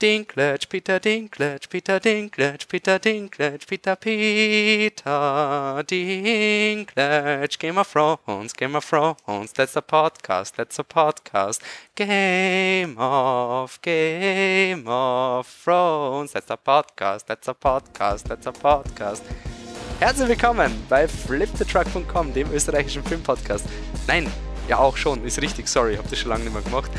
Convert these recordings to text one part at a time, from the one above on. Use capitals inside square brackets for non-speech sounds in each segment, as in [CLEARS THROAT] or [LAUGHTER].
Dinklage, Peter Dinklage, Peter Dinklage, Peter Dinklage, Peter Peter Dinklage, Game of Thrones, Game of Thrones, that's a podcast, that's a podcast, Game of, Game of Thrones, that's a podcast, that's a podcast, that's a podcast. Herzlich willkommen bei flipthetruck.com, dem österreichischen Filmpodcast. Nein, ja, auch schon, ist richtig, sorry, hab das schon lange nicht mehr gemacht.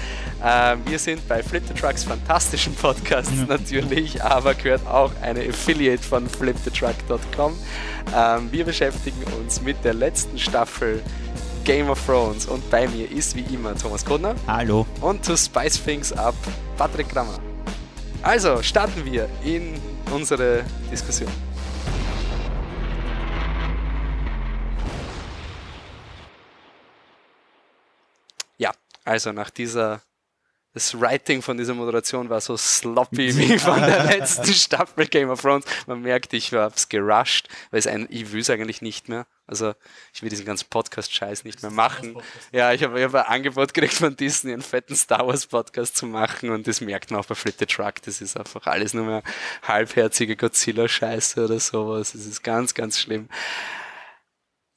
Äh, wir sind bei Flip the Trucks fantastischen Podcast ja. natürlich, aber gehört auch eine Affiliate von flipthetruck.com. Ähm, wir beschäftigen uns mit der letzten Staffel Game of Thrones und bei mir ist wie immer Thomas Kodner. Hallo. Und to Spice Things Up Patrick Krammer. Also starten wir in unsere Diskussion. Also nach dieser, das Writing von dieser Moderation war so sloppy [LAUGHS] wie von der letzten Staffel Game of Thrones. Man merkt, ich hab's gerusht, weil es ein, ich will es eigentlich nicht mehr. Also ich will diesen ganzen Podcast-Scheiß nicht mehr machen. Ja, ich habe hab ein Angebot gekriegt von Disney, einen fetten Star Wars-Podcast zu machen und das merkt man auch bei Flip the Truck. Das ist einfach alles nur mehr halbherzige Godzilla-Scheiße oder sowas. Das ist ganz, ganz schlimm.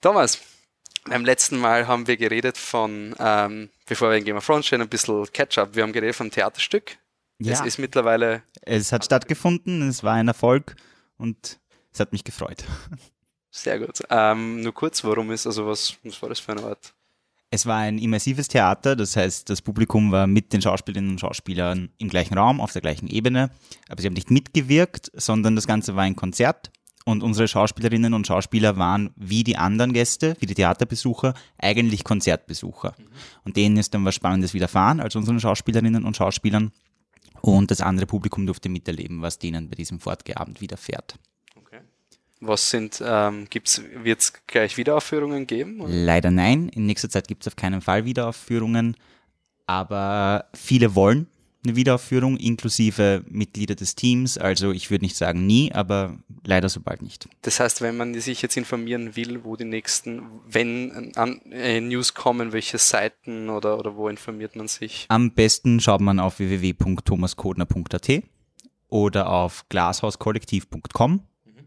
Thomas, beim letzten Mal haben wir geredet von, ähm, bevor wir in Game of Thrones stehen, ein bisschen Catch-up. Wir haben geredet vom Theaterstück. Ja. Es ist mittlerweile. Es hat stattgefunden, es war ein Erfolg und es hat mich gefreut. Sehr gut. Ähm, nur kurz, warum ist, also was, was war das für eine Art? Es war ein immersives Theater, das heißt, das Publikum war mit den Schauspielerinnen und Schauspielern im gleichen Raum, auf der gleichen Ebene, aber sie haben nicht mitgewirkt, sondern das Ganze war ein Konzert und unsere Schauspielerinnen und Schauspieler waren wie die anderen Gäste, wie die Theaterbesucher, eigentlich Konzertbesucher. Mhm. Und denen ist dann was Spannendes widerfahren, als unseren Schauspielerinnen und Schauspielern. Und das andere Publikum durfte miterleben, was denen bei diesem Fortgeabend widerfährt. Okay. Was sind, ähm, gibt's, wird es gleich Wiederaufführungen geben? Oder? Leider nein. In nächster Zeit gibt es auf keinen Fall Wiederaufführungen. Aber viele wollen eine Wiederaufführung inklusive Mitglieder des Teams. Also ich würde nicht sagen nie, aber leider so bald nicht. Das heißt, wenn man sich jetzt informieren will, wo die nächsten, wenn an, äh, News kommen, welche Seiten oder, oder wo informiert man sich? Am besten schaut man auf www.thomaskodner.at oder auf glashauskollektiv.com mhm.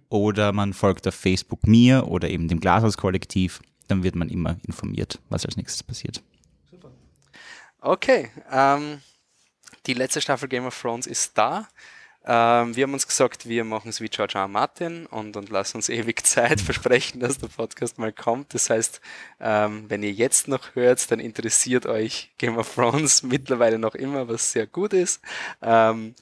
oder man folgt auf Facebook mir oder eben dem Glashauskollektiv. Dann wird man immer informiert, was als nächstes passiert. Super. Okay. Ähm die letzte Staffel Game of Thrones ist da. Ähm, wir haben uns gesagt, wir machen es wie George R. R. Martin und, und lassen uns [LAUGHS] ewig Zeit versprechen, dass der Podcast mal kommt. Das heißt, ähm, wenn ihr jetzt noch hört, dann interessiert euch Game of Thrones [LAUGHS] mittlerweile noch immer, was sehr gut ist. Ähm,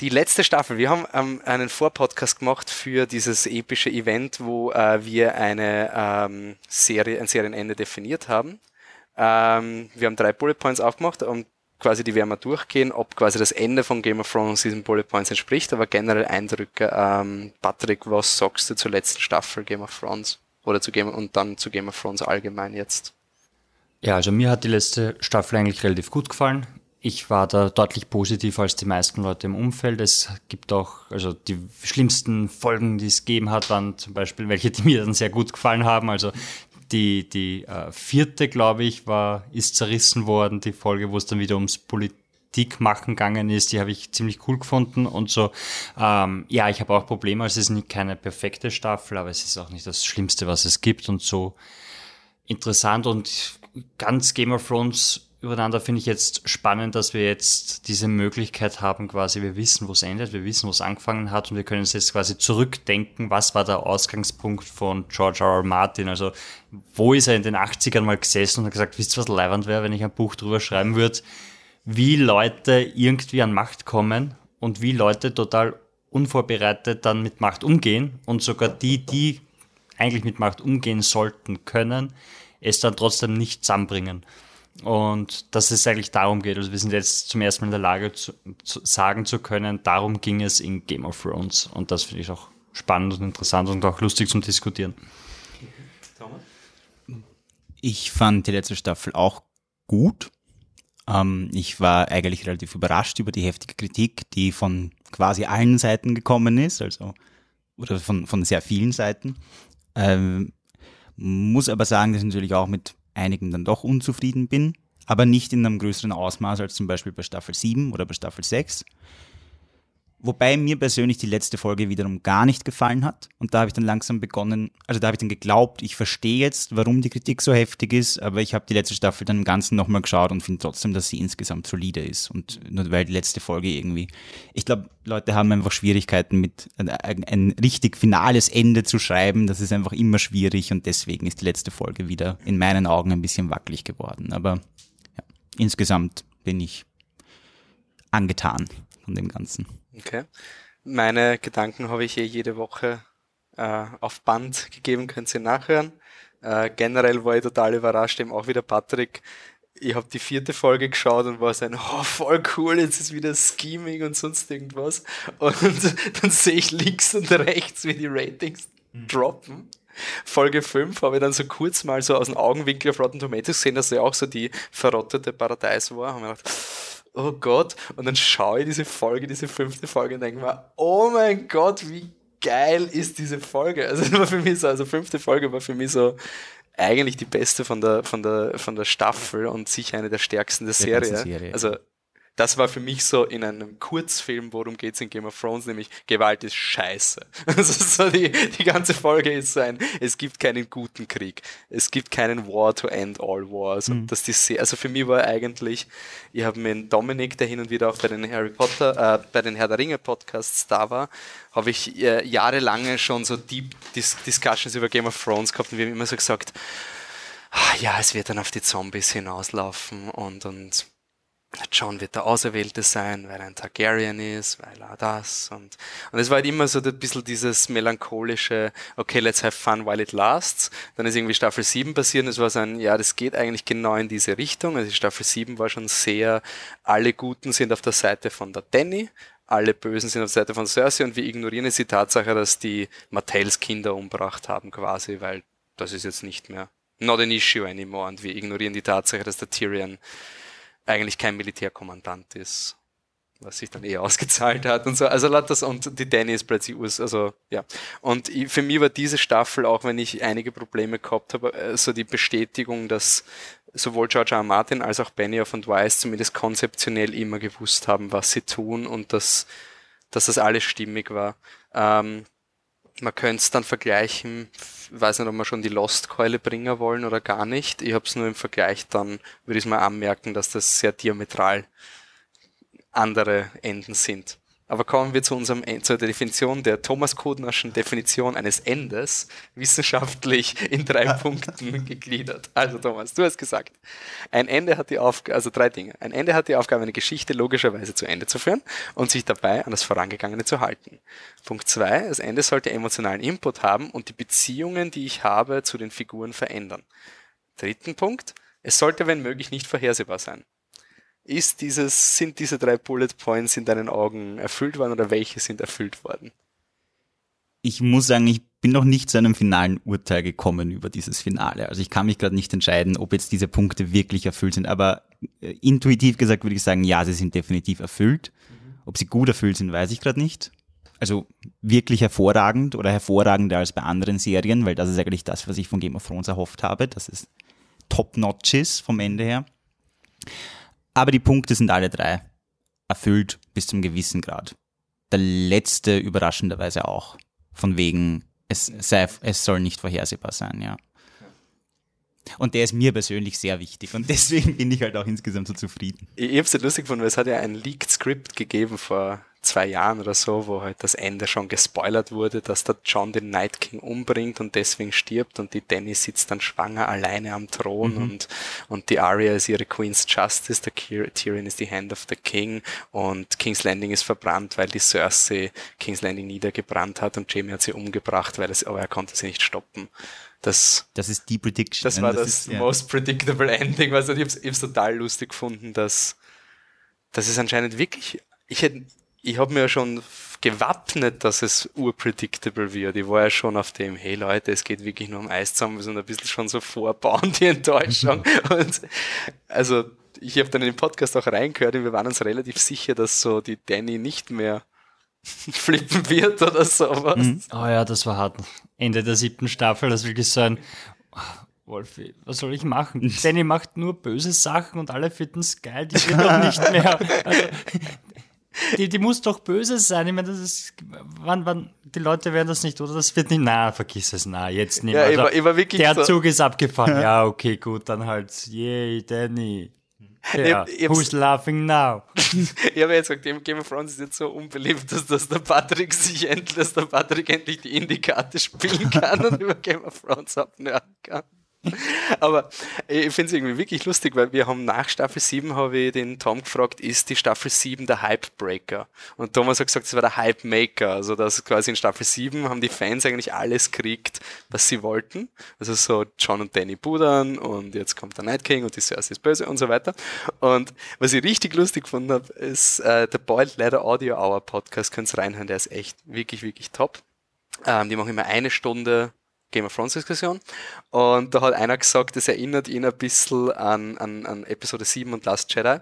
die letzte Staffel, wir haben ähm, einen Vorpodcast gemacht für dieses epische Event, wo äh, wir eine ähm, Serie, ein Serienende definiert haben. Ähm, wir haben drei Bullet Points aufgemacht und quasi die wir durchgehen, ob quasi das Ende von Game of Thrones diesen Bullet Points entspricht, aber generell Eindrücke. Ähm, Patrick, was sagst du zur letzten Staffel Game of Thrones? Oder zu Game und dann zu Game of Thrones allgemein jetzt? Ja, also mir hat die letzte Staffel eigentlich relativ gut gefallen. Ich war da deutlich positiver als die meisten Leute im Umfeld. Es gibt auch, also die schlimmsten Folgen, die es gegeben hat, waren zum Beispiel welche, die mir dann sehr gut gefallen haben. Also die, die äh, vierte, glaube ich, war, ist zerrissen worden, die Folge, wo es dann wieder ums Politik machen gegangen ist, die habe ich ziemlich cool gefunden. Und so. Ähm, ja, ich habe auch Probleme, es ist nicht keine perfekte Staffel, aber es ist auch nicht das Schlimmste, was es gibt. Und so interessant und ganz Game of Thrones übereinander finde ich jetzt spannend, dass wir jetzt diese Möglichkeit haben, quasi, wir wissen, wo es endet, wir wissen, wo es angefangen hat und wir können uns jetzt quasi zurückdenken, was war der Ausgangspunkt von George R. R. Martin, also wo ist er in den 80ern mal gesessen und hat gesagt, wisst ihr, was leibend wäre, wenn ich ein Buch drüber schreiben würde, wie Leute irgendwie an Macht kommen und wie Leute total unvorbereitet dann mit Macht umgehen und sogar die, die eigentlich mit Macht umgehen sollten können, es dann trotzdem nicht zusammenbringen. Und dass es eigentlich darum geht. Also wir sind jetzt zum ersten Mal in der Lage zu, zu sagen zu können, darum ging es in Game of Thrones. Und das finde ich auch spannend und interessant und auch lustig zum Diskutieren. Ich fand die letzte Staffel auch gut. Ähm, ich war eigentlich relativ überrascht über die heftige Kritik, die von quasi allen Seiten gekommen ist, also oder von, von sehr vielen Seiten. Ähm, muss aber sagen, dass ich natürlich auch mit einigen dann doch unzufrieden bin. aber nicht in einem größeren Ausmaß als zum Beispiel bei Staffel 7 oder bei Staffel 6. Wobei mir persönlich die letzte Folge wiederum gar nicht gefallen hat. Und da habe ich dann langsam begonnen, also da habe ich dann geglaubt, ich verstehe jetzt, warum die Kritik so heftig ist, aber ich habe die letzte Staffel dann im Ganzen nochmal geschaut und finde trotzdem, dass sie insgesamt solide ist. Und nur weil die letzte Folge irgendwie. Ich glaube, Leute haben einfach Schwierigkeiten mit ein, ein richtig finales Ende zu schreiben. Das ist einfach immer schwierig und deswegen ist die letzte Folge wieder in meinen Augen ein bisschen wackelig geworden. Aber ja, insgesamt bin ich angetan von dem Ganzen. Okay. Meine Gedanken habe ich eh jede Woche äh, auf Band gegeben, könnt ihr nachhören. Äh, generell war ich total überrascht, eben auch wieder Patrick. Ich habe die vierte Folge geschaut und war so ein, oh, voll cool, jetzt ist wieder Scheming und sonst irgendwas. Und [LAUGHS] dann sehe ich links und rechts, wie die Ratings mhm. droppen. Folge 5 habe ich dann so kurz mal so aus dem Augenwinkel auf Rotten Tomatoes gesehen, dass ja auch so die verrottete Paradies war. Und mir gedacht, oh Gott. Und dann schaue ich diese Folge, diese fünfte Folge und denke mir, oh mein Gott, wie geil ist diese Folge. Also [LAUGHS] das war für mich so, also fünfte Folge war für mich so eigentlich die beste von der, von der, von der Staffel und sicher eine der stärksten der, der Serie. Serie. Also das war für mich so in einem Kurzfilm, worum geht es in Game of Thrones, nämlich Gewalt ist scheiße. [LAUGHS] Also so die, die ganze Folge ist so ein, es gibt keinen guten Krieg. Es gibt keinen War to end all wars. Mhm. Und das die also für mich war eigentlich, ich habe mit Dominik, der hin und wieder auch bei den Harry Potter, äh, bei den Herr der Ringe Podcasts da war, habe ich äh, jahrelange schon so Deep Dis Discussions über Game of Thrones gehabt und wir haben immer so gesagt, ah, ja, es wird dann auf die Zombies hinauslaufen und, und John wird der Auserwählte sein, weil er ein Targaryen ist, weil er das und, und es war halt immer so ein bisschen dieses melancholische, okay, let's have fun while it lasts. Dann ist irgendwie Staffel 7 passiert und es war so ein, ja, das geht eigentlich genau in diese Richtung. Also Staffel 7 war schon sehr, alle Guten sind auf der Seite von der Danny, alle Bösen sind auf der Seite von Cersei und wir ignorieren jetzt die Tatsache, dass die Martells Kinder umbracht haben quasi, weil das ist jetzt nicht mehr not an issue anymore und wir ignorieren die Tatsache, dass der Tyrion eigentlich kein Militärkommandant ist, was sich dann eher [LAUGHS] ausgezahlt hat und so. Also das und die Danny ist plötzlich US, also ja. Und für mich war diese Staffel, auch wenn ich einige Probleme gehabt habe, so also die Bestätigung, dass sowohl George R. R. Martin als auch Benioff und Weiss zumindest konzeptionell immer gewusst haben, was sie tun und dass, dass das alles stimmig war. Ähm, man könnte es dann vergleichen, weiß nicht, ob wir schon die Lost-Keule bringen wollen oder gar nicht. Ich habe es nur im Vergleich, dann würde ich mal anmerken, dass das sehr diametral andere Enden sind. Aber kommen wir zu unserem, zur Definition der Thomas Kodnerschen Definition eines Endes, wissenschaftlich in drei Punkten gegliedert. Also Thomas, du hast gesagt, ein Ende hat die Aufgabe, also drei Dinge. Ein Ende hat die Aufgabe, eine Geschichte logischerweise zu Ende zu führen und sich dabei an das Vorangegangene zu halten. Punkt zwei, das Ende sollte emotionalen Input haben und die Beziehungen, die ich habe, zu den Figuren verändern. Dritten Punkt, es sollte, wenn möglich, nicht vorhersehbar sein. Ist dieses, sind diese drei Bullet Points in deinen Augen erfüllt worden oder welche sind erfüllt worden? Ich muss sagen, ich bin noch nicht zu einem finalen Urteil gekommen über dieses Finale. Also ich kann mich gerade nicht entscheiden, ob jetzt diese Punkte wirklich erfüllt sind. Aber äh, intuitiv gesagt würde ich sagen, ja, sie sind definitiv erfüllt. Mhm. Ob sie gut erfüllt sind, weiß ich gerade nicht. Also wirklich hervorragend oder hervorragender als bei anderen Serien, weil das ist eigentlich das, was ich von Game of Thrones erhofft habe, dass es top-notch ist vom Ende her. Aber die Punkte sind alle drei erfüllt bis zum gewissen Grad. Der letzte überraschenderweise auch. Von wegen, es, sei, es soll nicht vorhersehbar sein, ja. Und der ist mir persönlich sehr wichtig und [LAUGHS] deswegen bin ich halt auch insgesamt so zufrieden. Ich, ich habe es lustig gefunden, weil es hat ja ein Leaked Script gegeben vor zwei Jahren oder so, wo halt das Ende schon gespoilert wurde, dass der John den Night King umbringt und deswegen stirbt und die Danny sitzt dann schwanger alleine am Thron mhm. und, und die Arya ist ihre Queen's Justice, der Tyrion ist die Hand of the King und King's Landing ist verbrannt, weil die Cersei King's Landing niedergebrannt hat und Jamie hat sie umgebracht, weil es, aber er konnte sie nicht stoppen. Das, das ist die Prediction. Das war das, das ist, ja. most predictable ending. Also ich habe es total lustig gefunden, dass, dass es anscheinend wirklich, ich hätte, ich habe mir ja schon gewappnet, dass es urpredictable wird. Ich war ja schon auf dem, hey Leute, es geht wirklich nur um Eis zusammen, wir sind ein bisschen schon so vorbauen, die Enttäuschung. [LAUGHS] und also ich habe dann in den Podcast auch reingehört und wir waren uns relativ sicher, dass so die Danny nicht mehr [LAUGHS] flippen wird oder sowas. Mhm. Oh ja, das war hart. Ende der siebten Staffel, das wirklich so ein Wolfi, was soll ich machen? [LAUGHS] Danny macht nur böse Sachen und alle finden es geil, die will doch nicht mehr. Also, die, die muss doch böse sein. Ich meine, das ist, wann, wann, die Leute werden das nicht, oder? Das wird nicht, na, vergiss es, na, jetzt nicht Ja, mehr. ich war- ich war wirklich der so- Zug ist abgefahren. Ja, okay, gut, dann halt, yay, Danny. Ja, Ich- ich who's laughing now? [LAUGHS] Ich habe jetzt gesagt, Game Game of Thrones ist jetzt so unbeliebt, dass, dass der Patrick sich endlich, dass der Patrick endlich die Indie-Karte spielen kann und über Game of Thrones abnörden kann. Aber ich finde es irgendwie wirklich lustig, weil wir haben nach Staffel 7 habe ich den Tom gefragt, ist die Staffel 7 der Hype-Breaker? Und Thomas hat gesagt, es war der Hype-Maker. Also dass quasi in Staffel 7 haben die Fans eigentlich alles gekriegt, was sie wollten. Also so John und Danny Budan und jetzt kommt der Night King und die Cersei ist böse und so weiter. Und was ich richtig lustig gefunden habe, ist äh, der Boiled Leather Audio Hour Podcast, könnt ihr reinhören, der ist echt wirklich, wirklich top. Ähm, die machen immer eine Stunde Game of Thrones Diskussion. Und da hat einer gesagt, das erinnert ihn ein bisschen an, an, an Episode 7 und Last Jedi.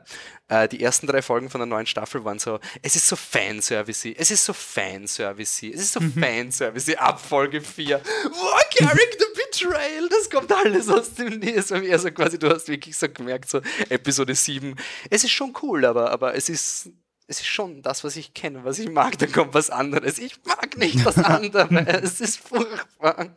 Äh, die ersten drei Folgen von der neuen Staffel waren so, es ist so Fanservice, es ist so Fanservice, es ist so Fanservice, ab Folge 4. Wow, Character Betrayal, das kommt alles aus dem Nies. Also quasi, du hast wirklich so gemerkt, so Episode 7, es ist schon cool, aber, aber es ist es ist schon das, was ich kenne, was ich mag, dann kommt was anderes. Ich mag nicht das [LAUGHS] andere. es ist furchtbar.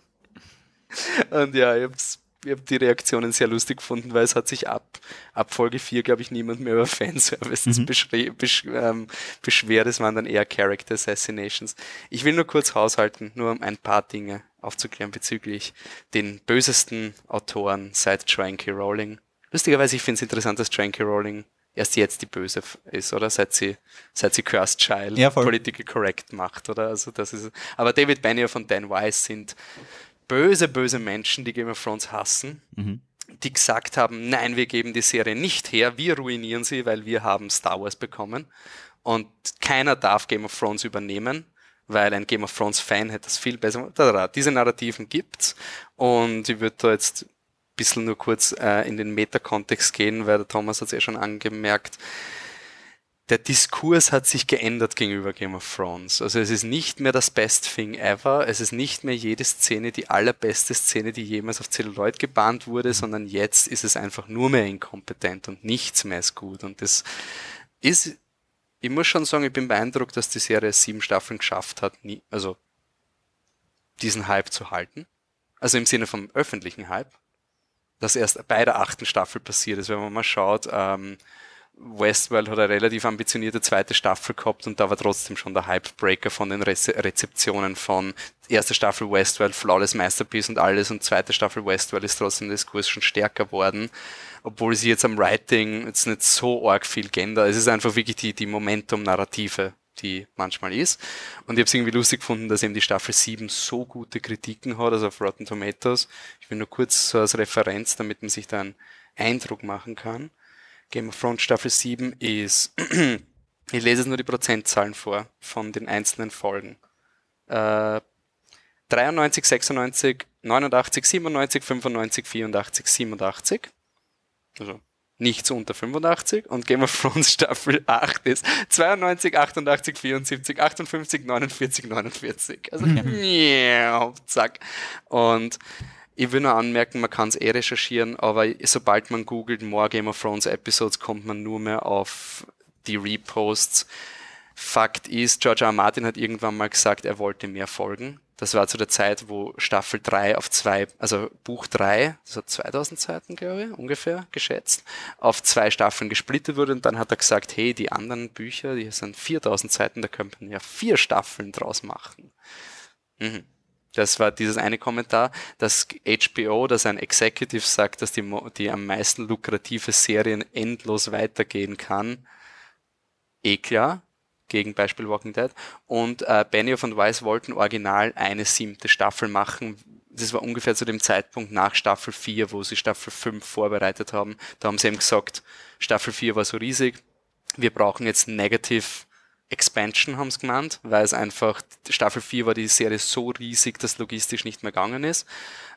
[LAUGHS] Und ja, ich hab's ich habe die Reaktionen sehr lustig gefunden, weil es hat sich ab, ab Folge 4, glaube ich, niemand mehr über [LAUGHS] Fanservices beschre- besch ähm, beschwert. Es waren dann eher Character Assassinations. Ich will nur kurz haushalten, nur um ein paar Dinge aufzuklären bezüglich den bösesten Autoren seit Joanne K. Rowling. Lustigerweise, ich finde es interessant, dass Joanne K. Rowling erst jetzt die Böse ist, oder? Seit sie, seit sie Cursed Child Ja, voll. Political Correct macht, oder? Also das ist, aber David Benioff und Dan Weiss sind böse, böse Menschen, die Game of Thrones hassen, die gesagt haben, nein, wir geben die Serie nicht her, wir ruinieren sie, weil wir haben Star Wars bekommen. Und keiner darf Game of Thrones übernehmen, weil ein Game of Thrones Fan hätte das viel besser. Diese Narrativen gibt's. Und ich würde da jetzt ein bisschen nur kurz äh, in den Meta-Kontext gehen, weil der Thomas hat es eh schon angemerkt der Diskurs hat sich geändert gegenüber Game of Thrones. Also es ist nicht mehr das Best Thing ever, es ist nicht mehr jede Szene die allerbeste Szene, die jemals auf Celluloid gebahnt wurde, sondern jetzt ist es einfach nur mehr inkompetent und nichts mehr ist gut. Und das ist, ich muss schon sagen, ich bin beeindruckt, dass die Serie sieben Staffeln geschafft hat, nie, also diesen Hype zu halten. Also im Sinne vom öffentlichen Hype. Das erst bei der achten Staffel passiert ist, wenn man mal schaut, ähm, Westworld hat eine relativ ambitionierte zweite Staffel gehabt und da war trotzdem schon der Hypebreaker von den Reze Rezeptionen von erste Staffel Westworld, Flawless Masterpiece und alles und zweite Staffel Westworld ist trotzdem der Diskurs schon stärker worden, obwohl sie jetzt am Writing jetzt nicht so arg viel geändert. Es ist einfach wirklich die, die Momentum-Narrative, die manchmal ist. Und ich habe es irgendwie lustig gefunden, dass eben die Staffel 7 so gute Kritiken hat, also auf Rotten Tomatoes. Ich will nur kurz so als Referenz, damit man sich da einen Eindruck machen kann. Game of Thrones Staffel 7 ist, [CLEARS THROAT] ich lese jetzt nur die Prozentzahlen vor von den einzelnen Folgen. Äh, 93, 96, 89, 97, 95, 84, 87. Also nichts unter 85. Und Game of Thrones Staffel 8 ist 92, 88, 74, 58, 49, 49. Also, ja, zack. Und ich will nur anmerken, man kann es eh recherchieren, aber sobald man googelt More Game of Thrones Episodes, kommt man nur mehr auf die Reposts. Fakt ist, George R. R. Martin hat irgendwann mal gesagt, er wollte mehr Folgen. Das war zu der Zeit, wo Staffel 3 auf zwei, also Buch 3, das hat 2000 Seiten, glaube ich, ungefähr geschätzt, auf zwei Staffeln gesplittet wurde und dann hat er gesagt, hey, die anderen Bücher, die sind 4000 Seiten, da könnte man ja vier Staffeln draus machen. Mhm. Das war dieses eine Kommentar, dass HBO, dass ein Executive sagt, dass die, die am meisten lukrative Serien endlos weitergehen kann. Eh klar, gegen Beispiel Walking Dead. Und äh, Benioff und Weiss wollten original eine siebte Staffel machen. Das war ungefähr zu dem Zeitpunkt nach Staffel 4, wo sie Staffel 5 vorbereitet haben. Da haben sie eben gesagt, Staffel 4 war so riesig, wir brauchen jetzt Negative Expansion, haben sie genannt, weil es einfach, Staffel 4 war die Serie so riesig, dass logistisch nicht mehr gegangen ist.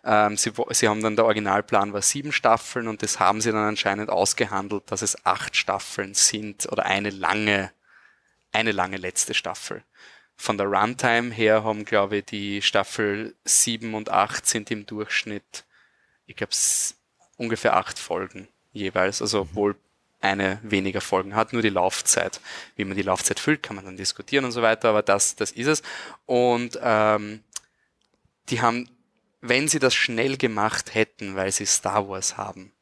Ähm, sie, sie haben dann, der Originalplan war sieben Staffeln und das haben sie dann anscheinend ausgehandelt, dass es acht Staffeln sind oder eine lange, eine lange letzte Staffel. Von der Runtime her haben, glaube ich, die Staffel 7 und 8 sind im Durchschnitt ich glaube, ungefähr acht Folgen jeweils, also obwohl eine weniger Folgen hat, nur die Laufzeit. Wie man die Laufzeit füllt, kann man dann diskutieren und so weiter, aber das, das ist es. Und ähm, die haben, wenn sie das schnell gemacht hätten, weil sie Star Wars haben,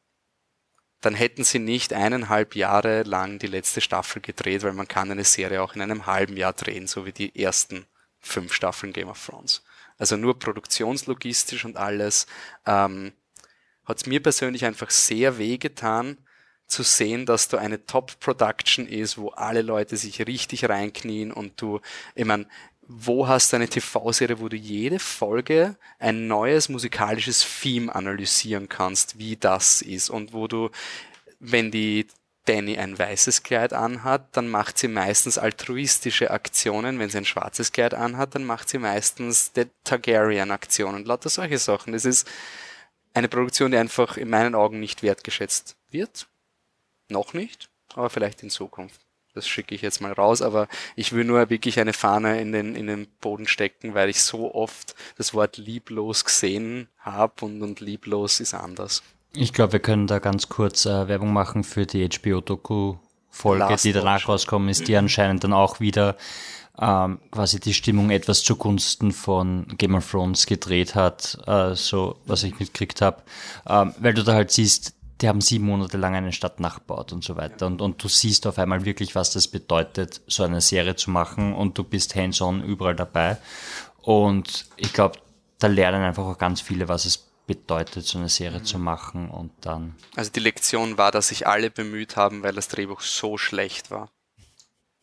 dann hätten sie nicht eineinhalb Jahre lang die letzte Staffel gedreht, weil man kann eine Serie auch in einem halben Jahr drehen, so wie die ersten fünf Staffeln Game of Thrones. Also nur produktionslogistisch und alles ähm, hat es mir persönlich einfach sehr weh getan, zu sehen, dass da eine Top-Production ist, wo alle Leute sich richtig reinknien und du, ich meine, wo hast du eine TV-Serie, wo du jede Folge ein neues musikalisches Theme analysieren kannst, wie das ist und wo du, wenn die Danny ein weißes Kleid anhat, dann macht sie meistens altruistische Aktionen. Wenn sie ein schwarzes Kleid anhat, dann macht sie meistens die Targaryen-Aktionen. Lauter solche Sachen. Das ist eine Produktion, die einfach in meinen Augen nicht wertgeschätzt wird. Noch nicht, aber vielleicht in Zukunft. Das schicke ich jetzt mal raus, aber ich will nur wirklich eine Fahne in den, in den Boden stecken, weil ich so oft das Wort lieblos gesehen habe und, und lieblos ist anders. Ich glaube, wir können da ganz kurz äh, Werbung machen für die HBO-Doku-Folge, die danach rauskommen ist, die anscheinend dann auch wieder ähm, quasi die Stimmung etwas zugunsten von Game of Thrones gedreht hat, äh, so was ich mitgekriegt habe, ähm, weil du da halt siehst, die haben sieben Monate lang eine Stadt nachgebaut und so weiter. Und, und du siehst auf einmal wirklich, was das bedeutet, so eine Serie zu machen und du bist hands-on überall dabei. Und ich glaube, da lernen einfach auch ganz viele, was es bedeutet, so eine Serie mhm. zu machen und dann. Also die Lektion war, dass sich alle bemüht haben, weil das Drehbuch so schlecht war.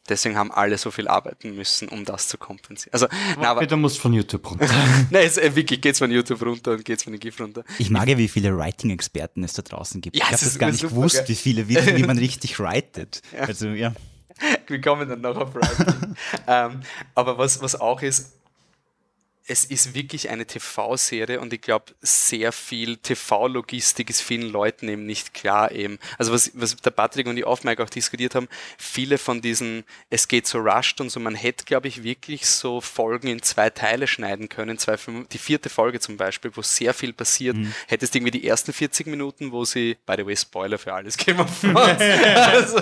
Deswegen haben alle so viel arbeiten müssen, um das zu kompensieren. Also, na, aber du musst von YouTube runter. [LAUGHS] Nein, es, äh, wirklich geht's von YouTube runter und geht's von den GIF runter. Ich mag ja, wie viele Writing-Experten es da draußen gibt. Ja, ich habe das gar nicht gewusst, wie viele wissen, wie man [LAUGHS] richtig writet. Ja. Also, ja. [LAUGHS] Wir kommen dann noch auf Writing. ähm, aber was, was auch ist, es ist wirklich eine TV-Serie und ich glaube, sehr viel TV-Logistik ist vielen Leuten eben nicht klar eben. Also was, was der Patrick und die Off-Mike auch diskutiert haben, viele von diesen, es geht so rushed und so, man hätte, glaube ich, wirklich so Folgen in zwei Teile schneiden können, zwei, die vierte Folge zum Beispiel, wo sehr viel passiert, mhm. hättest irgendwie die ersten 40 Minuten, wo sie, by the way, Spoiler für alles Game of Thrones, also,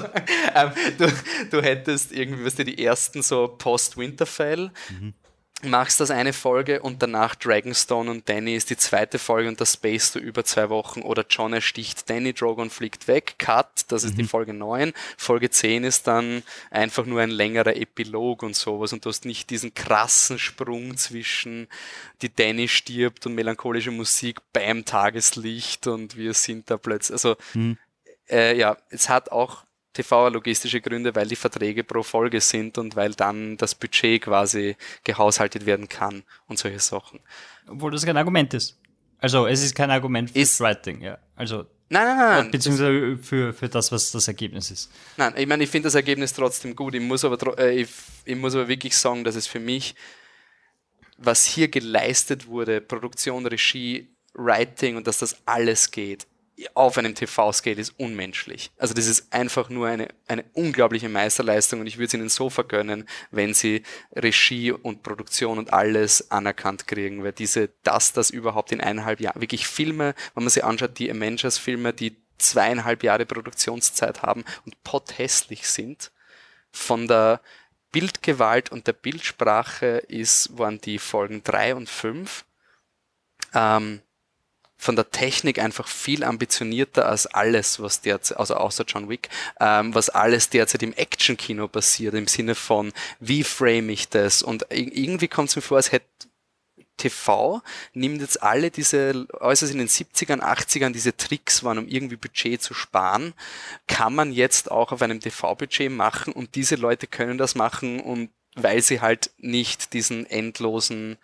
ähm, du, du hättest irgendwie, was weißt du, die ersten so Post-Winterfell, mhm machst das eine Folge und danach Dragonstone und Danny ist die zweite Folge und das spacest du über zwei Wochen oder John ersticht Danny, Drogon fliegt weg, Cut, das ist mhm. die Folge 9, Folge 10 ist dann einfach nur ein längerer Epilog und sowas und du hast nicht diesen krassen Sprung zwischen die Danny stirbt und melancholische Musik beim Tageslicht und wir sind da plötzlich, also mhm. äh, ja, es hat auch TV-logistische Gründe, weil die Verträge pro Folge sind und weil dann das Budget quasi gehaushaltet werden kann und solche Sachen. Obwohl das kein Argument ist. Also es ist kein Argument für Writing, ja. Also Nein, nein, nein. Beziehungsweise für, für das, was das Ergebnis ist. Nein, ich meine, ich finde das Ergebnis trotzdem gut. Ich muss, aber, äh, ich, ich muss aber wirklich sagen, dass es für mich, was hier geleistet wurde, Produktion, Regie, Writing und dass das alles geht, auf einem TV-Scale ist unmenschlich. Also das ist einfach nur eine, eine unglaubliche Meisterleistung und ich würde es ihnen so vergönnen, wenn sie Regie und Produktion und alles anerkannt kriegen, weil diese, dass das überhaupt in eineinhalb Jahren, wirklich Filme, wenn man sich anschaut, die Avengers-Filme, die zweieinhalb Jahre Produktionszeit haben und pothässlich sind, von der Bildgewalt und der Bildsprache ist, waren die Folgen drei und fünf ähm, von der Technik einfach viel ambitionierter als alles, was derzeit, also außer John Wick, ähm, was alles derzeit im Action-Kino passiert, im Sinne von, wie frame ich das? Und irgendwie kommt es mir vor, als hätte TV nimmt jetzt alle diese, äußerst in den 70ern, 80ern diese Tricks waren, um irgendwie Budget zu sparen, kann man jetzt auch auf einem TV-Budget machen und diese Leute können das machen und weil sie halt nicht diesen endlosen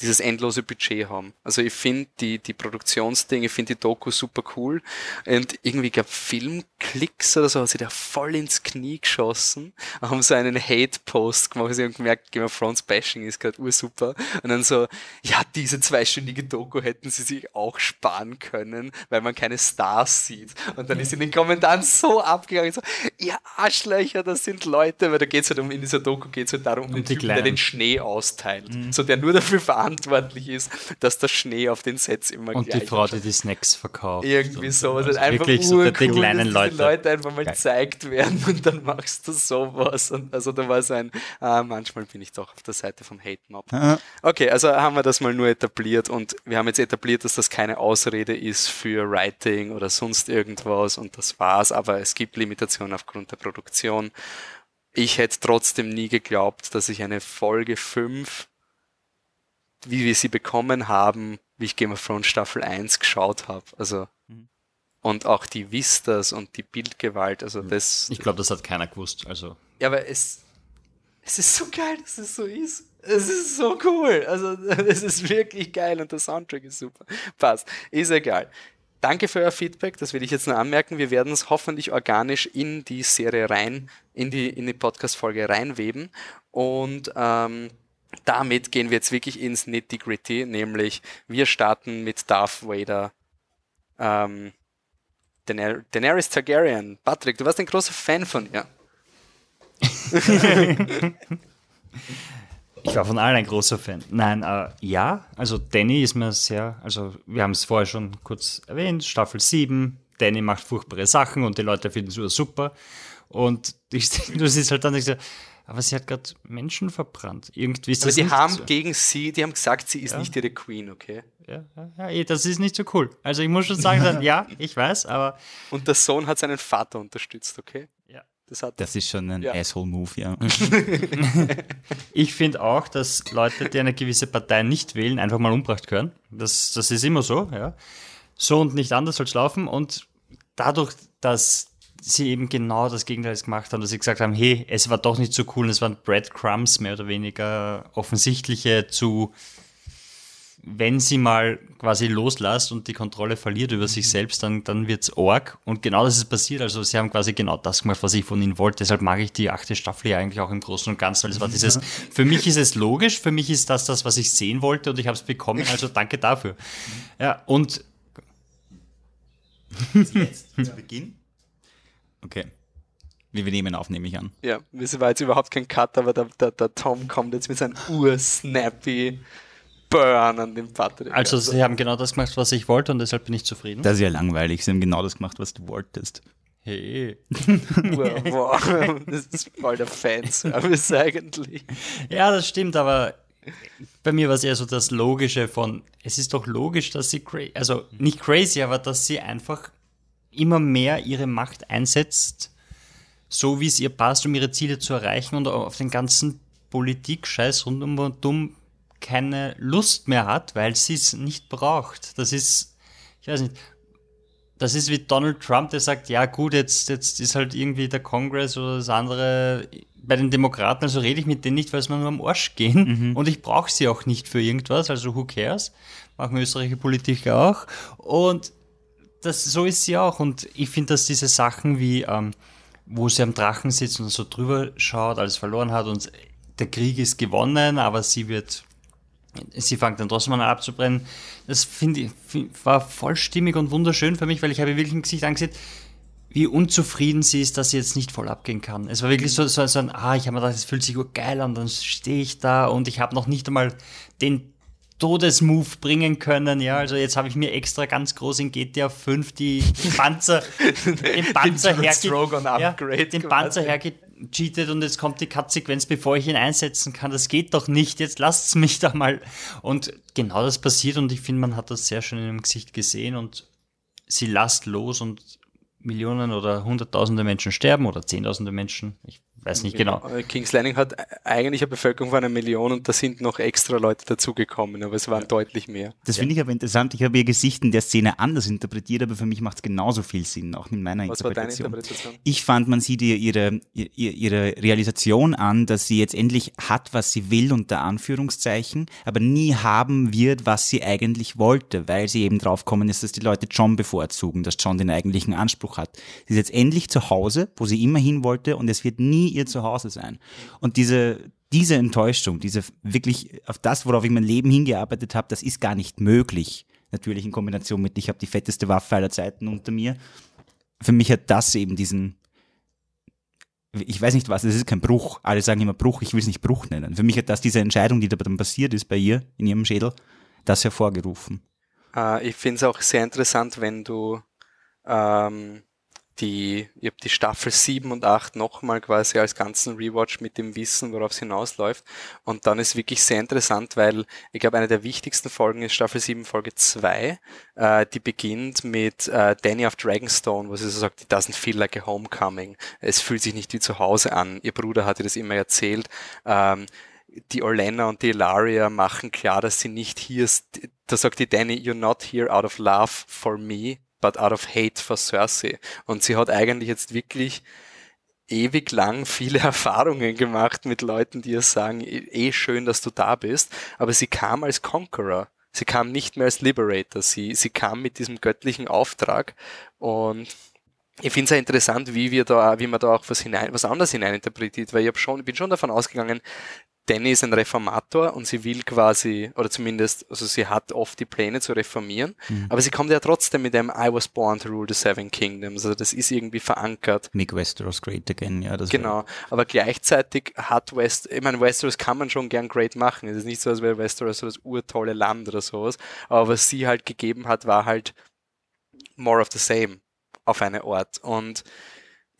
dieses endlose Budget haben. Also ich finde die, die Produktionsdinge, ich finde die Doku super cool. Und irgendwie gab Filmklicks oder so, hat sich da voll ins Knie geschossen, [LAUGHS] haben so einen Hate-Post gemacht, sie haben gemerkt, Game of Thrones Bashing ist gerade ursuper. Und dann so, ja, diese zweistündige Doku hätten sie sich auch sparen können, weil man keine Stars sieht. Und dann ist in den Kommentaren so abgegangen, so, ihr Arschlöcher, das sind Leute, weil da geht es halt um, in dieser Doku geht es halt darum, um den Typen, der den Schnee austeilt. Mhm. So, der nur dafür verantwortlich verantwortlich ist, dass der Schnee auf den Sets immer Und gleich die Frau, die die Snacks verkauft. Irgendwie Und sowas. also einfach wirklich so urcool, die kleinen dass Leute. die Leute einfach mal Geil. gezeigt werden [LAUGHS] und dann machst du sowas. Und also da war so ein, ah, manchmal bin ich doch auf der Seite vom Hate Mob. Ah, Okay, also haben wir das mal nur etabliert und wir haben jetzt etabliert, dass das keine Ausrede ist für Writing oder sonst irgendwas und das war's, aber es gibt Limitationen aufgrund der Produktion. Ich hätte trotzdem nie geglaubt, dass ich eine Folge 5, wie wir sie bekommen haben, wie ich Game of Thrones Staffel 1 geschaut habe. Also und auch die Vistas und die Bildgewalt, also das Ich glaube, das hat keiner gewusst. Also ja, aber es, es ist so geil, dass es so ist. Es ist so cool. Also, [LAUGHS] es ist wirklich geil und der Soundtrack ist super. Passt. Ist egal. Danke für euer Feedback, das will ich jetzt nur anmerken. Wir werden es hoffentlich organisch in die Serie rein, in die, in die Podcast-Folge reinweben. Und ähm, damit gehen wir jetzt wirklich ins Nitty-Gritty, nämlich wir starten mit Darth Vader. Ähm, Daener Daenerys Targaryen. Patrick, du warst ein großer Fan von ihr. [LAUGHS] Ich war von allen ein großer Fan. Nein, äh, ja, also Danny ist mir sehr, also wir haben es vorher schon kurz erwähnt, Staffel 7, Danny macht furchtbare Sachen und die Leute finden es super. Und ich, [LAUGHS] du siehst halt dann, ich so, aber sie hat gerade Menschen verbrannt. Irgendwie ist Aber das die nicht haben so. gegen sie, die haben gesagt, sie ist nicht ihre Queen, okay? Ja, ja, ja, eh, das ist nicht so cool. Also ich muss schon sagen, dann, [LAUGHS] ja, ich weiß, aber Und der Sohn hat seinen Vater unterstützt, okay? ja. Das hat Das ist schon ein Ja. Asshole-Move, ja. [LAUGHS] Ich finde auch, dass Leute, die eine gewisse Partei nicht wählen, einfach mal umgebracht gehören. Das, das ist immer so, ja. So und nicht anders soll es laufen. Und dadurch, dass sie eben genau das Gegenteil gemacht haben, dass sie gesagt haben, hey, es war doch nicht so cool, es waren Breadcrumbs, mehr oder weniger offensichtliche zu, wenn sie mal quasi loslässt und die Kontrolle verliert über sich selbst, dann, dann wird's org. Und genau das ist passiert. Also sie haben quasi genau das gemacht, was ich von ihnen wollte. Deshalb mag ich die achte Staffel ja eigentlich auch im Großen und Ganzen, weil es war dieses, [LAUGHS] für mich ist es logisch, für mich ist das das, was ich sehen wollte und ich habe es bekommen, also danke dafür. Ja, und Jetzt zu Beginn? Okay. Wie wir nehmen auf, nehme ich an. Ja, es war jetzt überhaupt kein Cut, aber der, der, der Tom kommt jetzt mit seinem ursnappy Burn an den Patrick. also sie haben genau das gemacht, was ich wollte und deshalb bin ich zufrieden. Das ist ja langweilig. Sie haben genau das gemacht, was du wolltest. Hey. [LAUGHS] wow, wow, das ist voll der Fanservice eigentlich. Ja, das stimmt, aber bei mir war es eher so das Logische von, es ist doch logisch, dass sie, cra also nicht crazy, aber dass sie einfach immer mehr ihre Macht einsetzt, so wie es ihr passt, um ihre Ziele zu erreichen und auf den ganzen Politik-Scheiß rundum und um keine Lust mehr hat, weil sie es nicht braucht. Das ist, ich weiß nicht, das ist wie Donald Trump, der sagt, ja gut, jetzt, jetzt ist halt irgendwie der Kongress oder das andere bei den Demokraten, also rede ich mit denen nicht, weil es mir nur am Arsch gehen und ich brauche sie auch nicht für irgendwas, also who cares? Machen österreichische Politiker auch und das, so ist sie auch und ich finde, dass diese Sachen wie, ähm, wo sie am Drachen sitzt und so drüber schaut, alles verloren hat und der Krieg ist gewonnen, aber sie wird sie fängt dann trotzdem an abzubrennen. Das finde ich, war voll stimmig und wunderschön für mich, weil ich habe wirklich im Gesicht angesehen, wie unzufrieden sie ist, dass sie jetzt nicht voll abgehen kann. Es war wirklich so, so, so ein, ah, ich habe mir gedacht, es fühlt sich gut geil an, dann stehe ich da und ich habe noch nicht einmal den Todesmove bringen können, ja, also jetzt habe ich mir extra ganz groß in GTA 5 die, die Panzer, [LAUGHS] den Panzer John herge Strogan ja, den. Panzer hergecheatet und jetzt kommt die Cut-Sequenz, bevor ich ihn einsetzen kann. Das geht doch nicht, jetzt lasst's mich da mal. Und genau das passiert und ich finde, man hat das sehr schön in dem Gesicht gesehen und sie lasst los und Millionen oder Hunderttausende Menschen sterben oder Zehntausende Menschen. Ich weiß nicht genau. King's Landing hat eigentlich eine Bevölkerung von einer Million und da sind noch extra Leute dazugekommen, aber es waren deutlich mehr. Das finde ich aber interessant. Ich habe ihr Gesicht in der Szene anders interpretiert, aber für mich macht es genauso viel Sinn, auch mit meiner Was war deine Interpretation. Interpretation? Ich fand, man sieht ihr ihre, ihr, ihre Realisation an, dass sie jetzt endlich hat, was sie will, unter Anführungszeichen, aber nie haben wird, was sie eigentlich wollte, weil sie eben draufkommen ist, dass die Leute John bevorzugen, dass John den eigentlichen Anspruch hat. Sie ist jetzt endlich zu Hause, wo sie immer hin wollte und es wird nie ihr Zuhause sein. Und diese, diese Enttäuschung, diese wirklich auf das, worauf ich mein Leben hingearbeitet habe, das ist gar nicht möglich. Natürlich in Kombination mit, ich habe die fetteste Waffe aller Zeiten unter mir. Für mich hat das eben diesen, ich weiß nicht was, es ist kein Bruch. Alle sagen immer Bruch, ich will es nicht Bruch nennen. Für mich hat das diese Entscheidung, die da dann passiert ist bei ihr in ihrem Schädel, das hervorgerufen. Äh, ich finde es auch sehr interessant, wenn du ähm, die, ich habe die Staffel 7 und 8 nochmal quasi als ganzen Rewatch mit dem Wissen, worauf es hinausläuft. Und dann ist wirklich sehr interessant, weil ich glaube, eine der wichtigsten Folgen ist Staffel 7, Folge 2. Äh, die beginnt mit äh, Danny of Dragonstone, wo sie so sagt, it doesn't feel like a homecoming. Es fühlt sich nicht wie zu Hause an. Ihr Bruder hat ihr das immer erzählt. Ähm, die Orlena und die Ilaria machen klar, dass sie nicht hier, da sagt die Danny, you're not here out of love for me, but out of hate for Cersei. Und sie hat eigentlich jetzt wirklich ewig lang viele [LAUGHS] Erfahrungen gemacht mit Leuten, die ihr sagen, eh, eh schön, dass du da bist, aber sie kam als Conqueror. Sie kam nicht mehr als Liberator. Sie, sie kam mit diesem göttlichen Auftrag und ich finde es ja interessant, wie wir da, wie man da auch was hinein, was anderes hineininterpretiert, weil ich hab schon, bin schon davon ausgegangen, Danny ist ein Reformator und sie will quasi, oder zumindest, also sie hat oft die Pläne zu reformieren, mhm. aber sie kommt ja trotzdem mit dem I was born to rule the seven kingdoms, also das ist irgendwie verankert. Make Westeros great again, ja. Das genau, aber gleichzeitig hat West, ich meine, Westeros kann man schon gern great machen, es ist nicht so, als wäre Westeros so das urtolle Land oder sowas, aber was sie halt gegeben hat, war halt more of the same auf eine Art und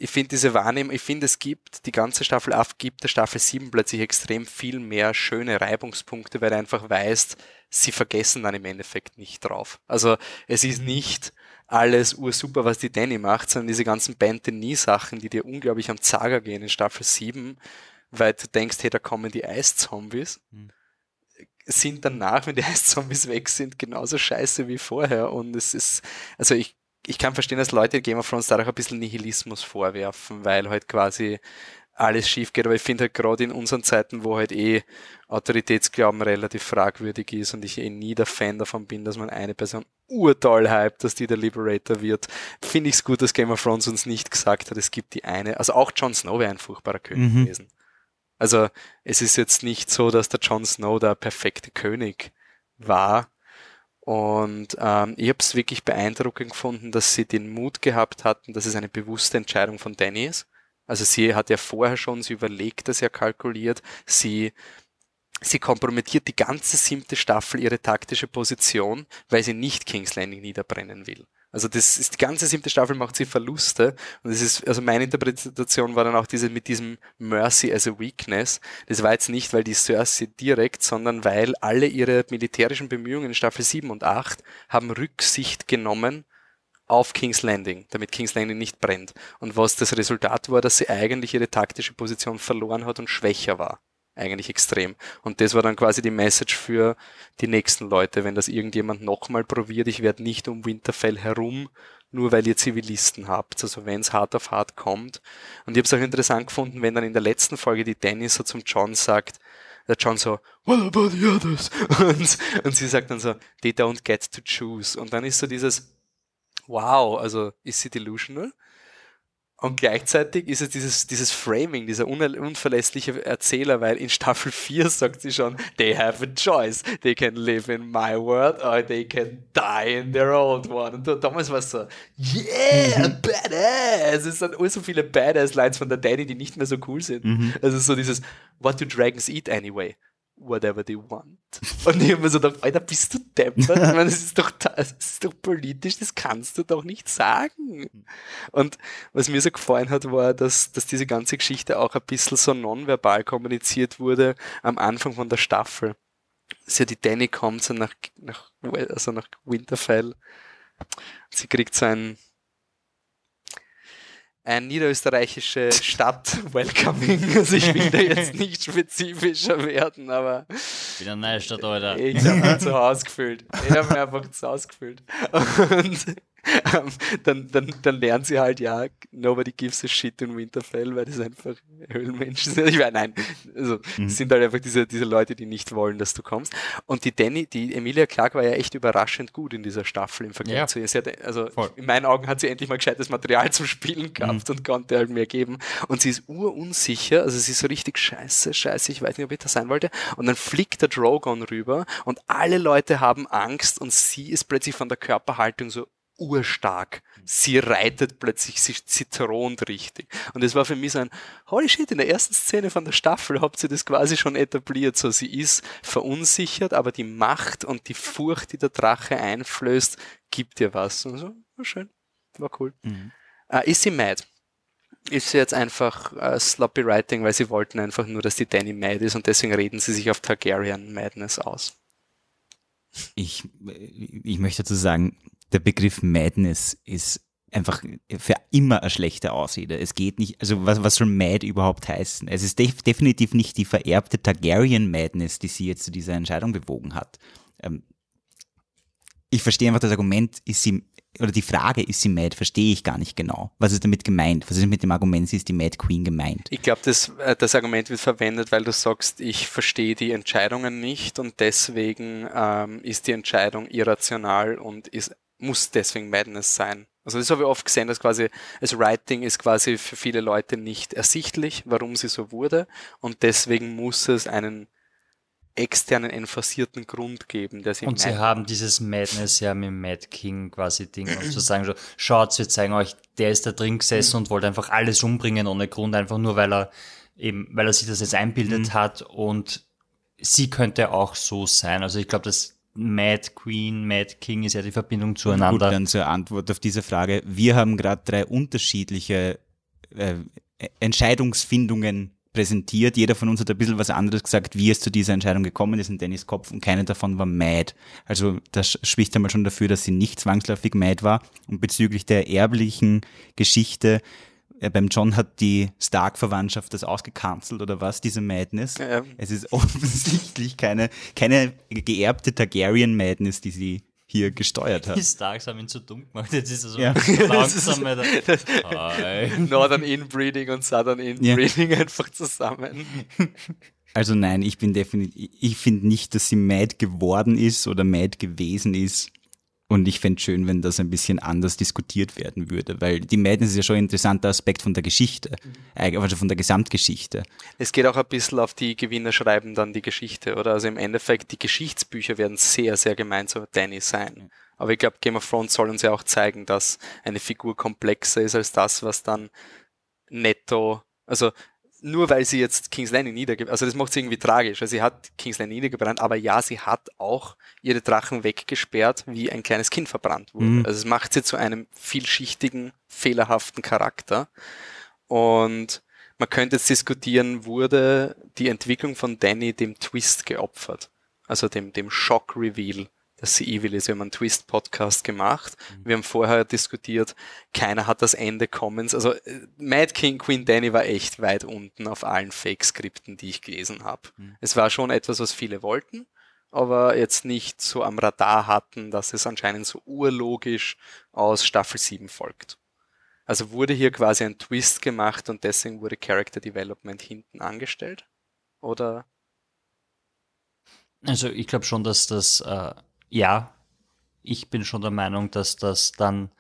ich finde diese Wahrnehmung, ich finde es gibt, die ganze Staffel 8 gibt der Staffel 7 plötzlich extrem viel mehr schöne Reibungspunkte, weil du einfach weißt, sie vergessen dann im Endeffekt nicht drauf. Also es ist nicht alles ursuper, was die Danny macht, sondern diese ganzen Bantenie-Sachen, die dir unglaublich am Zager gehen in Staffel 7, weil du denkst, hey, da kommen die Eiszombies. Mhm sind danach, wenn die [LAUGHS] Eiszombies weg sind, genauso scheiße wie vorher. Und es ist, also ich ich kann verstehen, dass Leute Game of Thrones dadurch ein bisschen Nihilismus vorwerfen, weil halt quasi alles schief geht. Aber ich finde halt gerade in unseren Zeiten, wo halt eh Autoritätsglauben relativ fragwürdig ist und ich eh nie der Fan davon bin, dass man eine Person urtoll hype, dass die der Liberator wird, finde ich es gut, dass Game of Thrones uns nicht gesagt hat, es gibt die eine. Also auch Jon Snow wäre ein furchtbarer König mhm. gewesen. Also es ist jetzt nicht so, dass der Jon Snow der perfekte König war, und ähm, ich habe es wirklich beeindruckend gefunden, dass sie den Mut gehabt hatten, dass es eine bewusste Entscheidung von Danny ist. Also sie hat ja vorher schon, sie überlegt das ja kalkuliert, sie Sie kompromittiert die ganze siebte Staffel ihre taktische Position, weil sie nicht King's Landing niederbrennen will. Also das ist die ganze siebte Staffel macht sie Verluste und das ist also meine Interpretation war dann auch diese mit diesem Mercy as a Weakness. Das war jetzt nicht, weil die Cersei direkt, sondern weil alle ihre militärischen Bemühungen in Staffel 7 und 8 haben Rücksicht genommen auf King's Landing, damit King's Landing nicht brennt. Und was das Resultat war, dass sie eigentlich ihre taktische Position verloren hat und schwächer war eigentlich extrem. Und das war dann quasi die Message für die nächsten Leute, wenn das irgendjemand nochmal probiert, ich werde nicht um Winterfell herum, nur weil ihr Zivilisten habt. Also wenn es hart auf hart kommt. Und ich habe es auch interessant gefunden, wenn dann in der letzten Folge die Dennis so zum John sagt, der John so, what about the others? [LAUGHS] Und, und sie sagt dann so, they don't get to choose. Und dann ist so dieses, wow, also ist sie delusional? Und gleichzeitig ist es dieses, dieses Framing, dieser unverlässliche Erzähler, weil in Staffel 4 sagt sie schon, they have a choice. They can live in my world or they can die in their old one. Und damals war es so, yeah, mhm. badass. Es sind so viele Badass-Lines von der Danny, die nicht mehr so cool sind. Mhm. Also so dieses, what do dragons eat anyway? Whatever they want. Und ich habe mir so gedacht, Alter, bist du deppert? Ich meine, das ist, doch, das ist doch politisch, das kannst du doch nicht sagen. Und was mir so gefallen hat, war, dass, dass diese ganze Geschichte auch ein bisschen so nonverbal kommuniziert wurde am Anfang von der Staffel. Dass die Danny kommt so nach, nach, also nach Winterfell. Sie kriegt so ein, eine niederösterreichische Stadt [LAUGHS] welcoming. Also ich will da jetzt nicht spezifischer werden, aber. Wieder eine neue Stadt, Alter. Ich habe mir zu Hause gefühlt. Ich habe mir einfach zu Hause gefühlt. Und [LAUGHS] dann, dann, dann lernen sie halt, ja, nobody gives a shit in Winterfell, weil das einfach Höhlenmenschen sind. Ich meine, nein, also mhm. sind halt einfach diese, diese Leute, die nicht wollen, dass du kommst. Und die Danny, die Emilia Clark war ja echt überraschend gut in dieser Staffel im Vergleich ja. zu ihr. Sie hat, also Voll. in meinen Augen hat sie endlich mal gescheites Material zum Spielen gehabt mhm. und konnte halt mehr geben. Und sie ist urunsicher, also sie ist so richtig scheiße, scheiße, ich weiß nicht, ob ich das sein wollte. Und dann fliegt der Drogon rüber und alle Leute haben Angst und sie ist plötzlich von der Körperhaltung so urstark. Sie reitet plötzlich, sie zitront richtig. Und es war für mich so ein, holy shit, in der ersten Szene von der Staffel habt ihr das quasi schon etabliert. So, sie ist verunsichert, aber die Macht und die Furcht, die der Drache einflößt, gibt ihr was. Und so, war schön. War cool. Mhm. Uh, ist sie mad? Ist sie jetzt einfach uh, sloppy writing, weil sie wollten einfach nur, dass die Danny mad ist und deswegen reden sie sich auf Targaryen Madness aus? Ich, ich möchte dazu sagen, der Begriff Madness ist einfach für immer eine schlechte Ausrede. Es geht nicht, also was, was soll Mad überhaupt heißen? Es ist def definitiv nicht die vererbte Targaryen Madness, die sie jetzt zu dieser Entscheidung bewogen hat. Ähm, ich verstehe einfach das Argument, ist sie, oder die Frage, ist sie Mad, verstehe ich gar nicht genau. Was ist damit gemeint? Was ist mit dem Argument, sie ist die Mad Queen gemeint? Ich glaube, das, äh, das Argument wird verwendet, weil du sagst, ich verstehe die Entscheidungen nicht und deswegen ähm, ist die Entscheidung irrational und ist muss deswegen Madness sein. Also das habe ich oft gesehen, dass quasi das Writing ist quasi für viele Leute nicht ersichtlich, warum sie so wurde und deswegen muss es einen externen emphasierten Grund geben, der sie Und sie haben dieses Madness ja mit Mad King quasi Ding und zu sagen so, schaut, wir zeigen euch, der ist da drin gesessen und wollte einfach alles umbringen ohne Grund, einfach nur weil er eben, weil er sich das jetzt einbildet mhm. hat und sie könnte auch so sein. Also ich glaube, dass Mad Queen, Mad King ist ja die Verbindung zueinander. Gut, dann zur Antwort auf diese Frage. Wir haben gerade drei unterschiedliche äh, Entscheidungsfindungen präsentiert. Jeder von uns hat ein bisschen was anderes gesagt, wie es zu dieser Entscheidung gekommen ist in Dennis Kopf und keine davon war mad. Also das spricht einmal schon dafür, dass sie nicht zwangsläufig mad war. Und bezüglich der erblichen Geschichte beim John hat die Stark-Verwandtschaft das ausgekanzelt oder was, diese Madness. Ja. Es ist [LAUGHS] offensichtlich keine, keine geerbte Targaryen-Madness, die sie hier gesteuert hat. Die Starks haben ihn zu dumm gemacht. Jetzt ist er so ja. [LAUGHS] langsam weiter. [LAUGHS] Northern Inbreeding und Southern Inbreeding ja. einfach zusammen. Also nein, ich bin definitiv, ich finde nicht, dass sie mad geworden ist oder mad gewesen ist. Und ich fände schön, wenn das ein bisschen anders diskutiert werden würde, weil die Madness ist ja schon ein interessanter Aspekt von der Geschichte, also von der Gesamtgeschichte. Es geht auch ein bisschen auf die Gewinner schreiben dann die Geschichte, oder? Also im Endeffekt, die Geschichtsbücher werden sehr, sehr gemein zu Danny sein. Aber ich glaube, Game of Thrones soll uns ja auch zeigen, dass eine Figur komplexer ist als das, was dann netto, also nur weil sie jetzt King's Landing niedergebrannt, also das macht sie irgendwie tragisch. Also sie hat King's Landing niedergebrannt, aber ja, sie hat auch ihre Drachen weggesperrt, wie ein kleines Kind verbrannt wurde. Mhm. Also es macht sie zu einem vielschichtigen, fehlerhaften Charakter. Und man könnte jetzt diskutieren, wurde die Entwicklung von Danny dem Twist geopfert? Also dem, dem Shock-Reveal dass sie evil ist. Wir haben einen Twist-Podcast gemacht. Mhm. Wir haben vorher diskutiert, keiner hat das Ende Commons. Also äh, Mad King Queen Danny war echt weit unten auf allen Fake-Skripten, die ich gelesen habe. Mhm. Es war schon etwas, was viele wollten, aber jetzt nicht so am Radar hatten, dass es anscheinend so urlogisch aus Staffel 7 folgt. Also wurde hier quasi ein Twist gemacht und deswegen wurde Character Development hinten angestellt? Oder? Also ich glaube schon, dass das äh, ja, ich bin schon der Meinung, dass das dann,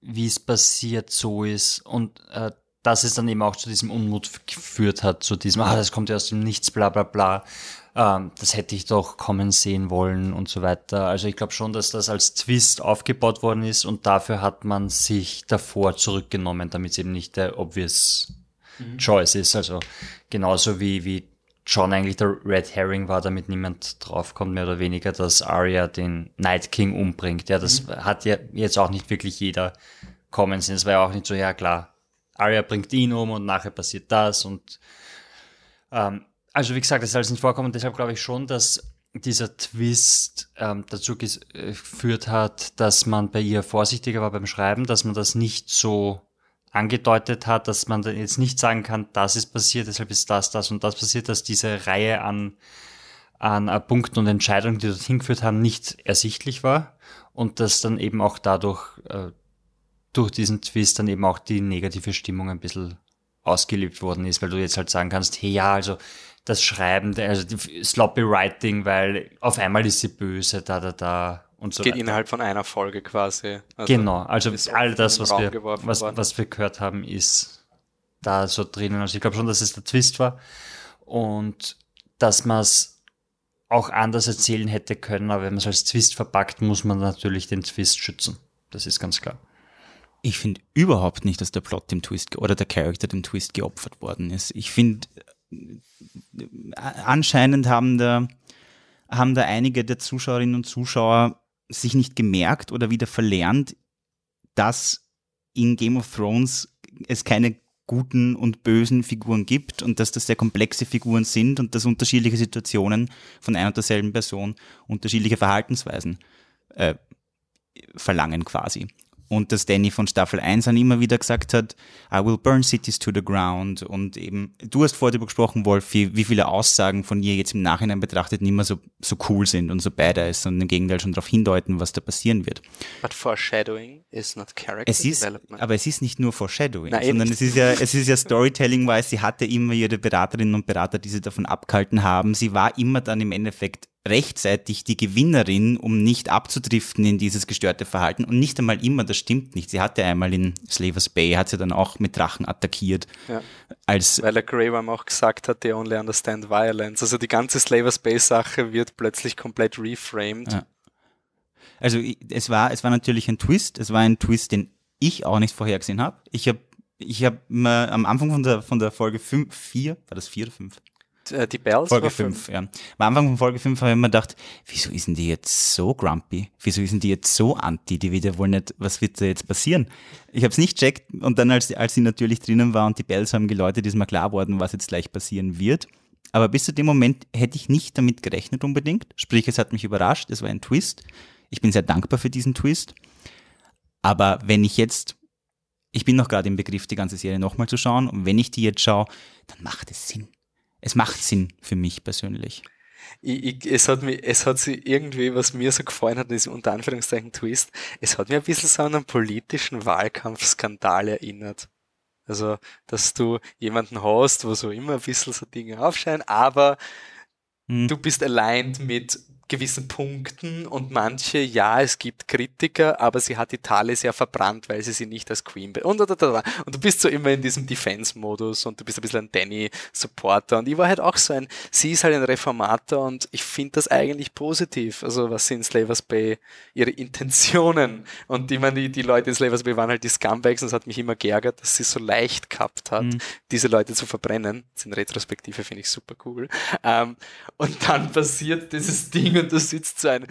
wie es passiert, so ist und äh, dass es dann eben auch zu diesem Unmut geführt hat, zu diesem, ah, das kommt ja aus dem Nichts, bla bla bla, ähm, das hätte ich doch kommen sehen wollen und so weiter. Also ich glaube schon, dass das als Twist aufgebaut worden ist und dafür hat man sich davor zurückgenommen, damit es eben nicht der obvious mhm. Choice ist. Also genauso wie, wie schon eigentlich der Red Herring war, damit niemand draufkommt, mehr oder weniger, dass Arya den Night King umbringt. Ja, das mhm. hat ja jetzt auch nicht wirklich jeder kommen sehen. Es war ja auch nicht so, ja klar, Arya bringt ihn um und nachher passiert das und ähm, also wie gesagt, das ist alles nicht vorkommen. Deshalb glaube ich schon, dass dieser Twist ähm, dazu geführt hat, dass man bei ihr vorsichtiger war beim Schreiben, dass man das nicht so angedeutet hat, dass man jetzt nicht sagen kann, das ist passiert, deshalb ist das, das und das passiert, dass diese Reihe an, an äh, Punkten und Entscheidungen, die dorthin geführt haben, nicht ersichtlich war und dass dann eben auch dadurch, äh, durch diesen Twist dann eben auch die negative Stimmung ein bisschen ausgelebt worden ist, weil du jetzt halt sagen kannst, hey ja, also das Schreiben, also sloppy Writing, weil auf einmal ist sie böse, da, da, da und so Geht weiter. innerhalb von einer Folge quasi. Also genau, also all das, was wir, was, was wir gehört haben, ist da so drinnen. Also ich glaube schon, dass es der Twist war und dass man es auch anders erzählen hätte können, aber wenn man es als Twist verpackt, muss man natürlich den Twist schützen. Das ist ganz klar. Ich finde überhaupt nicht, dass der Plot dem Twist oder der Charakter dem Twist geopfert worden ist. Ich finde, äh, anscheinend haben da, haben da einige der Zuschauerinnen und Zuschauer sich nicht gemerkt oder wieder verlernt, dass in Game of Thrones es keine guten und bösen Figuren gibt und dass das sehr komplexe Figuren sind und dass unterschiedliche Situationen von einer und derselben Person unterschiedliche Verhaltensweisen äh, verlangen quasi und dass Danny von Staffel 1 an immer wieder gesagt hat, I will burn cities to the ground und eben, du hast vorher darüber gesprochen, Wolf, wie, wie viele Aussagen von ihr jetzt im Nachhinein betrachtet nicht mehr so, so cool sind und so badass und im Gegenteil schon darauf hindeuten, was da passieren wird. But foreshadowing is not character es ist, development. Aber es ist nicht nur Foreshadowing, Nein, sondern es ist ja, [LAUGHS] es ist ja Storytelling, weil sie hatte immer ihre Beraterinnen und Berater, die sie davon abgehalten haben. Sie war immer dann im Endeffekt rechtzeitig die Gewinnerin, um nicht abzudriften in dieses gestörte Verhalten. Und nicht einmal immer, das stimmt nicht. Sie hatte einmal in Slavers Bay, hat sie dann auch mit Drachen attackiert. Ja. Als, Weil der Worm auch gesagt hat, they only understand violence. Also die ganze Slavers Bay Sache wird plötzlich komplett reframed. Ja. also es war, es war natürlich ein Twist. Es war ein Twist, den ich auch nicht vorhergesehen habe. Ich habe ich hab mir am Anfang von der, von der Folge 5, 4, war das 4 oder 5? Äh, Die Bells Folge war 5, ja. Am Anfang von Folge 5 habe ich mir gedacht, wieso ist denn die jetzt so grumpy? Wieso ist denn die jetzt so anti? Die wird ja wohl nicht, was wird da jetzt passieren? Ich habe es nicht checkt und dann, als, als sie natürlich drinnen war und die Bells haben geläutet, ist mir klar geworden, was jetzt gleich passieren wird. Aber bis zu dem Moment hätte ich nicht damit gerechnet unbedingt. Sprich, es hat mich überrascht, es war ein Twist. Ich bin sehr dankbar für diesen Twist. Aber wenn ich jetzt, ich bin noch gerade im Begriff, die ganze Serie nochmal zu schauen, und wenn ich die jetzt schaue, dann macht es Sinn. Es macht Sinn für mich persönlich. Ich, ich, es hat mir, es hat sich irgendwie, was mir so gefallen hat, ist unter Anführungszeichen Twist, es hat mir ein bisschen so an einen politischen Wahlkampfskandal erinnert. Also, dass du jemanden hast, wo so immer ein bisschen so Dinge aufscheinen, aber Hm. du bist aligned mit gewissen Punkten und manche, ja, es gibt Kritiker, aber sie hat die Talis ja verbrannt, weil sie sie nicht als Queen be und, und, und, und, und du bist so immer in diesem Defense-Modus und du bist ein bisschen ein Danny-Supporter und ich war halt auch so ein, sie ist halt ein Reformator und ich finde das eigentlich positiv, also was sie in Slavers Bay, ihre Intentionen und ich meine, die, die Leute in Slavers Bay waren halt die Scumbags und es hat mich immer geärgert, dass sie so leicht gehabt hat, Mhm. diese Leute zu verbrennen. Das in Retrospektive finde ich super cool. Ähm, und dann passiert dieses Ding [LAUGHS] und da sitzt so ein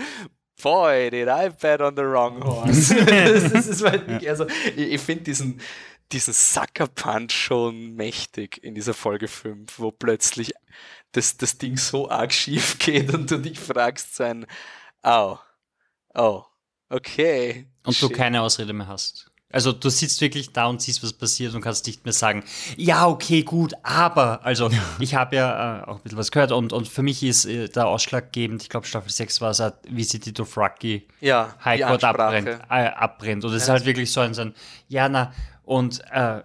Boy, did I bet on the wrong horse. [LAUGHS] das, das [LAUGHS] ist halt wirklich, also ich, ich finde diesen, diesen Sucker Punch schon mächtig in dieser Folge 5, wo plötzlich das, das Ding so arg schief geht und du dich fragst, so ein, oh, oh, okay. Und du shit. keine Ausrede mehr hast. Also du sitzt wirklich da und siehst, was passiert und kannst nicht mehr sagen, ja, okay, gut, aber, also ich habe ja äh, auch ein bisschen was gehört und, und für mich ist äh, der ausschlaggebend, ich glaube Staffel 6 war es, äh, wie sie die Dothraki ja, High Court abbrennt, äh, abbrennt. Und es ist halt wirklich so ein, so ein ja, na, und äh,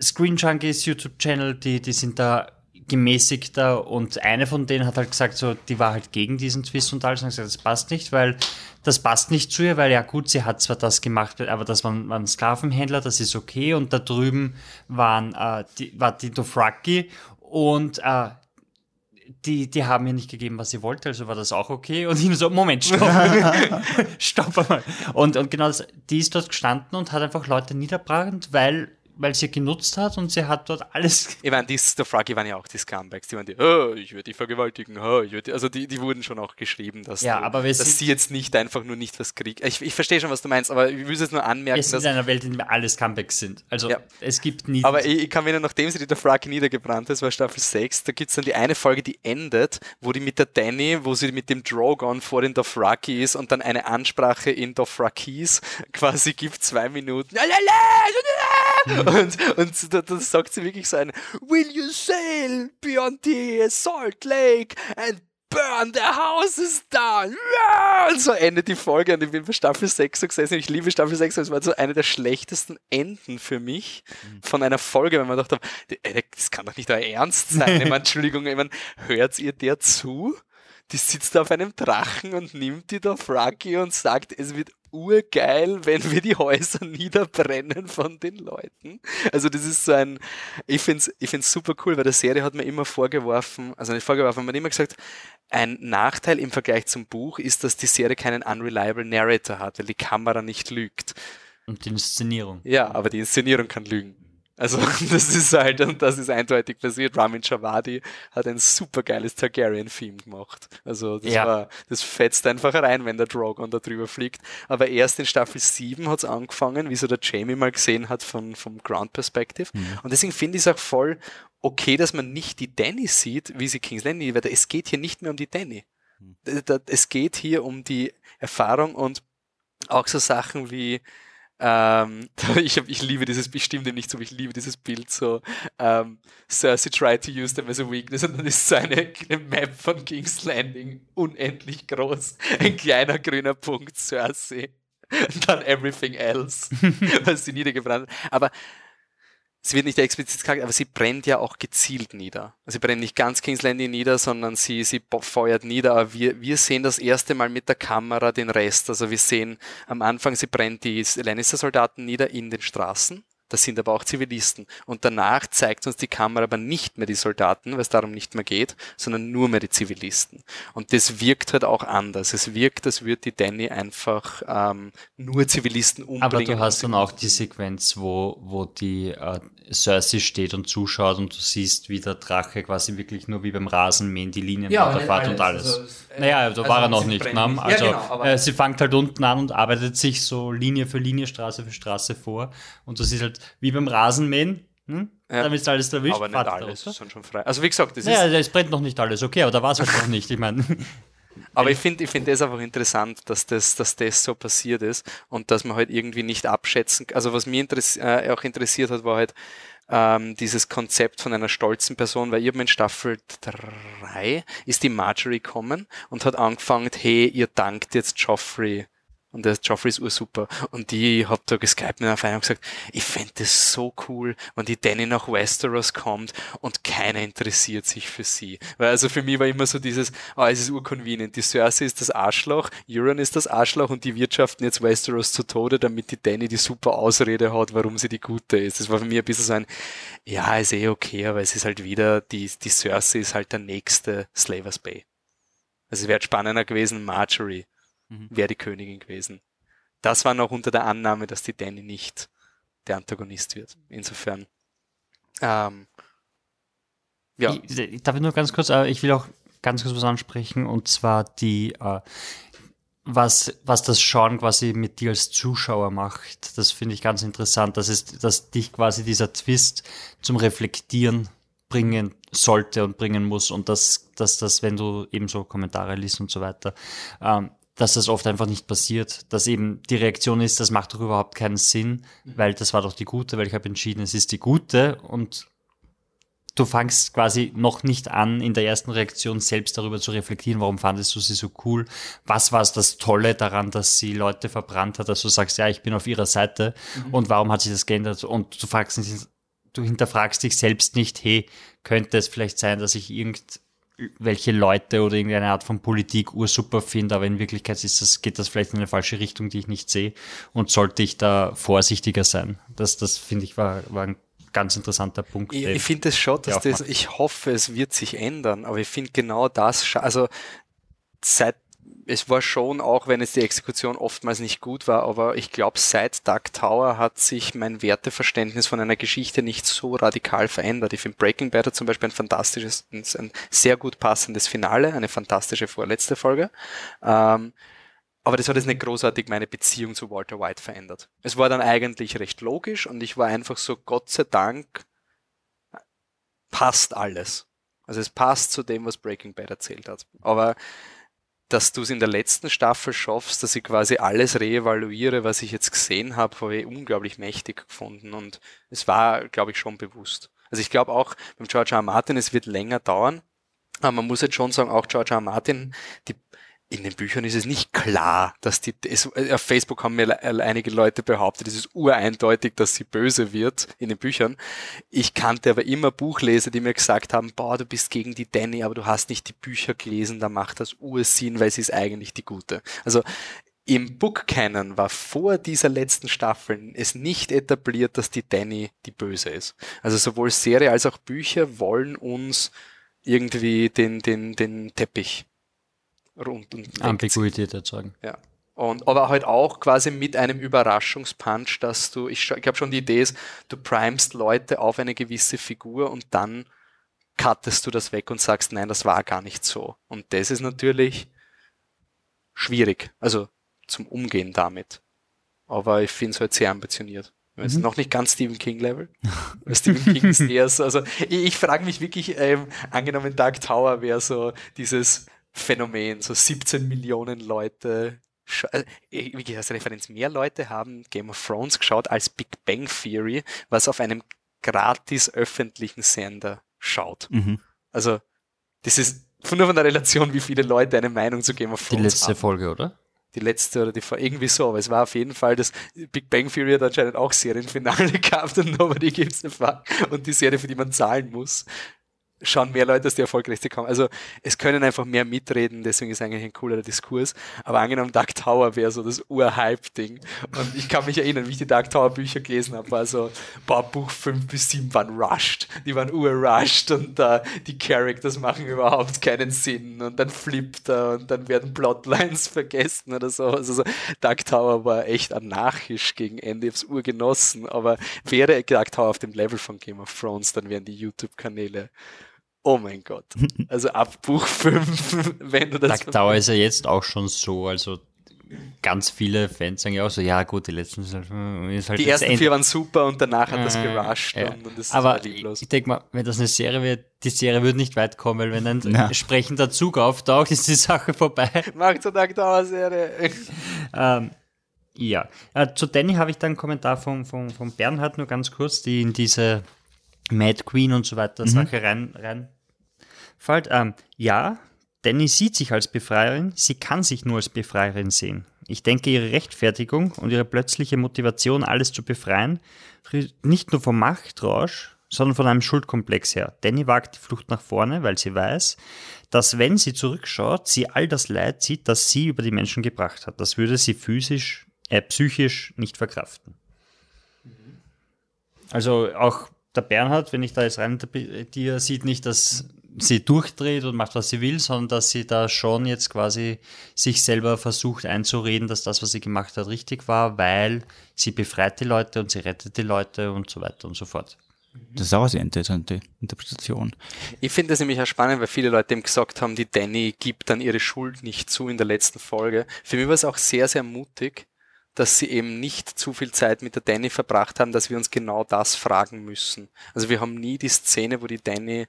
Screen Junkies YouTube-Channel, die, die sind da gemäßigter und eine von denen hat halt gesagt, so, die war halt gegen diesen Twist und alles und hat gesagt, das passt nicht, weil das passt nicht zu ihr, weil ja gut, sie hat zwar das gemacht, aber das waren, waren Sklavenhändler, das ist okay und da drüben waren, äh, die, war die Dothraki und äh, die, die haben ihr nicht gegeben, was sie wollte, also war das auch okay. Und ich so, Moment, stopp. [LAUGHS] stopp einmal. Und, und genau das, die ist dort gestanden und hat einfach Leute niederbrachend, weil, weil sie genutzt hat und sie hat dort alles. [LAUGHS] Ich meine, die Dothraki waren ja auch die Scumbags, die waren die, oh, ich würde die vergewaltigen, oh, ich würde, also die, die wurden schon auch geschrieben, dass, Ja, du, aber wir dass sind- sie jetzt nicht einfach nur nicht was kriegt. Ich, ich verstehe schon, was du meinst, aber ich will es jetzt nur anmerken, Es ist dass, in einer Welt, in der alle Comebacks sind. Also Ja. es gibt nie. aber ich, ich kann erinnern, nachdem sie die Dothraki niedergebrannt ist, war Staffel 6, da gibt es dann die eine Folge, die endet, wo die mit der Danny, wo sie mit dem Drogon vor den Dothraki ist und dann eine Ansprache in Dothrakis [LAUGHS] quasi gibt, zwei Minuten. [LAUGHS] Und, und da, da sagt sie wirklich so ein Will you sail beyond the Salt Lake and burn the houses down? Und so endet die Folge und ich bin bei Staffel 6 so gesessen. Ich liebe Staffel 6, das war so eine der schlechtesten Enden für mich von einer Folge, wenn man dachte, ey, das kann doch nicht euer Ernst sein. Ich meine, [LAUGHS] Entschuldigung, ich meine, hört ihr der zu? Die sitzt auf einem Drachen und nimmt die Dothraki und sagt, es wird urgeil, wenn wir die Häuser [LAUGHS] niederbrennen von den Leuten. Also das ist so ein, ich find's, ich find's super cool, weil der Serie hat mir immer vorgeworfen, also nicht vorgeworfen, man hat immer gesagt, ein Nachteil im Vergleich zum Buch ist, dass die Serie keinen unreliable Narrator hat, weil die Kamera nicht lügt. Und die Inszenierung. Ja, aber die Inszenierung kann lügen. Also [LAUGHS] das ist halt, und das ist eindeutig passiert. Ramin Javadi hat ein super geiles Targaryen-Theme gemacht. Also das Ja. war, das fetzt einfach rein, wenn der Drogon da drüber fliegt. Aber erst in Staffel 7 hat's angefangen, wie so der Jamie mal gesehen hat von, vom Ground Perspective. Und deswegen finde ich es auch voll okay, dass man nicht die Danny sieht, wie sie King's Landing, weil es geht hier nicht mehr um die Danny. Da- da- Es geht hier um die Erfahrung und auch so Sachen wie ähm, [LAUGHS] ich, hab, ich liebe dieses, ich stimme dem nicht zu, ich liebe dieses Bild so, ähm, Cersei tried to use them as a weakness und dann ist so eine, eine [LAUGHS] Map von King's Landing unendlich groß, ein kleiner grüner Punkt Cersei. Und dann everything else, [LAUGHS] was sie niedergebrannt hat. Aber es wird nicht explizit gesagt, aber sie brennt ja auch gezielt nieder. Also sie brennt nicht ganz King's Landing nieder, sondern sie, sie feuert nieder. Aber wir, wir sehen das erste Mal mit der Kamera den Rest. Also wir sehen am Anfang, sie brennt die Lannister-Soldaten nieder in den Straßen. Das sind aber auch Zivilisten. Und danach zeigt uns die Kamera aber nicht mehr die Soldaten, weil es darum nicht mehr geht, sondern nur mehr die Zivilisten. Und das wirkt halt auch anders. Es wirkt, als würde die Danny einfach ähm, nur Zivilisten umbringen. Aber du hast dann auch die Sequenz, wo, wo die äh, Cersei steht und zuschaut und du siehst, wie der Drache quasi wirklich nur wie beim Rasenmähen die Linien Ja, nicht und alles. Also, naja, da also war er noch nicht. Ne? nicht. Ja, Also genau, äh, sie fängt halt unten an und arbeitet sich so Linie für Linie, Straße für Straße vor. Und du siehst halt wie beim Rasenmähen, hm? Ja. damit ist alles erwischt. aber nicht alles, ist schon, frei. Also wie gesagt, das ist, Naja, es brennt noch nicht alles, okay, aber da war es halt noch nicht. Ich meine, [LAUGHS] aber ich finde ich finde das einfach interessant, dass das, dass das so passiert ist und dass man halt irgendwie nicht abschätzen, also was mich interess äh, auch interessiert hat, war halt ähm, dieses Konzept von einer stolzen Person, weil eben in Staffel 3 ist die Marjorie kommen und hat angefangen, hey, ihr dankt jetzt Joffrey Und der Joffrey ist ursuper. Und die hat da geskypt mit einer Feier und gesagt, ich fände das so cool, wenn die Danny nach Westeros kommt und keiner interessiert sich für sie. Weil also für mich war immer so dieses, ah, es ist urconvenient. Die Cersei ist das Arschloch, Euron ist das Arschloch und die wirtschaften jetzt Westeros zu Tode, damit die Danny die super Ausrede hat, warum sie die Gute ist. Das war für mich ein bisschen so ein, ja, ist eh okay, aber es ist halt wieder, die, die Cersei ist halt der nächste Slavers Bay. Also es wäre spannender gewesen, Marjorie Mhm. wäre die Königin gewesen. Das war noch unter der Annahme, dass die Danny nicht der Antagonist wird. Insofern. Ähm, ja, Ich, ich darf ich nur ganz kurz, äh, ich will auch ganz kurz was ansprechen und zwar die, äh, was, was das Schauen quasi mit dir als Zuschauer macht. Das finde ich ganz interessant. Das ist, dass dich quasi dieser Twist zum Reflektieren bringen sollte und bringen muss und dass, dass das, wenn du eben so Kommentare liest und so weiter, ähm, dass das oft einfach nicht passiert, dass eben die Reaktion ist, das macht doch überhaupt keinen Sinn, weil das war doch die gute, weil ich habe entschieden, es ist die gute. Und du fangst quasi noch nicht an, in der ersten Reaktion selbst darüber zu reflektieren, warum fandest du sie so cool? Was war es das Tolle daran, dass sie Leute verbrannt hat, dass du sagst, ja, ich bin auf ihrer Seite? Und warum hat sich das geändert? Und du fragst nicht, du hinterfragst dich selbst nicht, hey, könnte es vielleicht sein, dass ich irgendwelche Leute oder irgendeine Art von Politik ursuper finde, aber in Wirklichkeit ist das, geht das vielleicht in eine falsche Richtung, die ich nicht sehe und sollte ich da vorsichtiger sein? Das, das finde ich war, war ein ganz interessanter Punkt. ich, ich finde es schon, dass das, ich hoffe, es wird sich ändern, aber ich finde genau das, also seit, es war schon, auch wenn es die Exekution oftmals nicht gut war, aber ich glaube, seit Dark Tower hat sich mein Werteverständnis von einer Geschichte nicht so radikal verändert. Ich finde Breaking Bad hat zum Beispiel ein fantastisches, ein sehr gut passendes Finale, eine fantastische vorletzte Folge. Ähm, aber das hat jetzt nicht großartig meine Beziehung zu Walter White verändert. Es war dann eigentlich recht logisch und ich war einfach so, Gott sei Dank, passt alles. Also es passt zu dem, was Breaking Bad erzählt hat. Aber dass du es in der letzten Staffel schaffst, dass ich quasi alles reevaluiere, was ich jetzt gesehen habe, habe ich unglaublich mächtig gefunden und es war, glaube ich, schon bewusst. Also ich glaube auch beim George R. R. Martin, es wird länger dauern, aber man muss jetzt schon sagen, auch George R. R. Martin, die in den Büchern ist es nicht klar, dass die, es, auf Facebook haben mir le- einige Leute behauptet, es ist ureindeutig, dass sie böse wird in den Büchern. Ich kannte aber immer Buchleser, die mir gesagt haben, boah, du bist gegen die Danny, aber du hast nicht die Bücher gelesen, da macht das Ursinn, weil sie ist eigentlich die Gute. Also, im Book Canon war vor dieser letzten Staffel es nicht etabliert, dass die Danny die Böse ist. Also sowohl Serie als auch Bücher wollen uns irgendwie den, den, den Teppich rund und Ambiguität erzeugen. Ja. Und, aber halt auch quasi mit einem Überraschungspunch, dass du, ich, ich glaube schon die Idee ist, du primest Leute auf eine gewisse Figur und dann cuttest du das weg und sagst, nein, das war gar nicht so. Und das ist natürlich schwierig. Also zum Umgehen damit. Aber ich finde es halt sehr ambitioniert. Es ist mhm. noch nicht ganz Stephen King Level. Stephen King ist [LAUGHS] eher so, also ich, ich frage mich wirklich, ähm, angenommen Dark Tower wäre so dieses Phänomen, so 17 Millionen Leute, äh, wie als Referenz, mehr Leute haben Game of Thrones geschaut als Big Bang Theory, was auf einem gratis öffentlichen Sender schaut. Mhm. Also, das ist nur von der Relation, wie viele Leute eine Meinung zu Game of Thrones haben. Die letzte haben. Folge, oder? die letzte oder die irgendwie so, aber es war auf jeden Fall das Big Bang Theory hat anscheinend auch Serienfinale [LAUGHS] gehabt und nobody gives a fuck und die Serie, für die man zahlen muss, schauen mehr Leute, dass die erfolgreichste kommen. Also es können einfach mehr mitreden, deswegen ist eigentlich ein cooler Diskurs. Aber angenommen, Dark Tower wäre so das Urhype-Ding. Und ich kann mich erinnern, wie ich die Dark Tower Bücher gelesen habe, war so, boah, Buch 5 bis 7 waren rushed. Die waren urrushed und uh, die Characters machen überhaupt keinen Sinn. Und dann flippt er und dann werden Plotlines [LAUGHS] vergessen oder so. Also so, Dark Tower war echt anarchisch gegen Ende. Ich urgenossen. Aber wäre Dark Tower auf dem Level von Game of Thrones, dann wären die YouTube-Kanäle oh mein Gott. Also ab Buch [LAUGHS] 5, wenn du das. Dark Tower ist ja jetzt auch schon so, also ganz viele Fans sagen ja auch so, ja gut, die letzten ist halt, ist halt Die ersten Ende. vier waren super und danach hat das äh, gerusht ja. und, und das Aber ich, ich denke mal, wenn das eine Serie wird, die Serie wird nicht weit kommen, weil wenn ein ja. sprechender Zug auftaucht, ist die Sache vorbei. [LAUGHS] Macht so Dark Tower Serie. [LAUGHS] ähm, ja, äh, zu Danny habe ich dann einen Kommentar von, von, von Bernhard nur ganz kurz, die in diese Mad Queen und so weiter mhm. Sache rein, rein fällt. Ähm, ja, Danny sieht sich als Befreierin, sie kann sich nur als Befreierin sehen. Ich denke, ihre Rechtfertigung und ihre plötzliche Motivation, alles zu befreien, nicht nur vom Machtrausch, sondern von einem Schuldkomplex her. Danny wagt die Flucht nach vorne, weil sie weiß, dass wenn sie zurückschaut, sie all das Leid sieht, das sie über die Menschen gebracht hat. Das würde sie physisch, äh, psychisch nicht verkraften. Also auch der Bernhard, wenn ich da jetzt rein interpretiere, sieht nicht, dass sie durchdreht und macht, was sie will, sondern dass sie da schon jetzt quasi sich selber versucht einzureden, dass das, was sie gemacht hat, richtig war, weil sie befreit die Leute und sie rettet die Leute und so weiter und so fort. Das ist auch eine sehr interessante Interpretation. Ich finde das nämlich auch spannend, weil viele Leute eben gesagt haben, die Danny gibt dann ihre Schuld nicht zu in der letzten Folge. Für mich war es auch sehr, sehr mutig, dass sie eben nicht zu viel Zeit mit der Danny verbracht haben, dass wir uns genau das fragen müssen. Also wir haben nie die Szene, wo die Danny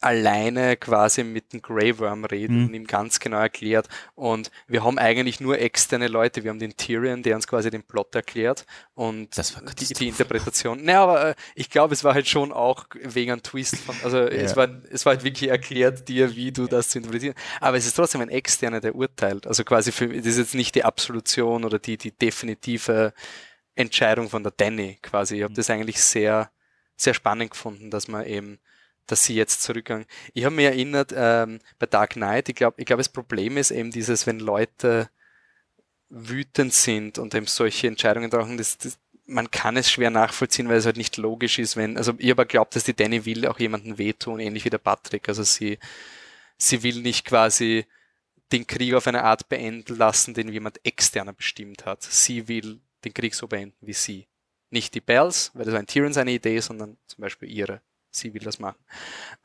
alleine quasi mit dem Grey Worm reden mhm. und ihm ganz genau erklärt. Und wir haben eigentlich nur externe Leute. Wir haben den Tyrion, der uns quasi den Plot erklärt und die, die, Interpretation. Naja, aber äh, ich glaube, es war halt schon auch wegen einem Twist von, also ja. es war, es war halt wirklich erklärt dir, wie du das zu interpretieren. Aber es ist trotzdem ein externer, der urteilt. Also quasi für, das ist jetzt nicht die Absolution oder die, die definitive Entscheidung von der Danny quasi. Ich habe mhm. das eigentlich sehr, sehr spannend gefunden, dass man eben dass sie jetzt zurückgegangen. Ich habe mich erinnert, ähm, bei Dark Knight, ich glaube, ich glaube, das Problem ist eben dieses, wenn Leute wütend sind und eben solche Entscheidungen brauchen, das, das, man kann es schwer nachvollziehen, weil es halt nicht logisch ist, wenn, also ich aber glaubt, dass die Danny will auch jemanden wehtun, ähnlich wie der Patrick. Also sie, sie will nicht quasi den Krieg auf eine Art beenden lassen, den jemand externer bestimmt hat. Sie will den Krieg so beenden wie sie. Nicht die Bells, weil das war ein Tyrion seine Idee, sondern zum Beispiel ihre sie will das machen.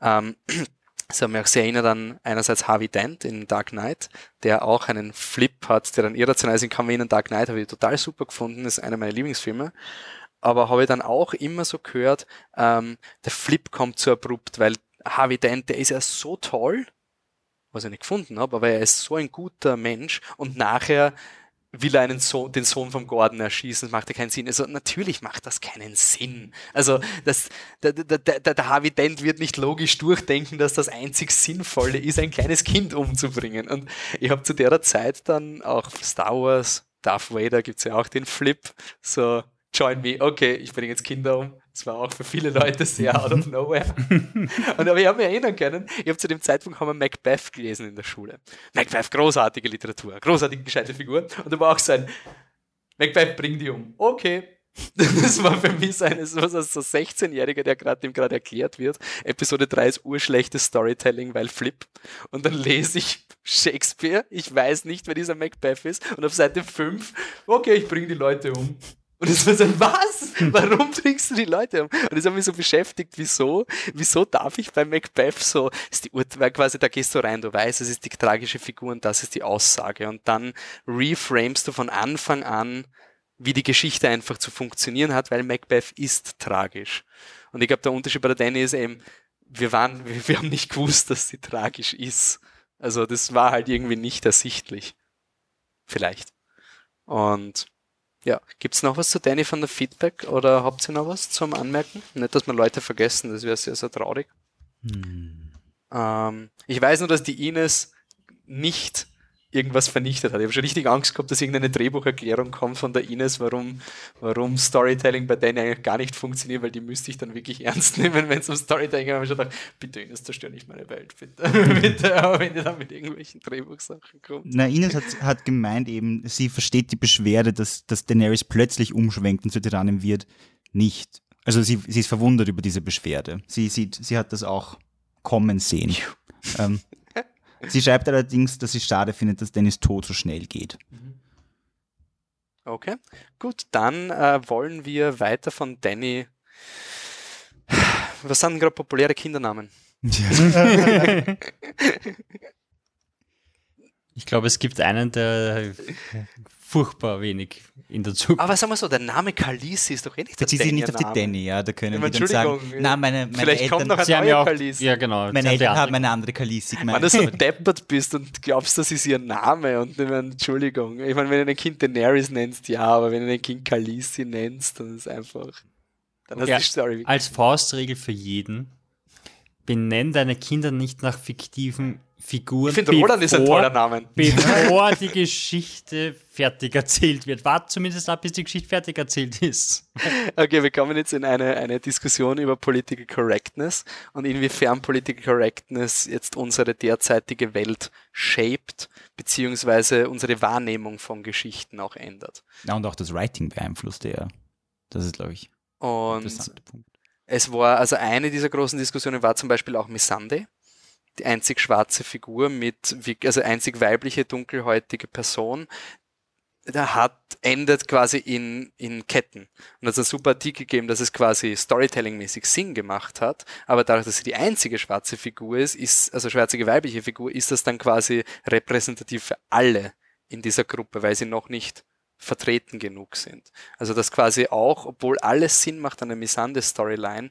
Ähm, [CLEARS THROAT] das hat mich auch sehr erinnert an einerseits Harvey Dent in Dark Knight, der auch einen Flip hat, der dann irrational ist in Kamen in Dark Knight, habe ich total super gefunden, ist einer meiner Lieblingsfilme. Aber habe ich dann auch immer so gehört, ähm, der Flip kommt zu abrupt, weil Harvey Dent, der ist ja so toll, was ich nicht gefunden habe, aber er ist so ein guter Mensch und nachher will er einen Sohn, den Sohn vom Gordon erschießen, das macht ja keinen Sinn. Also natürlich macht das keinen Sinn. Also das, der, der, der, der Harvey Dent wird nicht logisch durchdenken, dass das einzig Sinnvolle ist, ein kleines Kind umzubringen. Und ich habe zu der Zeit dann auch Star Wars, Darth Vader gibt's ja auch den Flip, so join me. Okay, ich bringe jetzt Kinder um. Das war auch für viele Leute sehr out of nowhere. [LAUGHS] Und aber ich habe mich erinnern können, ich habe zu dem Zeitpunkt haben wir Macbeth gelesen in der Schule. Macbeth, großartige Literatur, großartige gescheite Figur. Und da war auch so ein Macbeth, bring die um. Okay. [LAUGHS] Das war für mich so ein so 16-Jähriger, der gerade dem gerade erklärt wird. Episode 3 ist urschlechtes Storytelling, weil Flip. Und dann lese ich Shakespeare. Ich weiß nicht, wer dieser Macbeth ist. Und auf Seite 5, okay, ich bringe die Leute um. Und es war so, was? Warum bringst du die Leute um? Und das hat mich so beschäftigt, wieso? Wieso darf ich bei Macbeth so, ist die Urteil quasi, da gehst du rein, du weißt, es ist die tragische Figur und das ist die Aussage. Und dann reframest du von Anfang an, wie die Geschichte einfach zu funktionieren hat, weil Macbeth ist tragisch. Und ich glaube, der Unterschied bei der Danny ist eben, wir waren, wir, wir haben nicht gewusst, dass sie tragisch ist. Also das war halt irgendwie nicht ersichtlich. Vielleicht. Und ja, gibt's noch was zu Danny von der Feedback oder habt ihr noch was zum Anmerken? Nicht, dass wir Leute vergessen, das wäre sehr, sehr traurig. Hm. Ähm, ich weiß nur, dass die Ines nicht irgendwas vernichtet hat. Ich habe schon richtig Angst gehabt, dass irgendeine Drehbucherklärung kommt von der Ines, warum, warum Storytelling bei denen eigentlich gar nicht funktioniert, weil die müsste ich dann wirklich [LAUGHS] ernst nehmen, wenn es um Storytelling geht. Ich habe schon gedacht, bitte Ines, zerstör nicht meine Welt, bitte. [LAUGHS] bitte, aber wenn ihr dann mit irgendwelchen Drehbuchsachen kommt. Na, Ines hat, hat gemeint eben, sie versteht die Beschwerde, dass, dass Daenerys plötzlich umschwenkt und zur Tyrannin wird, nicht. Also sie, sie ist verwundert über diese Beschwerde. Sie sieht, sie hat das auch kommen sehen. ähm, Sie schreibt allerdings, dass sie schade findet, dass Dennis Tod so schnell geht. Okay, gut, dann äh, wollen wir weiter von Danny. Was sind gerade populäre Kindernamen? Ja. [LAUGHS] [LAUGHS] [LAUGHS] ich glaube, es gibt einen, der furchtbar wenig in der Zukunft. Aber sagen wir so, der Name Kalisi ist doch eh nicht der Bezieht sich nicht auf die Danny, ja, da können wir dann sagen, na, meine, meine Vielleicht Eltern, kommt noch ein neuer Kalisi. Ja, genau. Meine Eltern haben eine andere Kalisi gemeint. Wenn du so [LAUGHS] deppert bist und glaubst, das ist ihr Name und ich meine, Entschuldigung, ich meine, wenn du ein Kind Daenerys nennst, ja, aber wenn du ein Kind Kalisi nennst, dann ist einfach, dann okay, hast du die Story. Als Faustregel für jeden, benenn deine Kinder nicht nach fiktiven Figuren. Ich finde, Roland ist ein toller Name. Bevor [LAUGHS] die Geschichte fertig erzählt wird. Wart zumindest ab, bis die Geschichte fertig erzählt ist. Okay, wir kommen jetzt in eine, eine Diskussion über Political Correctness und inwiefern Political Correctness jetzt unsere derzeitige Welt shaped, beziehungsweise unsere Wahrnehmung von Geschichten auch ändert. Ja, und auch das Writing beeinflusst ja. Das ist, glaube ich, und es war, also eine dieser großen Diskussionen war zum Beispiel auch Missande die einzig schwarze Figur mit, also einzig weibliche, dunkelhäutige Person, der hat, endet quasi in, in Ketten. Und es hat super Artikel gegeben, dass es quasi Storytelling-mäßig Sinn gemacht hat, aber dadurch, dass sie die einzige schwarze Figur ist, ist, also schwarze weibliche Figur, ist das dann quasi repräsentativ für alle in dieser Gruppe, weil sie noch nicht vertreten genug sind. Also dass quasi auch, obwohl alles Sinn macht an der Misande-Storyline,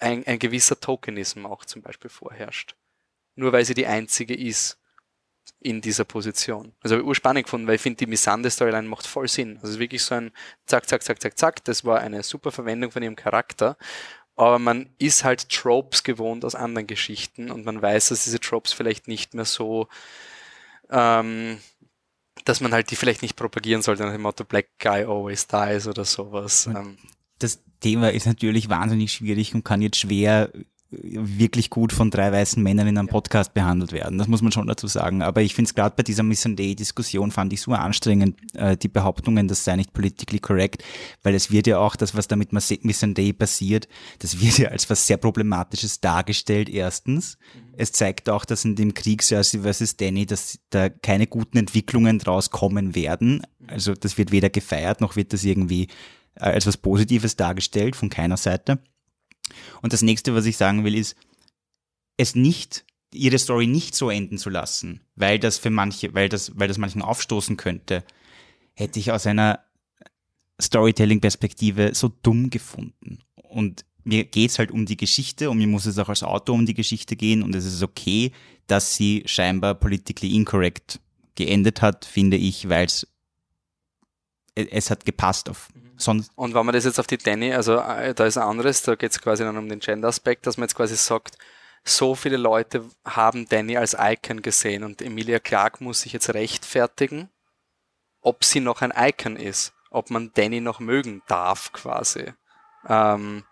ein, ein gewisser Tokenism auch zum Beispiel vorherrscht nur weil sie die einzige ist in dieser Position. Also habe ich urspannend gefunden, weil ich finde, die Missande-Storyline macht voll Sinn. Also es ist wirklich so ein Zack, Zack, Zack, Zack, Zack. Das war eine super Verwendung von ihrem Charakter. Aber man ist halt Tropes gewohnt aus anderen Geschichten und man weiß, dass diese Tropes vielleicht nicht mehr so, ähm, dass man halt die vielleicht nicht propagieren sollte nach dem Motto Black Guy always dies oder sowas. Ähm. Das Thema ist natürlich wahnsinnig schwierig und kann jetzt schwer wirklich gut von drei weißen Männern in einem Podcast behandelt werden. Das muss man schon dazu sagen. Aber ich finde es gerade bei dieser Missandei-Diskussion fand ich so anstrengend, äh, die Behauptungen, das sei nicht politically correct, weil es wird ja auch das, was da mit Missandei passiert, das wird ja als was sehr Problematisches dargestellt, erstens. Mhm. Es zeigt auch, dass in dem Krieg Cersei versus Danny, dass da keine guten Entwicklungen draus kommen werden. Mhm. Also das wird weder gefeiert, noch wird das irgendwie äh, als was Positives dargestellt von keiner Seite. Und das nächste, was ich sagen will, ist, es nicht, ihre Story nicht so enden zu lassen, weil das für manche, weil das, weil das manchen aufstoßen könnte, hätte ich aus einer Storytelling-Perspektive so dumm gefunden. Und mir geht's halt um die Geschichte und mir muss es auch als Autor um die Geschichte gehen und es ist okay, dass sie scheinbar politically incorrect geendet hat, finde ich, weil es es hat gepasst auf mhm. Sonst. Und wenn man das jetzt auf die Danny, also äh, da ist ein anderes, da geht es quasi dann um den Gender-Aspekt, dass man jetzt quasi sagt, so viele Leute haben Danny als Icon gesehen und Emilia Clark muss sich jetzt rechtfertigen, ob sie noch ein Icon ist. ob man Danny noch mögen darf, quasi. Ähm,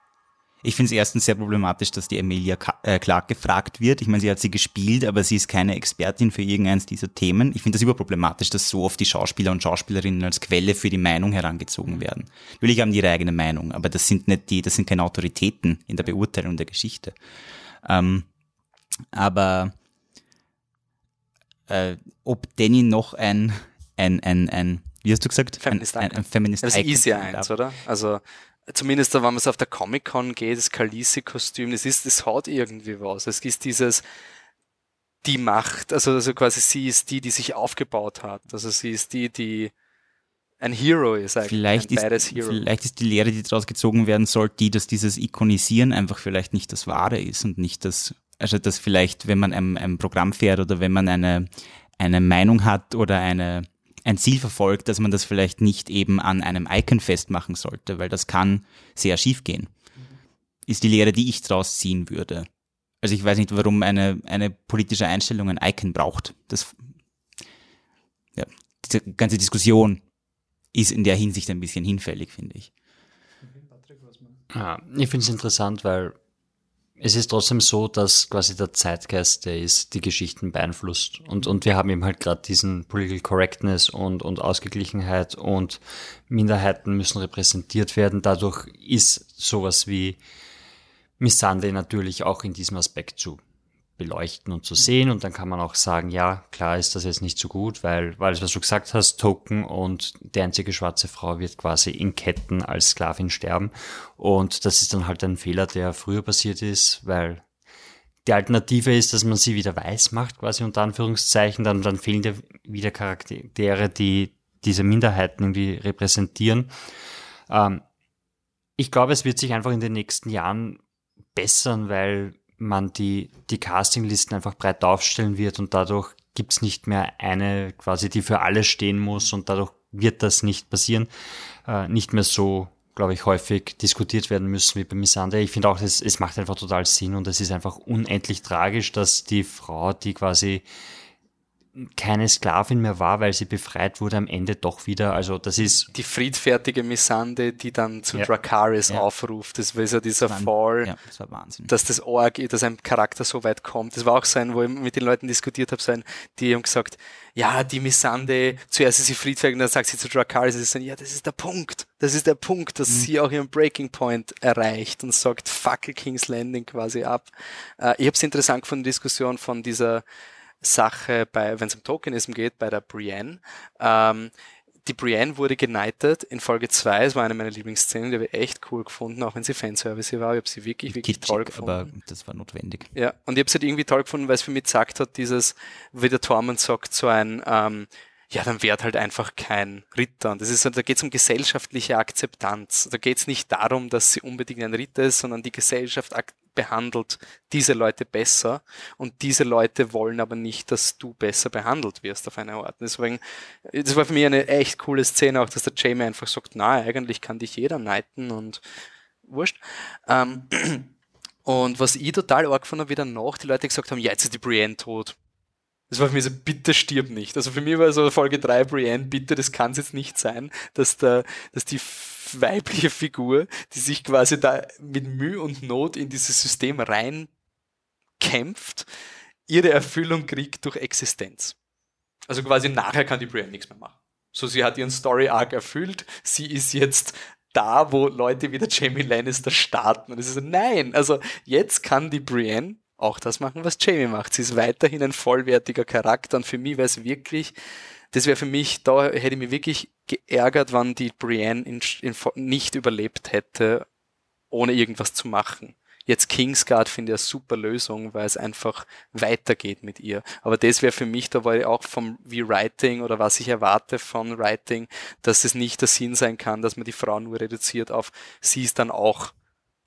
ich finde es erstens sehr problematisch, dass die Emilia äh, Clark gefragt wird. Ich meine, sie hat sie gespielt, aber sie ist keine Expertin für irgendeins dieser Themen. Ich finde das überproblematisch, dass so oft die Schauspieler und Schauspielerinnen als Quelle für die Meinung herangezogen werden. Natürlich haben die ihre eigene Meinung, aber das sind nicht die, das sind keine Autoritäten in der Beurteilung der Geschichte. Ähm, aber äh, ob Danny noch ein, ein, ein, ein, wie hast du gesagt? Feminist ein, ein, ein Feminist Das ist ja eins, oder? Also zumindest wenn man so auf der Comic-Con geht, das Khaleesi-Kostüm, das ist, das hat irgendwie was. Es ist dieses, die Macht, also, also quasi sie ist die, die sich aufgebaut hat. Also sie ist die, die ein Hero ist eigentlich. Vielleicht, ein ist, Hero. vielleicht ist die Lehre, die daraus gezogen werden soll, die, dass dieses Ikonisieren einfach vielleicht nicht das Wahre ist und nicht das, also dass vielleicht, wenn man ein, ein Programm fährt oder wenn man eine, eine Meinung hat oder eine, ein Ziel verfolgt, dass man das vielleicht nicht eben an einem Icon festmachen sollte, weil das kann sehr schief gehen. Ist die Lehre, die ich daraus ziehen würde. Also ich weiß nicht, warum eine, eine politische Einstellung ein Icon braucht. Das, ja, diese ganze Diskussion ist in der Hinsicht ein bisschen hinfällig, finde ich. Ja, ich finde es interessant, weil es ist trotzdem so, dass quasi der Zeitgeist, der ist, die Geschichten beeinflusst. Und, und wir haben eben halt gerade diesen Political Correctness und, und Ausgeglichenheit und Minderheiten müssen repräsentiert werden. Dadurch ist sowas wie Miss Sunday natürlich auch in diesem Aspekt zu beleuchten und zu sehen. Und dann kann man auch sagen, ja, klar ist das jetzt nicht so gut, weil, weil es, was du gesagt hast, Token und die einzige schwarze Frau wird quasi in Ketten als Sklavin sterben. Und das ist dann halt ein Fehler, der früher passiert ist, weil die Alternative ist, dass man sie wieder weiß macht, quasi unter Anführungszeichen, dann, dann fehlen dir wieder Charaktere, die diese Minderheiten irgendwie repräsentieren. Ähm, ich glaube, es wird sich einfach in den nächsten Jahren bessern, weil man die, die Castinglisten einfach breit aufstellen wird und dadurch gibt's nicht mehr eine quasi, die für alle stehen muss und dadurch wird das nicht passieren. Äh, nicht mehr so, glaube ich, häufig diskutiert werden müssen wie bei Missandei. Ich finde auch, es, es macht einfach total Sinn und es ist einfach unendlich tragisch, dass die Frau, die quasi keine Sklavin mehr war, weil sie befreit wurde am Ende doch wieder. Also das ist die friedfertige Missande, die dann zu ja. Dracaris ja. aufruft. Das war ja dieser das Fall, ja, das war Wahnsinn. dass das Org, dass ein Charakter so weit kommt. Das war auch sein, wo ich mit den Leuten diskutiert habe, sein, die haben gesagt, ja, die Missande, zuerst ist sie friedfertig und dann sagt sie zu Dracaris, sie sagen, ja, das ist der Punkt. Das ist der Punkt, dass mhm. sie auch ihren Breaking Point erreicht und sagt, Fackel King's Landing quasi ab. Äh, ich habe es interessant gefunden, die Diskussion von dieser Sache, bei, wenn es um Tokenism geht, bei der Brienne. Ähm, die Brienne wurde geneigtet in Folge 2, es war eine meiner Lieblingsszenen, die habe ich echt cool gefunden, auch wenn sie Fanservice war. Ich habe sie wirklich, wirklich Kitschig, toll gefunden. Aber das war notwendig. Ja, und ich habe sie halt irgendwie toll gefunden, weil es für mich gesagt hat, dieses, wie der Tormund sagt, so ein, ähm, ja, dann wird halt einfach kein Ritter. Und das ist, da geht es um gesellschaftliche Akzeptanz. Da geht es nicht darum, dass sie unbedingt ein Ritter ist, sondern die Gesellschaft behandelt diese Leute besser und diese Leute wollen aber nicht, dass du besser behandelt wirst auf eine Art. Deswegen, das war für mich eine echt coole Szene auch, dass der Jamie einfach sagt, na, eigentlich kann dich jeder neiten und wurscht. Ähm, [CLEARS THROAT] und was ich total arg habe, wieder nach, die Leute gesagt haben, ja, jetzt ist die Brienne tot. Das war für mich so, bitte stirb nicht. Also für mich war so Folge 3 Brienne, bitte, das kann es jetzt nicht sein, dass, der, dass die weibliche Figur, die sich quasi da mit Mühe und Not in dieses System reinkämpft, ihre Erfüllung kriegt durch Existenz. Also quasi nachher kann die Brienne nichts mehr machen. So, sie hat ihren Story-Arc erfüllt, sie ist jetzt da, wo Leute wie der Jamie Lannister starten. Und es ist so, nein, also jetzt kann die Brienne auch das machen, was Jamie macht. Sie ist weiterhin ein vollwertiger Charakter und für mich wäre es wirklich das wäre für mich, da hätte ich mich wirklich geärgert, wann die Brienne in, in, nicht überlebt hätte, ohne irgendwas zu machen. Jetzt Kingsguard finde ich eine super Lösung, weil es einfach weitergeht mit ihr. Aber das wäre für mich, da war ich auch vom wie Writing oder was ich erwarte von Writing, dass es nicht der Sinn sein kann, dass man die Frau nur reduziert auf, sie ist dann auch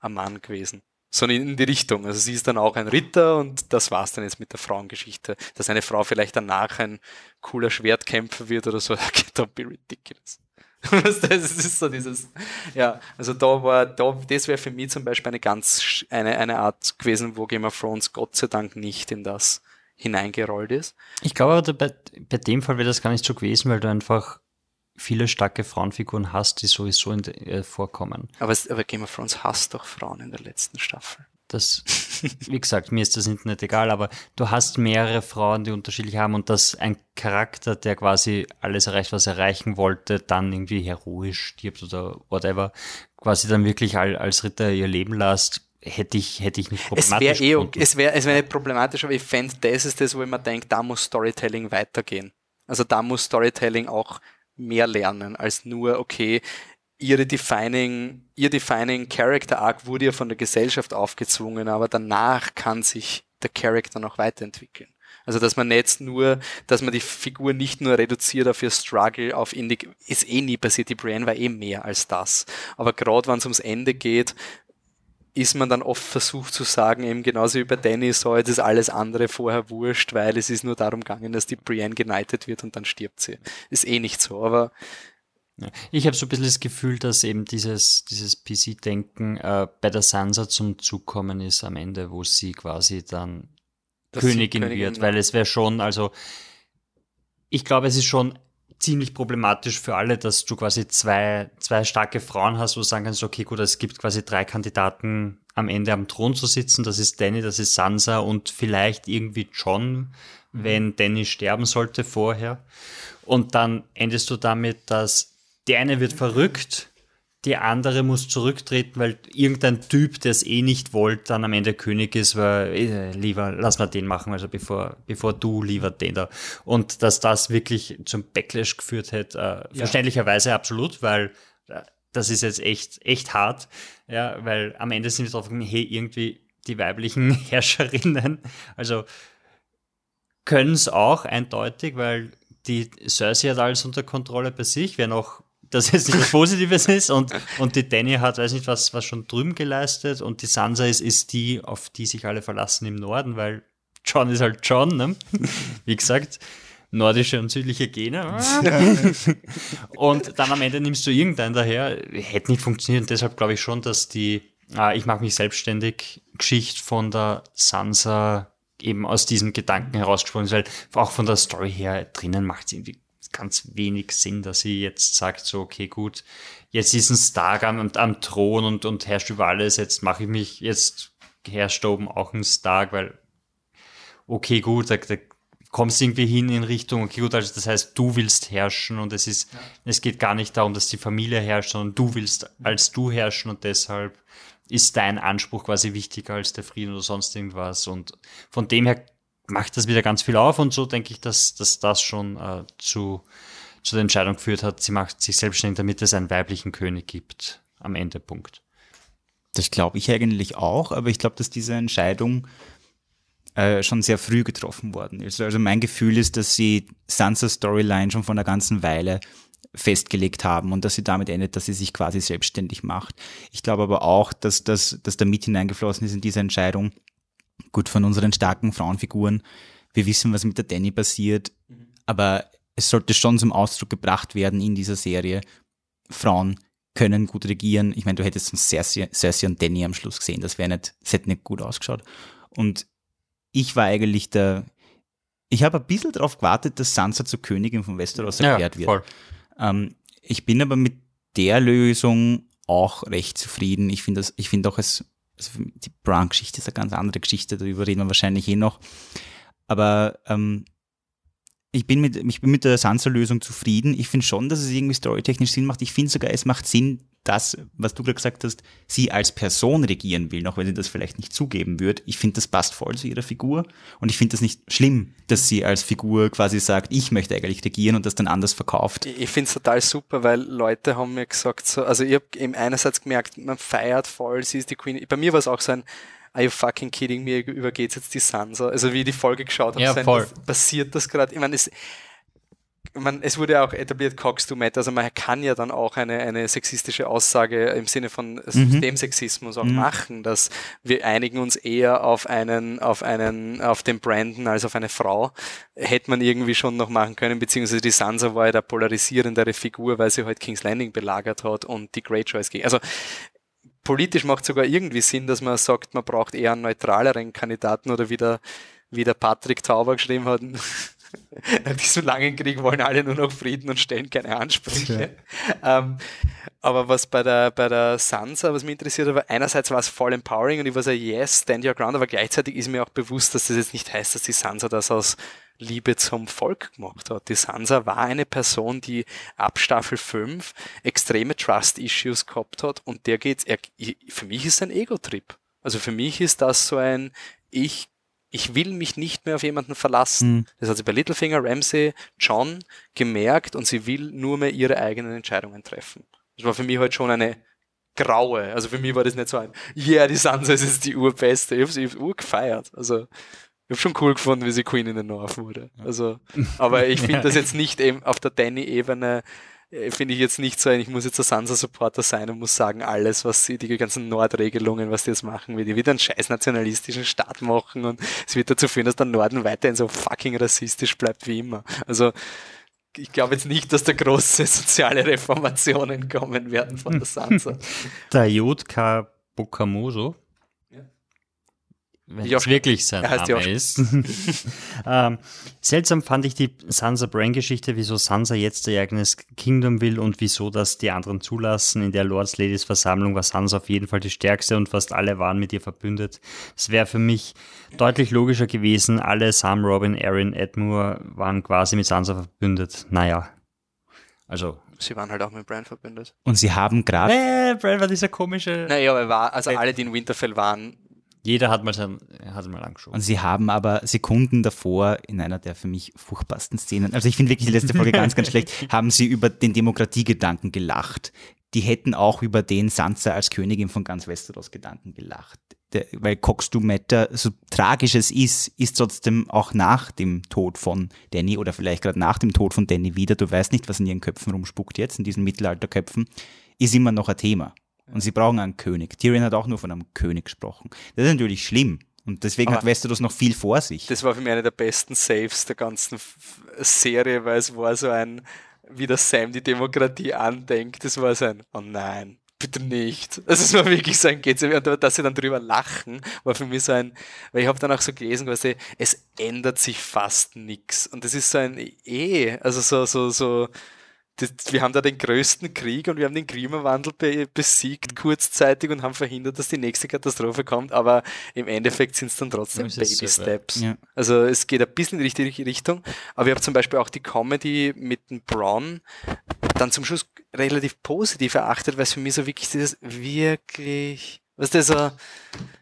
ein Mann gewesen sondern in die Richtung. Also sie ist dann auch ein Ritter und das war's dann jetzt mit der Frauengeschichte. Dass eine Frau vielleicht danach ein cooler Schwertkämpfer wird oder so, [LAUGHS] don't be ridiculous. [LAUGHS] das ist so dieses, ja, also da war, da, das wäre für mich zum Beispiel eine ganz, eine, eine Art gewesen, wo Game of Thrones Gott sei Dank nicht in das hineingerollt ist. Ich glaube, bei, bei dem Fall wäre das gar nicht so gewesen, weil du einfach viele starke Frauenfiguren hast, die sowieso in, äh, vorkommen. Aber, aber Game of Thrones hasst doch Frauen in der letzten Staffel. Das, wie gesagt, mir ist das Internet egal, aber du hast mehrere Frauen, die unterschiedlich haben und dass ein Charakter, der quasi alles erreicht, was er erreichen wollte, dann irgendwie heroisch stirbt oder whatever, quasi dann wirklich als Ritter ihr Leben lässt, hätte ich, hätte ich nicht problematisch es wäre eh, Es wäre es wär nicht problematisch, aber ich fände, das ist das, wo ich mir denke, da muss Storytelling weitergehen. Also da muss Storytelling auch mehr lernen, als nur, okay, ihre defining, ihr defining Character Arc wurde ja von der Gesellschaft aufgezwungen, aber danach kann sich der Character noch weiterentwickeln. Also dass man jetzt nur, dass man die Figur nicht nur reduziert auf ihr Struggle, auf Indie, ist eh nie passiert. Die Brienne war eh mehr als das. Aber gerade wenn es ums Ende geht, ist man dann oft versucht zu sagen, eben genauso wie bei Danny, so jetzt ist alles andere vorher wurscht, weil es ist nur darum gegangen, dass die Brienne genietet wird und dann stirbt sie. Ist eh nicht so, aber ich habe so ein bisschen das Gefühl, dass eben dieses, dieses PC-Denken äh, bei der Sansa zum Zug kommen ist am Ende, wo sie quasi dann Königin, Königin wird, weil es wäre schon, also ich glaube, es ist schon ziemlich problematisch für alle, dass du quasi zwei, zwei starke Frauen hast, wo du sagen kannst, okay, gut, es gibt quasi drei Kandidaten am Ende am Thron zu sitzen. Das ist Danny, das ist Sansa und vielleicht irgendwie John, wenn Danny sterben sollte vorher. Und dann endest du damit, dass die eine wird verrückt, die andere muss zurücktreten, weil irgendein Typ, der es eh nicht wollte, dann am Ende König ist, weil äh, lieber lass mal den machen, also bevor, bevor du lieber den da. Und dass das wirklich zum Backlash geführt hätte, äh, ja. verständlicherweise absolut, weil äh, das ist jetzt echt, echt hart, ja, weil am Ende sind wir drauf gekommen, hey, irgendwie die weiblichen [LAUGHS] Herrscherinnen, also können es auch eindeutig, weil die Cersei hat alles unter Kontrolle bei sich, wer noch das jetzt nicht was Positives ist und, und die Danny hat, weiß nicht, was, was schon drüben geleistet und die Sansa ist, ist die, auf die sich alle verlassen im Norden, weil John ist halt John, ne? [LAUGHS] Wie gesagt, nordische und südliche Gene. [LAUGHS] und dann am Ende nimmst du irgendeinen daher, hätte nicht funktioniert und deshalb glaube ich schon, dass die ah, Ich mache mich selbstständig Geschichte von der Sansa eben aus diesem Gedanken herausgesprungen ist, weil auch von der Story her drinnen macht sie irgendwie ganz wenig Sinn, dass sie jetzt sagt, so, okay, gut, jetzt ist ein Stark am, am Thron und, und herrscht über alles, jetzt mache ich mich, jetzt herrscht oben auch ein Stark, weil, okay, gut, da, da kommst irgendwie hin in Richtung, okay, gut, also das heißt, du willst herrschen und es ist, ja. es geht gar nicht darum, dass die Familie herrscht, sondern du willst als du herrschen und deshalb ist dein Anspruch quasi wichtiger als der Frieden oder sonst irgendwas und von dem her macht das wieder ganz viel auf und so denke ich, dass, dass das schon äh, zu, zu der Entscheidung geführt hat, sie macht sich selbstständig, damit es einen weiblichen König gibt am Endepunkt. Das glaube ich eigentlich auch, aber ich glaube, dass diese Entscheidung äh, schon sehr früh getroffen worden ist. Also mein Gefühl ist, dass sie Sansa Storyline schon von einer ganzen Weile festgelegt haben und dass sie damit endet, dass sie sich quasi selbstständig macht. Ich glaube aber auch, dass, das, dass da mit hineingeflossen ist in diese Entscheidung, gut von unseren starken Frauenfiguren. Wir wissen, was mit der Danny passiert, mhm. aber es sollte schon zum Ausdruck gebracht werden in dieser Serie. Frauen können gut regieren. Ich meine, du hättest Cersei, Cersei und Danny am Schluss gesehen. Das wäre nicht, das hätte nicht gut ausgeschaut. Und ich war eigentlich der, ich habe ein bisschen darauf gewartet, dass Sansa zur Königin von Westeros erklärt ja, wird. Ähm, ich bin aber mit der Lösung auch recht zufrieden. Ich finde das, ich finde auch es also die Brown-Geschichte ist eine ganz andere Geschichte, darüber reden wir wahrscheinlich eh noch. Aber ähm, ich bin mit, ich bin mit der Sansa-Lösung zufrieden. Ich finde schon, dass es irgendwie storytechnisch Sinn macht. Ich finde sogar, es macht Sinn, das, was du gerade gesagt hast, sie als Person regieren will, auch wenn sie das vielleicht nicht zugeben wird. Ich finde, das passt voll zu ihrer Figur. Und ich finde das nicht schlimm, dass sie als Figur quasi sagt, ich möchte eigentlich regieren und das dann anders verkauft. Ich finde es total super, weil Leute haben mir gesagt, so, also ich habe eben einerseits gemerkt, man feiert voll, sie ist die Queen. Bei mir war es auch so ein, are you fucking kidding me, übergeht jetzt die Sansa? Also wie ich die Folge geschaut habe, ja, voll. passiert das gerade? Ich meine, es, man, es wurde ja auch etabliert, Cox to Matter, also man kann ja dann auch eine, eine sexistische Aussage im Sinne von mhm. Systemsexismus auch mhm. machen, dass wir einigen uns eher auf einen, auf einen, auf den Brandon als auf eine Frau. Hätte man irgendwie schon noch machen können, beziehungsweise die Sansa war ja der polarisierendere Figur, weil sie halt King's Landing belagert hat und die Great Choice ging. Also politisch macht sogar irgendwie Sinn, dass man sagt, man braucht eher einen neutraleren Kandidaten oder wie der, wie der Patrick Tauber geschrieben hat, [LAUGHS] Nach diesem langen Krieg wollen alle nur noch Frieden und stellen keine Ansprüche. Ja. Ähm, aber was bei der, bei der Sansa, was mich interessiert hat, war einerseits war es voll empowering und ich war so, yes, stand your ground, aber gleichzeitig ist mir auch bewusst, dass das jetzt nicht heißt, dass die Sansa das aus Liebe zum Volk gemacht hat. Die Sansa war eine Person, die ab Staffel 5 extreme Trust-Issues gehabt hat und der geht's, er, für mich ist ein Ego-Trip. Also für mich ist das so ein, ich, ich will mich nicht mehr auf jemanden verlassen. Mhm. Das hat sie bei Littlefinger, Ramsey, John gemerkt und sie will nur mehr ihre eigenen Entscheidungen treffen. Das war für mich halt schon eine graue. Also für mich war das nicht so ein, yeah, die Sansa ist jetzt die Urbeste. Ich habe sie urgefeiert. Also ich habe schon cool gefunden, wie sie Queen in the North wurde. Also, aber ich finde [LAUGHS] das jetzt nicht eben auf der Danny-Ebene, finde ich jetzt nicht so ein, ich muss jetzt ein Sansa-Supporter sein und muss sagen, alles, was sie, die ganzen Nordregelungen, was die jetzt machen, wie die wieder einen scheiß nationalistischen Staat machen und es wird dazu führen, dass der Norden weiterhin so fucking rassistisch bleibt wie immer. Also, ich glaube jetzt nicht, dass da große soziale Reformationen kommen werden von der [LAUGHS] Sansa. der Jodka Bokamoso wenn es wirklich sein Name ist. [LAUGHS] ähm, seltsam fand ich die Sansa Brain Geschichte, wieso Sansa jetzt ihr eigenes Kingdom will und wieso das die anderen zulassen. In der Lords Ladies Versammlung war Sansa auf jeden Fall die stärkste und fast alle waren mit ihr verbündet. Es wäre für mich deutlich logischer gewesen, alle Sam, Robin, Erin, Edmure waren quasi mit Sansa verbündet. Naja, also sie waren halt auch mit Bran verbündet. Und sie haben gerade. Äh, Bran war dieser komische. Naja, aber war, also alle, die in Winterfell waren, jeder hat mal, sein, hat mal angeschaut. Und sie haben aber Sekunden davor in einer der für mich furchtbarsten Szenen, also ich finde wirklich die letzte Folge ganz, ganz schlecht, [LAUGHS] haben sie über den Demokratiegedanken gelacht. Die hätten auch über den Sansa als Königin von ganz Westeros Gedanken gelacht. Der, weil Cox du Matter, so tragisch es ist, ist trotzdem auch nach dem Tod von Danny oder vielleicht gerade nach dem Tod von Danny wieder, du weißt nicht, was in ihren Köpfen rumspuckt jetzt, in diesen Mittelalterköpfen, ist immer noch ein Thema. Und sie brauchen einen König. Tyrion hat auch nur von einem König gesprochen. Das ist natürlich schlimm. Und deswegen Aber hat Westeros noch viel vor sich. Das war für mich eine der besten Saves der ganzen Serie, weil es war so ein, wie das Sam die Demokratie andenkt. Das war so ein, oh nein, bitte nicht. Also es war wirklich so ein geht's und dass sie dann drüber lachen, war für mich so ein, weil ich habe dann auch so gelesen, quasi, es ändert sich fast nichts. Und das ist so ein eh, also so, so, so, das, wir haben da den größten Krieg und wir haben den Klimawandel be besiegt kurzzeitig und haben verhindert, dass die nächste Katastrophe kommt, aber im Endeffekt sind es dann trotzdem Baby Steps. Ja. Also es geht ein bisschen in die richtige Richtung, aber ich habe zum Beispiel auch die Comedy mit dem Braun dann zum Schluss relativ positiv erachtet, weil es für mich so wirklich dieses wirklich, was das so,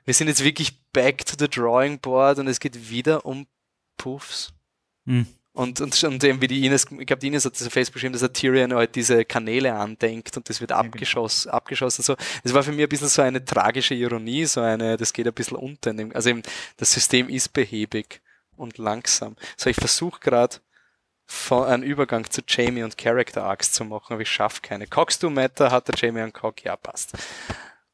wir sind jetzt wirklich back to the drawing board und es geht wieder um Puffs. Mhm. Und, und, und eben wie die Ines, ich glaube, die Ines hat das auf Facebook geschrieben, dass der Tyrion halt diese Kanäle andenkt und das wird ja, genau. abgeschossen, genau. abgeschossen. So. Das war für mich ein bisschen so eine tragische Ironie, so eine, das geht ein bisschen unter. Dem, also eben, das System ist behäbig und langsam. So, ich versuche gerade einen Übergang zu Jamie und Character Arcs zu machen, aber ich schaffe keine. Cox to Matter hat der Jamie und Cock, ja, passt.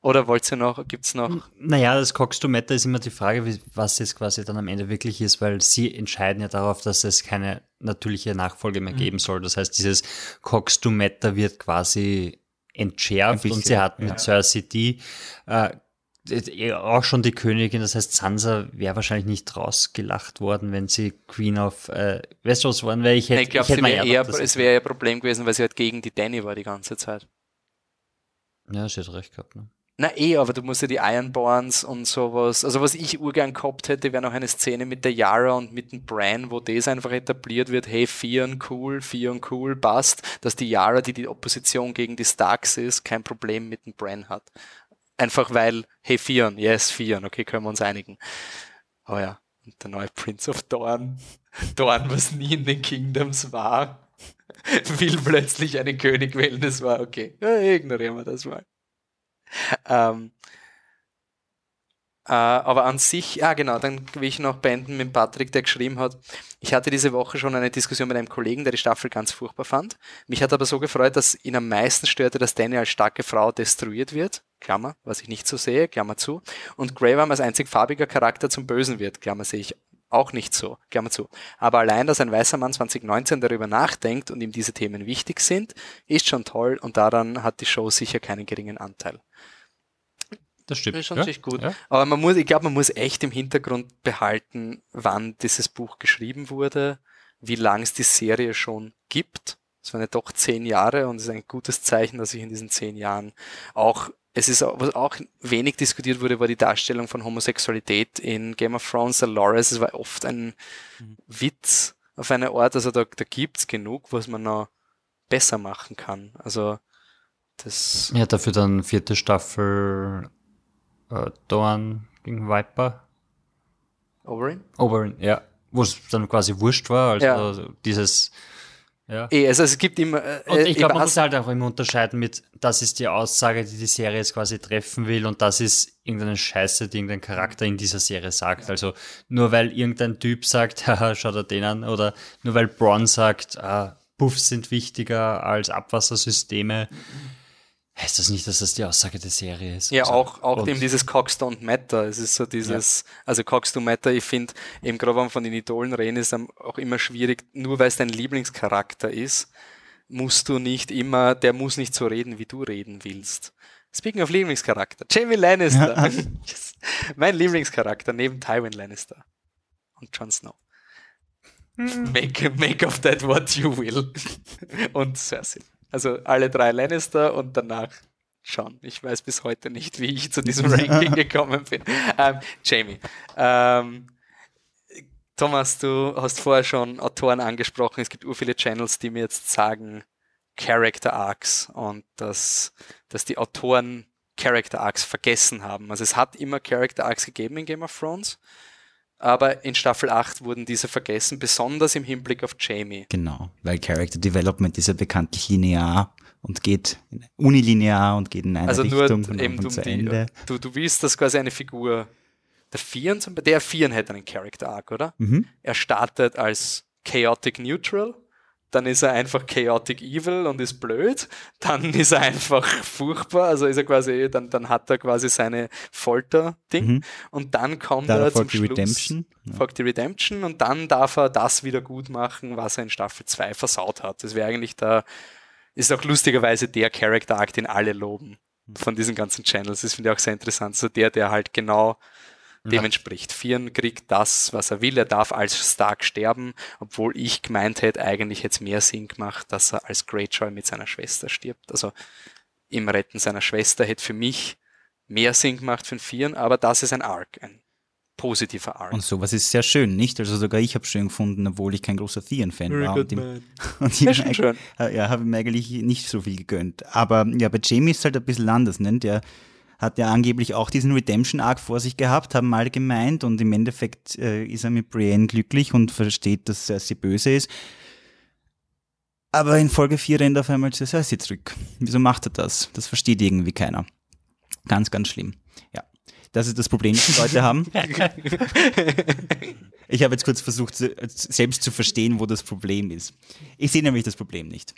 Oder wollt ihr noch, gibt's noch? Naja, das Cox to Matter ist immer die Frage, was es quasi dann am Ende wirklich ist, weil sie entscheiden ja darauf, dass es keine natürliche Nachfolge mehr mhm. geben soll. Das heißt, dieses Cox to Matter wird quasi entschärft bisschen, und sie hat mit ja. Cersei die, äh, auch schon die Königin, das heißt Sansa wäre wahrscheinlich nicht rausgelacht worden, wenn sie Queen of äh, Westeros worden wäre. Ich, hätte, ich glaube, wär eher, es wäre ein Problem gewesen, weil sie halt gegen die Danny war die ganze Zeit. Ja, sie hat recht gehabt. Ne? Na eh, aber du musst ja die Ironborns und sowas. Also was ich urgern gehabt hätte, wäre noch eine Szene mit der Yara und mit dem Bran, wo das einfach etabliert wird, hey, Fion cool, Fion cool, passt, dass die Yara, die die Opposition gegen die Starks ist, kein Problem mit dem Bran hat. Einfach weil, hey, Fion, yes, Fion, okay, können wir uns einigen. Oh ja, und der neue Prince of Dorn, [LAUGHS] Dorn, was nie in den Kingdoms war, [LAUGHS] will plötzlich einen König wählen, das war okay. Ja, ignorieren wir das mal. Ähm, äh, aber an sich, ja genau, dann will ich noch beenden mit Patrick, der geschrieben hat, ich hatte diese Woche schon eine Diskussion mit einem Kollegen, der die Staffel ganz furchtbar fand. Mich hat aber so gefreut, dass ihn am meisten störte, dass Danny als starke Frau destruiert wird, Klammer, was ich nicht so sehe, Klammer zu, und Graham als einzig farbiger Charakter zum Bösen wird, Klammer sehe ich auch nicht so, Klammer zu. Aber allein, dass ein weißer Mann 2019 darüber nachdenkt und ihm diese Themen wichtig sind, ist schon toll und daran hat die Show sicher keinen geringen Anteil Das stimmt. Das ist ja. natürlich gut. Ja. Aber man muss, ich glaube, man muss echt im Hintergrund behalten, wann dieses Buch geschrieben wurde, wie lang es die Serie schon gibt. Es waren ja doch zehn Jahre und es ist ein gutes Zeichen, dass sich in diesen zehn Jahren auch, es ist was auch wenig diskutiert wurde, war die Darstellung von Homosexualität in Game of Thrones. Dolores, es war oft ein Witz auf eine Art, also da, da gibt's genug, was man noch besser machen kann. Also das Ja, dafür dann vierte Staffel äh, Dorn gegen Viper. Oberyn? Oberyn, ja. Wo es dann quasi wurscht war. Also Ja. dieses. Ja. Eh, also es gibt immer. Äh, Und ich glaube, man muss halt auch immer unterscheiden mit, das ist die Aussage, die die Serie jetzt quasi treffen will und das ist irgendeine Scheiße, die irgendein Charakter in dieser Serie sagt. Also nur weil irgendein Typ sagt, [LAUGHS] haha, schau dir den an, oder nur weil Braun sagt, ah, Puffs sind wichtiger als Abwassersysteme, heißt das nicht, dass das die Aussage der Serie ist. Ja, Also, auch, auch eben dieses Cox don't matter. Es ist so dieses, also Cox don't matter, ich finde, eben gerade wenn von den Idolen reden, ist auch immer schwierig, nur weil es dein Lieblingscharakter ist, musst du nicht immer, der muss nicht so reden, wie du reden willst. Speaking of Lieblingscharakter, Jamie Lannister. [LAUGHS] Yes. Mein Lieblingscharakter neben Tywin Lannister und Jon Snow. Make, make of that what you will. [LAUGHS] Und Cersei. Also alle drei Lannister und danach John. Ich weiß bis heute nicht, wie ich zu diesem [LAUGHS] Ranking gekommen bin. Ähm, Jamie. Ähm, Thomas, du hast vorher schon Autoren angesprochen. Es gibt ur viele Channels, die mir jetzt sagen, Character Arcs und dass, dass die Autoren Character Arcs vergessen haben. Also es hat immer Character Arcs gegeben in Game of Thrones, aber in Staffel 8 wurden diese vergessen, besonders im Hinblick auf Jamie. Genau, weil Character Development ist ja bekanntlich linear und geht in- unilinear und geht in eine Also nur Richtung von eben Anfang um zu die, Ende. du, du willst, dass quasi eine Figur der Vieren, der Vieren hätte einen Character Arc, oder? Mhm. Er startet als Chaotic Neutral, dann ist er einfach Chaotic Evil und ist blöd, dann [LAUGHS] ist er einfach furchtbar, also ist er quasi, dann, dann hat er quasi seine Folter-Ding Mhm. und dann kommt Dann er zum folgt die Schluss, Redemption. Folgt die Redemption und dann darf er das wieder gut machen, was er in Staffel 2 versaut hat. Das wäre eigentlich da, ist auch lustigerweise der Character Arc, den alle loben von diesen ganzen Channels. Das finde ich auch sehr interessant. So der, der halt genau dem entspricht. Vieren kriegt das, was er will. Er darf als Stark sterben, obwohl ich gemeint hätte, eigentlich hätte es mehr Sinn gemacht, dass er als Greyjoy mit seiner Schwester stirbt. Also im Retten seiner Schwester hätte für mich mehr Sinn gemacht für den Vieren, aber das ist ein Arc, ein positiver Arc. Und sowas ist sehr schön, nicht? Also sogar ich habe schön gefunden, obwohl ich kein großer Theon-Fan war. Und ihm, [LAUGHS] und ihm Ja, äh, ja, habe ihm eigentlich nicht so viel gegönnt. Aber ja, bei Jamie ist es halt ein bisschen anders, ne? Der hat ja angeblich auch diesen Redemption-Arc vor sich gehabt, haben alle gemeint und im Endeffekt äh, ist er mit Brienne glücklich und versteht, dass Cersei böse ist. Aber in Folge 4 rennt er auf einmal zu Cersei zurück. Wieso macht er das? Das versteht irgendwie keiner. Ganz, ganz schlimm. Ja. Das ist das Problem, das die Leute haben. Ich habe jetzt kurz versucht, selbst zu verstehen, wo das Problem ist. Ich sehe nämlich das Problem nicht.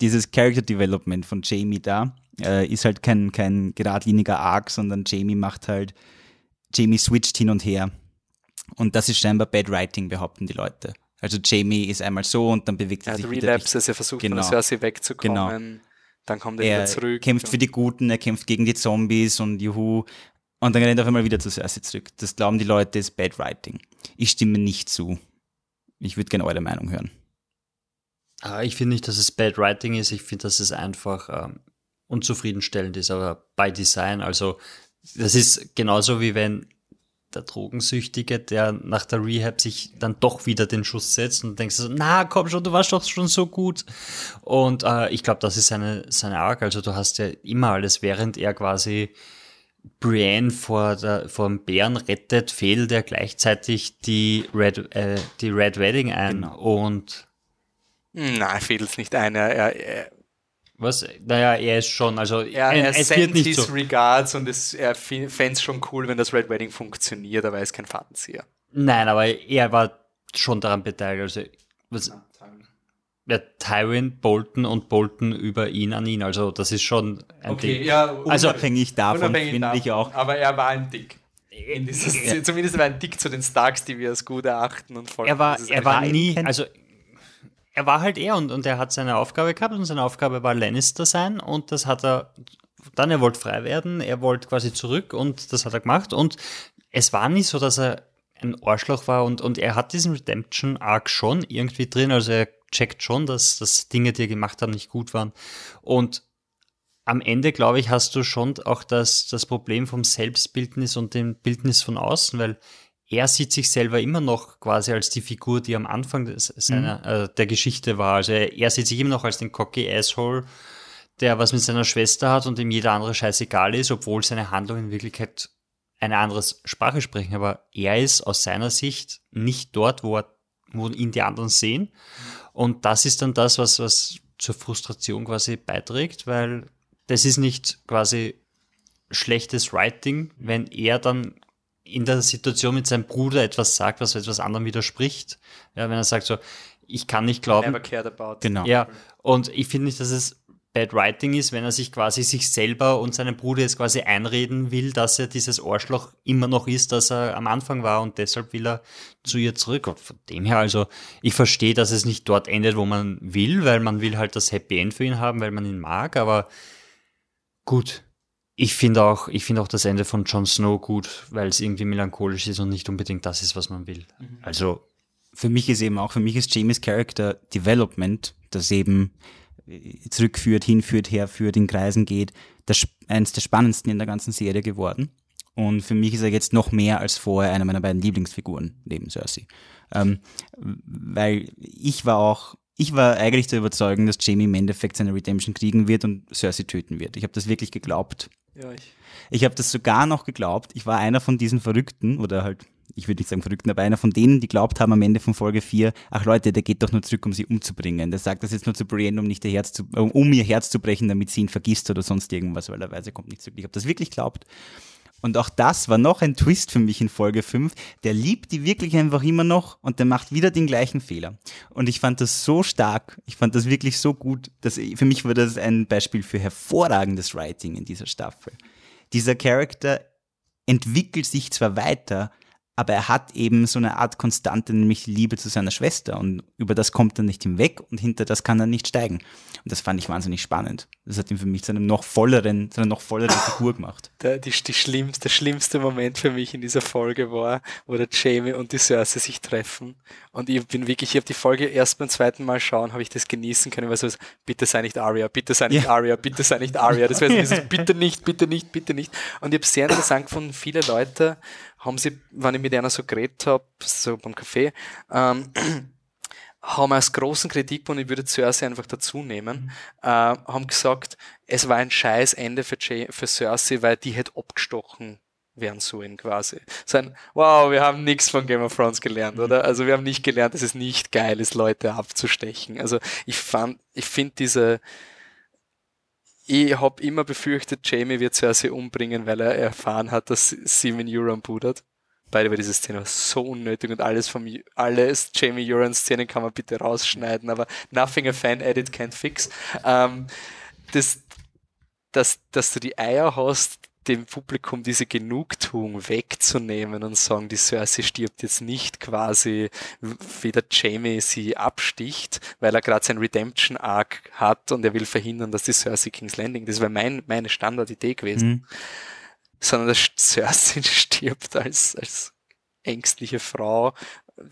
Dieses Character Development von Jamie da äh, ist halt kein, kein geradliniger Arc, sondern Jamie macht halt, Jamie switcht hin und her. Und das ist scheinbar Bad Writing, behaupten die Leute. Also Jamie ist einmal so und dann bewegt er Er sich hat wieder. Relapses, er versucht Genau. von der Cersei wegzukommen, dann kommt er, Er wieder zurück. kämpft für die Guten, er kämpft gegen die Zombies und juhu. Und dann rennt er auf einmal wieder zu Cersei zurück. Das glauben die Leute, ist Bad Writing. Ich stimme nicht zu. Ich würde gerne eure Meinung hören. Ah, Ich finde nicht, dass es Bad Writing ist. Ich finde, dass es einfach ähm, unzufriedenstellend ist, aber by Design. Also, das ist genauso wie wenn der Drogensüchtige, der nach der Rehab sich dann doch wieder den Schuss setzt und denkst so, na komm schon, du warst doch schon so gut. Und äh, ich glaube, das ist seine, seine Arc. Also du hast ja immer alles, während er quasi Brienne vor, der, vor dem Bären rettet, fehlt er gleichzeitig die Red, äh, die Red Wedding ein. Genau. Und Nein, fehlt nicht ein. Er, er, er, Was? Naja, er ist schon, also er, er es wird sendet nicht his so. regards und es, er fände es schon cool, wenn das Red Wedding funktioniert, aber er ist kein Fadenzieher. Nein, aber er war schon daran beteiligt. Also, was, ja, Tywin, Bolton und Bolton über ihn an ihn. Also das ist schon ein Ding. ja, Also, Unabhängig davon finde ich auch. Aber er war ein Dick. In dieses, Zumindest war er ein Dick zu den Starks, die wir als gut erachten und folgen. Er war, er war nie, also er war halt er und, und er hat seine Aufgabe gehabt und seine Aufgabe war Lannister sein und das hat er dann, er wollte frei werden, er wollte quasi zurück und das hat er gemacht und es war nicht so, dass er ein Arschloch war und, und er hat diesen Redemption Arc schon irgendwie drin, also er checkt schon, dass, dass Dinge, die er gemacht hat, nicht gut waren und am Ende, glaube ich, hast du schon auch das, das Problem vom Selbstbildnis und dem Bildnis von außen, weil er sieht sich selber immer noch quasi als die Figur, die am Anfang des, seiner, mhm. äh, der Geschichte war. Also er, er, sieht sich immer noch als den cocky Asshole, der was mit seiner Schwester hat und dem jeder andere scheißegal ist, obwohl seine Handlungen in Wirklichkeit eine andere Sprache sprechen. Aber er ist aus seiner Sicht nicht dort, wo, er, wo ihn die anderen sehen. Und das ist dann das, was, was zur Frustration quasi beiträgt, weil das ist nicht quasi schlechtes Writing, wenn er dann in der Situation mit seinem Bruder etwas sagt, was etwas anderem widerspricht. Ja, wenn er sagt so, ich kann nicht glauben. Never cared about. Genau. Ja, und ich finde nicht, dass es Bad Writing ist, wenn er sich quasi sich selber und seinem Bruder jetzt quasi einreden will, dass er dieses Arschloch immer noch ist, dass er am Anfang war und deshalb will er zu ihr zurück. Und von dem her, also ich verstehe, dass es nicht dort endet, wo man will, weil man will halt das Happy End für ihn haben, weil man ihn mag, aber gut, ich finde auch, ich finde auch das Ende von Jon Snow gut, weil es irgendwie melancholisch ist und nicht unbedingt das ist, was man will. Mhm. Also für mich ist eben auch, für mich ist Jamies Character Development, das eben äh, zurückführt, hinführt, herführt, in Kreisen geht, das, eines der spannendsten in der ganzen Serie geworden. Und für mich ist er jetzt noch mehr als vorher einer meiner beiden Lieblingsfiguren neben Cersei. Ähm, weil ich war auch ich war eigentlich der Überzeugung, dass Jamie im Endeffekt seine Redemption kriegen wird und Cersei töten wird. Ich habe das wirklich geglaubt. Ja, ich. Ich habe das sogar noch geglaubt. Ich war einer von diesen Verrückten, oder halt, ich würde nicht sagen Verrückten, aber einer von denen, die glaubt haben am Ende von Folge 4, ach Leute, der geht doch nur zurück, um sie umzubringen. Der sagt das jetzt nur zu Brienne, um nicht ihr Herz zu, um ihr Herz zu brechen, damit sie ihn vergisst oder sonst irgendwas, weil er weiß, er kommt nicht zurück. Ich habe das wirklich geglaubt. Und auch das war noch ein Twist für mich in Folge 5. Der liebt die wirklich einfach immer noch und der macht wieder den gleichen Fehler. Und ich fand das so stark, ich fand das wirklich so gut, dass für mich war das ein Beispiel für hervorragendes Writing in dieser Staffel. Dieser Charakter entwickelt sich zwar weiter, aber er hat eben so eine Art Konstante, nämlich Liebe zu seiner Schwester und über das kommt er nicht hinweg und hinter das kann er nicht steigen. Und das fand ich wahnsinnig spannend. Das hat ihn für mich zu einem noch volleren, zu einer noch volleren Figur gemacht. [LAUGHS] Der, die, die schlimmste, der schlimmste Moment für mich in dieser Folge war, wo der Jamie und die Cersei sich treffen. Und ich bin wirklich, ich habe die Folge erst beim zweiten Mal schauen, habe ich das genießen können, weil so, bitte sei nicht Arya, bitte sei nicht ja. Arya, bitte sei nicht Arya. Das wäre dieses, bitte nicht, bitte nicht, bitte nicht. Und ich habe sehr interessant gefunden, viele Leute haben sie, wenn ich mit einer so geredet habe, so beim Café, ähm, [CLEARS THROAT] haben als großen Kritikpunkt, ich würde Cersei einfach dazu nehmen, mhm. äh, haben gesagt, es war ein scheiß Ende für, Jay, für Cersei, weil die hätte abgestochen werden sollen quasi. So ein, wow, wir haben nichts von Game of Thrones gelernt, mhm. oder? Also wir haben nicht gelernt, dass es nicht geil ist, Leute abzustechen. Also ich fand, ich finde diese, ich habe immer befürchtet, Jamie wird Cersei umbringen, weil er erfahren hat, dass sie mit Euron pudert. Beide bei dieser Szene war so unnötig und alles vom, alles Jamie Euron Szenen kann man bitte rausschneiden, aber nothing a fan edit can't fix. Ähm, das, dass, dass du die Eier hast, dem Publikum diese Genugtuung wegzunehmen und sagen, die Cersei stirbt jetzt nicht quasi, wie der Jamie sie absticht, weil er gerade sein Redemption Arc hat und er will verhindern, dass die Cersei King's Landing, das wäre mein, meine Standardidee gewesen. Mhm sondern dass Cersei [LAUGHS] stirbt als, als ängstliche Frau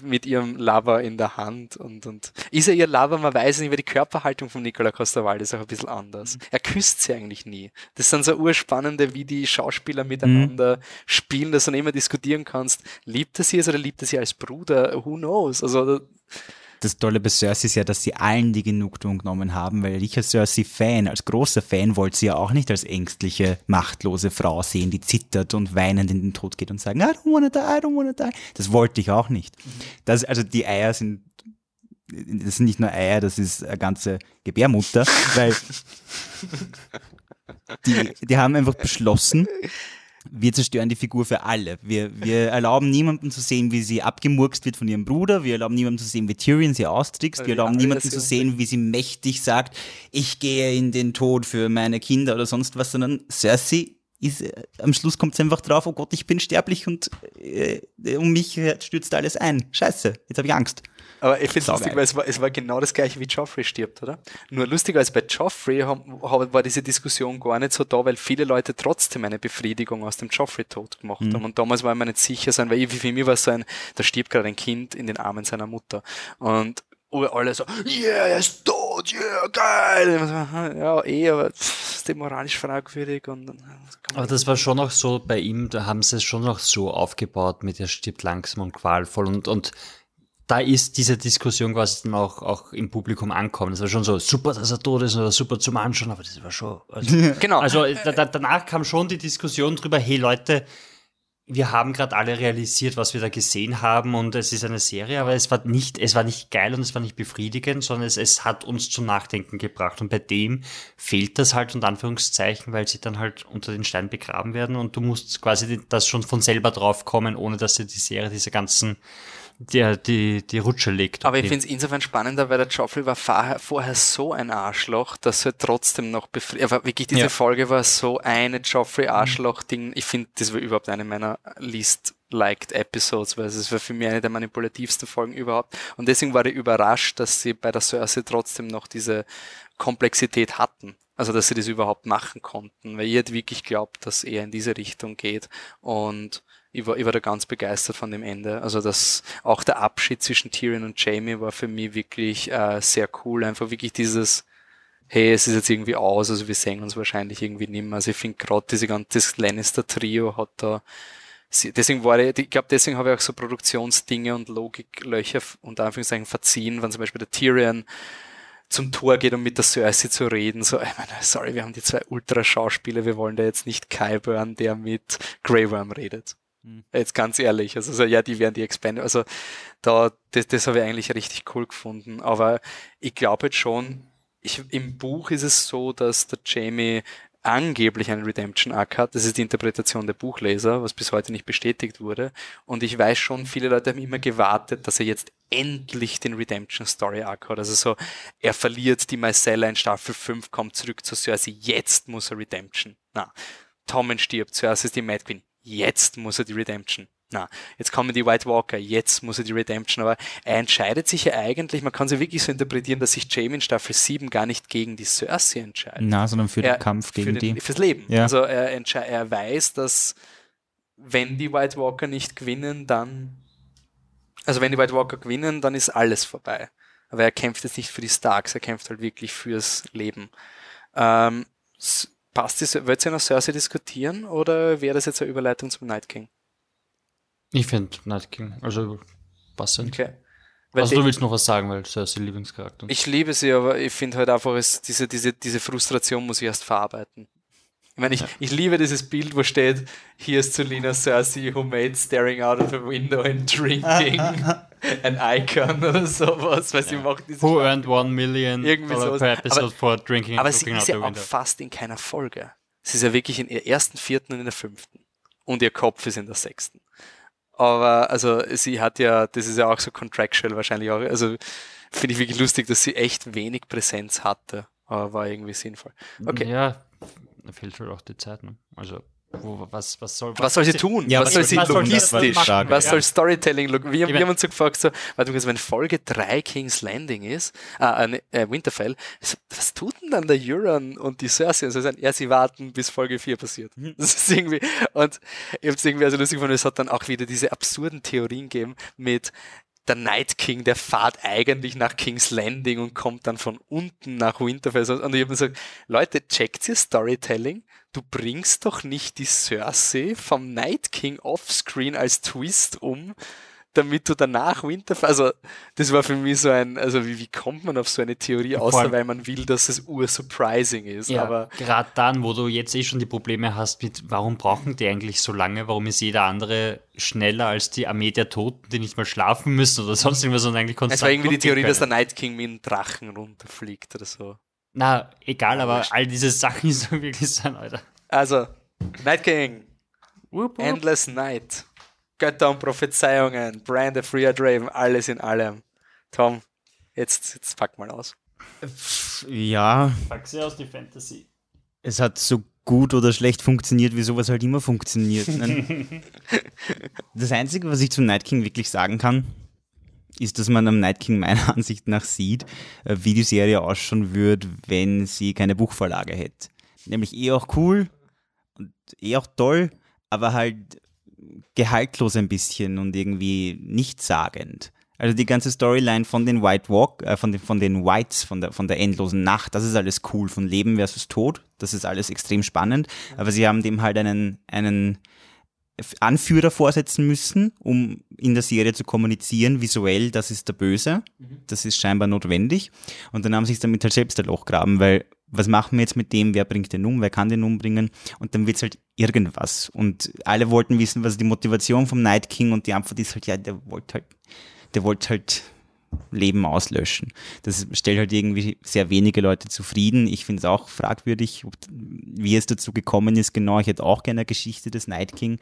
mit ihrem Lover in der Hand und, und ist er ihr Lover, man weiß nicht, weil die Körperhaltung von Nicola Costa-Wald ist auch ein bisschen anders. Mhm. Er küsst sie eigentlich nie. Das sind so urspannende, wie die Schauspieler miteinander mhm. spielen, dass du immer diskutieren kannst, liebt er sie oder liebt er sie als Bruder? Who knows? Also, das Tolle bei Cersei ist ja, dass sie allen die Genugtuung genommen haben, weil ich als Cersei-Fan, als großer Fan, wollte sie ja auch nicht als ängstliche, machtlose Frau sehen, die zittert und weinend in den Tod geht und sagen, I don't wanna die, I don't wanna die. Das wollte ich auch nicht. Das, also die Eier sind, das sind nicht nur Eier, das ist eine ganze Gebärmutter, weil [LAUGHS] die, die haben einfach beschlossen, wir zerstören die Figur für alle. Wir, wir erlauben niemandem zu sehen, wie sie abgemurkst wird von ihrem Bruder. Wir erlauben niemandem zu sehen, wie Tyrion sie austrickst. Wir erlauben niemandem zu sehen, wie sie mächtig sagt, ich gehe in den Tod für meine Kinder oder sonst was, sondern Cersei ist, äh, am Schluss kommt es einfach drauf, oh Gott, ich bin sterblich und äh, um mich stürzt alles ein. Scheiße, jetzt habe ich Angst. Aber ich finde es lustig, weil es war, es war genau das gleiche wie Joffrey stirbt, oder? Nur lustiger als bei Joffrey haben, war diese Diskussion gar nicht so da, weil viele Leute trotzdem eine Befriedigung aus dem Joffrey-Tod gemacht haben. Und damals war ich mir nicht sicher sein, weil ich, für mich war es so ein, da stirbt gerade ein Kind in den Armen seiner Mutter. Und alle so, yeah, er ist tot, yeah, geil. Ja, eh, aber pff, ist die moralisch fragwürdig und Aber das war schon auch so bei ihm, da haben sie es schon auch so aufgebaut mit, er stirbt langsam und qualvoll und, und da ist diese Diskussion quasi dann auch, auch im Publikum ankommen. Das war schon so super, dass er tot ist oder super zum Anschauen, aber das war schon. Also, Genau. Also da, da, danach kam schon die Diskussion drüber, hey Leute, wir haben gerade alle realisiert, was wir da gesehen haben und es ist eine Serie, aber es war nicht, es war nicht geil und es war nicht befriedigend, sondern es, es hat uns zum Nachdenken gebracht und bei dem fehlt das halt unter Anführungszeichen, weil sie dann halt unter den Stein begraben werden und du musst quasi das schon von selber drauf kommen, ohne dass dir die Serie diese ganzen die, die, die Rutsche legt. Aber ich finde es insofern spannender, weil der Joffrey war vorher, so ein Arschloch, dass er trotzdem noch befriedigt. Aber wirklich, diese Ja. Folge war so eine Joffrey-Arschloch-Ding. Ich finde, das war überhaupt eine meiner least liked Episodes, weil es war für mich eine der manipulativsten Folgen überhaupt. Und deswegen war ich überrascht, dass sie bei der Cersei trotzdem noch diese Komplexität hatten. Also, dass sie das überhaupt machen konnten, weil hätte wirklich glaubt, dass er in diese Richtung geht. Und ich war, ich war da ganz begeistert von dem Ende. Also das auch der Abschied zwischen Tyrion und Jamie war für mich wirklich äh, sehr cool. Einfach wirklich dieses, hey, es ist jetzt irgendwie aus, also wir sehen uns wahrscheinlich irgendwie nimmer. Also ich finde gerade diese ganze Lannister-Trio hat da Deswegen war ich, ich glaube, deswegen habe ich auch so Produktionsdinge und Logiklöcher unter Anführungszeichen verziehen, wenn zum Beispiel der Tyrion zum Tor geht, um mit der Cersei zu reden. So, ich meine, sorry, wir haben die zwei Ultraschauspieler, wir wollen da jetzt nicht Kyburn, der mit Grey Worm redet. Jetzt ganz ehrlich, also so, ja, die wären die Expanded. Also da, das, das habe ich eigentlich richtig cool gefunden. Aber ich glaube jetzt schon, ich, im Buch ist es so, dass der Jamie angeblich einen Redemption Arc hat. Das ist die Interpretation der Buchleser, was bis heute nicht bestätigt wurde. Und ich weiß schon, viele Leute haben immer gewartet, dass er jetzt endlich den Redemption Story Arc hat. Also so, er verliert die Mycella in Staffel 5, kommt zurück zu Cersei, jetzt muss er Redemption. Na, Tommen stirbt, zuerst ist die Mad Queen, jetzt muss er die Redemption. Na, jetzt kommen die White Walker, jetzt muss er die Redemption, aber er entscheidet sich ja eigentlich, man kann sie wirklich so interpretieren, dass sich Jamie in Staffel 7 gar nicht gegen die Cersei entscheidet. Na, sondern für den Er- Kampf für gegen den, die. Fürs Leben. Ja. Also er, er weiß, dass wenn die White Walker nicht gewinnen, dann also wenn die White Walker gewinnen, dann ist alles vorbei. Aber er kämpft jetzt nicht für die Starks, er kämpft halt wirklich fürs Leben. Ähm, passt das, wollt ihr noch Cersei diskutieren oder wäre das jetzt eine Überleitung zum Night King? Ich finde Night King, also passend. Okay. Weil Also du willst noch was sagen, weil Cersei Lieblingscharakter. Ich liebe sie, aber ich finde halt einfach, es, diese, diese, diese Frustration muss ich erst verarbeiten. Ich meine, ich, ich liebe dieses Bild, wo steht, here's to Lena Cersei, who made staring out of a window and drinking [LAUGHS] an icon oder sowas, weil sie macht diese Who earned one million Irgendwie dollar sowas. per episode Aber- for drinking and Aber sie ist the ja auch fast in keiner Folge. Sie ist ja wirklich in der ersten, vierten und in der fünften. Und ihr Kopf ist in der sechsten. Aber, also, sie hat ja, das ist ja auch so contractual wahrscheinlich auch, also, finde ich wirklich lustig, dass sie echt wenig Präsenz hatte. Aber war irgendwie sinnvoll. Okay. Ja, da fehlt halt auch die Zeit. Ne? Also, wo, was, was soll Was soll sie tun? Ja, was was soll sie logistisch? Was Frage, soll. Storytelling? Wir, wir meine- haben uns so gefragt, so, warte mal, wenn Folge 3 King's Landing ist, äh, äh, Winterfell, so, was tut denn dann der Euron und die Cersei? Und sie sagen, ja, sie warten, bis Folge 4 passiert. Mhm. Das ist irgendwie, und ich habe es irgendwie also lustig gefunden, es hat dann auch wieder diese absurden Theorien gegeben mit, der Night King, der fahrt eigentlich nach King's Landing und kommt dann von unten nach Winterfell. Und ich habe gesagt, Leute, checkt ihr Storytelling? Du bringst doch nicht die Cersei vom Night King offscreen als Twist um, damit du danach Winterfell, also das war für mich so ein, also wie, wie kommt man auf so eine Theorie, außer weil man will, dass es ursurprising ist, Ja, aber gerade dann, wo du jetzt eh schon die Probleme hast mit, warum brauchen die eigentlich so lange? Warum ist jeder andere schneller als die Armee der Toten, die nicht mal schlafen müssen oder sonst irgendwas und eigentlich konstant es war irgendwie die Theorie, dass der können? Night King mit einem Drachen runterfliegt oder so. Na, egal, aber all diese Sachen ist doch wirklich sein, Alter. Also, Night King, Wupp, wupp. Endless Night. Götter und Prophezeiungen, Brand of Free Raven, alles in allem. Tom, jetzt, jetzt pack mal aus. Ja, Pack sie aus die Fantasy. es hat so gut oder schlecht funktioniert, wie sowas halt immer funktioniert. ne? [LAUGHS] das Einzige, was ich zum Night King wirklich sagen kann, ist, dass man am Night King meiner [LAUGHS] Ansicht nach sieht, äh, wie die Serie ausschauen würde, wenn sie keine Buchvorlage hätte. Nämlich eh auch cool und eh auch toll, aber halt gehaltlos ein bisschen und irgendwie nichtssagend. Also die ganze Storyline von den White Walk, äh, von den, von den Whites, von der, von der endlosen Nacht, das ist alles cool. Von Leben versus Tod, das ist alles extrem spannend. Aber sie haben dem halt einen, einen Anführer vorsetzen müssen, um in der Serie zu kommunizieren, visuell, das ist der Böse. Das ist scheinbar notwendig. Und dann haben sie sich damit halt selbst ein Loch graben, weil was machen wir jetzt mit dem, wer bringt den um, wer kann den umbringen? Und dann wird's halt irgendwas. Und alle wollten wissen, was die Motivation vom Night King und die Antwort ist halt, ja, der wollte halt, der wollte halt Leben auslöschen. Das stellt halt irgendwie sehr wenige Leute zufrieden. Ich finde es auch fragwürdig, ob, wie es dazu gekommen ist. Genau, ich hätte auch gerne eine Geschichte des Night King.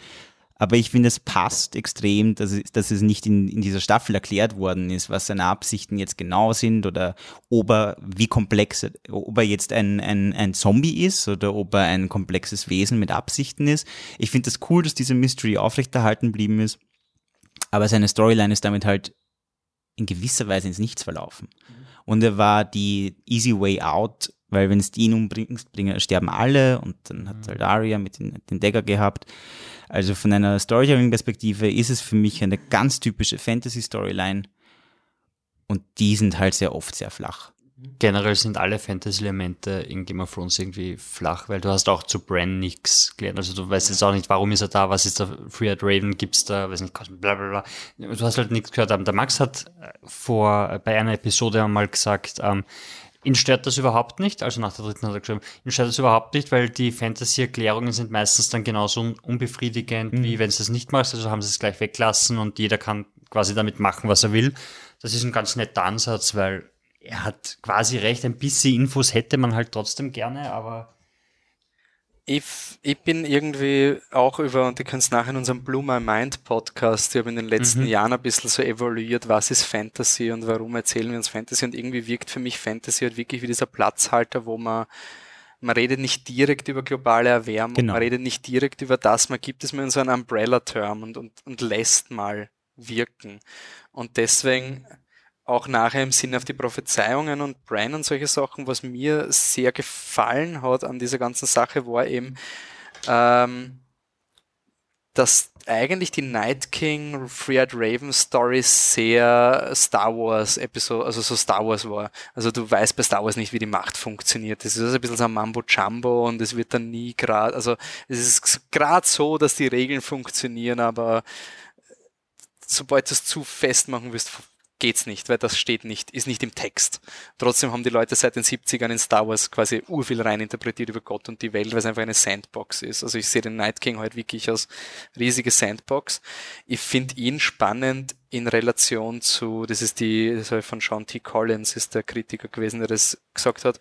Aber ich finde, es passt extrem, dass es, dass es nicht in, in dieser Staffel erklärt worden ist, was seine Absichten jetzt genau sind oder ob er, wie komplex, ob er jetzt ein, ein, ein Zombie ist oder ob er ein komplexes Wesen mit Absichten ist. Ich finde es das cool, dass diese Mystery aufrechterhalten blieben ist. Aber seine Storyline ist damit halt in gewisser Weise ins Nichts verlaufen. Und er war die easy way out, weil wenn es ihn umbringst, sterben alle und dann hat halt Arya mit den, den Dagger gehabt. Also von einer Storytelling-Perspektive ist es für mich eine ganz typische Fantasy-Storyline und die sind halt sehr oft sehr flach. Generell sind alle Fantasy-Elemente in Game of Thrones irgendwie flach, weil du hast auch zu Bran nichts gelernt. Also du weißt jetzt auch nicht, warum ist er da, was ist da, Free Raven, gibt's da, weiß nicht, bla bla bla. Du hast halt nichts gehört. Der Max hat vor, bei einer Episode einmal gesagt, ähm, ihn stört das überhaupt nicht, also nach der dritten hat er geschrieben, ihn stört das überhaupt nicht, weil die Fantasy-Erklärungen sind meistens dann genauso unbefriedigend, mhm. wie wenn du es nicht machst, also haben sie es gleich weglassen und jeder kann quasi damit machen, was er will. Das ist ein ganz netter Ansatz, weil er hat quasi recht, ein bisschen Infos hätte man halt trotzdem gerne, aber ich, ich bin irgendwie auch über, und ihr könnt es nachher in unserem Blue My Mind Podcast, ich habe in den letzten mhm. Jahren ein bisschen so evaluiert, was ist Fantasy und warum erzählen wir uns Fantasy und irgendwie wirkt für mich Fantasy halt wirklich wie dieser Platzhalter, wo man man redet nicht direkt über globale Erwärmung, genau. man redet nicht direkt über das, man gibt es mir in so einen Umbrella-Term und, und, und lässt mal wirken. Und deswegen auch nachher im Sinne auf die Prophezeiungen und Bran und solche Sachen, was mir sehr gefallen hat an dieser ganzen Sache, war eben, ähm, dass eigentlich die Night King Freed Raven Story sehr Star Wars Episode, also so Star Wars war. Also du weißt bei Star Wars nicht, wie die Macht funktioniert. Das ist also ein bisschen so ein Mambo Jumbo und es wird dann nie gerade, also es ist gerade so, dass die Regeln funktionieren, aber sobald du es zu fest machen willst, geht's nicht, weil das steht nicht, ist nicht im Text. Trotzdem haben die Leute seit den 70ern in Star Wars quasi urviel rein interpretiert über Gott und die Welt, weil es einfach eine Sandbox ist. Also ich sehe den Night King heute wirklich als riesige Sandbox. Ich finde ihn spannend in Relation zu, das ist die, das von Sean T. Collins, ist der Kritiker gewesen, der das gesagt hat,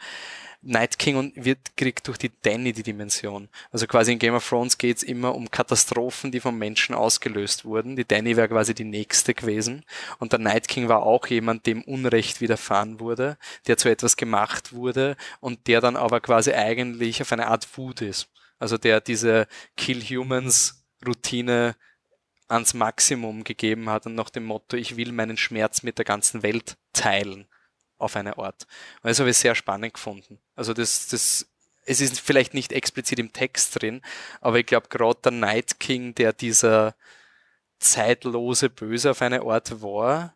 Night King und wird kriegt durch die Danny die Dimension. Also quasi in Game of Thrones geht's immer um Katastrophen, die vom Menschen ausgelöst wurden. Die Danny wäre quasi die nächste gewesen. Und der Night King war auch jemand, dem Unrecht widerfahren wurde, der zu etwas gemacht wurde und der dann aber quasi eigentlich auf eine Art Wut ist. Also der diese Kill Humans Routine ans Maximum gegeben hat und nach dem Motto, ich will meinen Schmerz mit der ganzen Welt teilen auf eine Art. Und das habe ich sehr spannend gefunden. Also das, das, es ist vielleicht nicht explizit im Text drin, aber ich glaube gerade der Night King, der dieser zeitlose Böse auf eine Art war,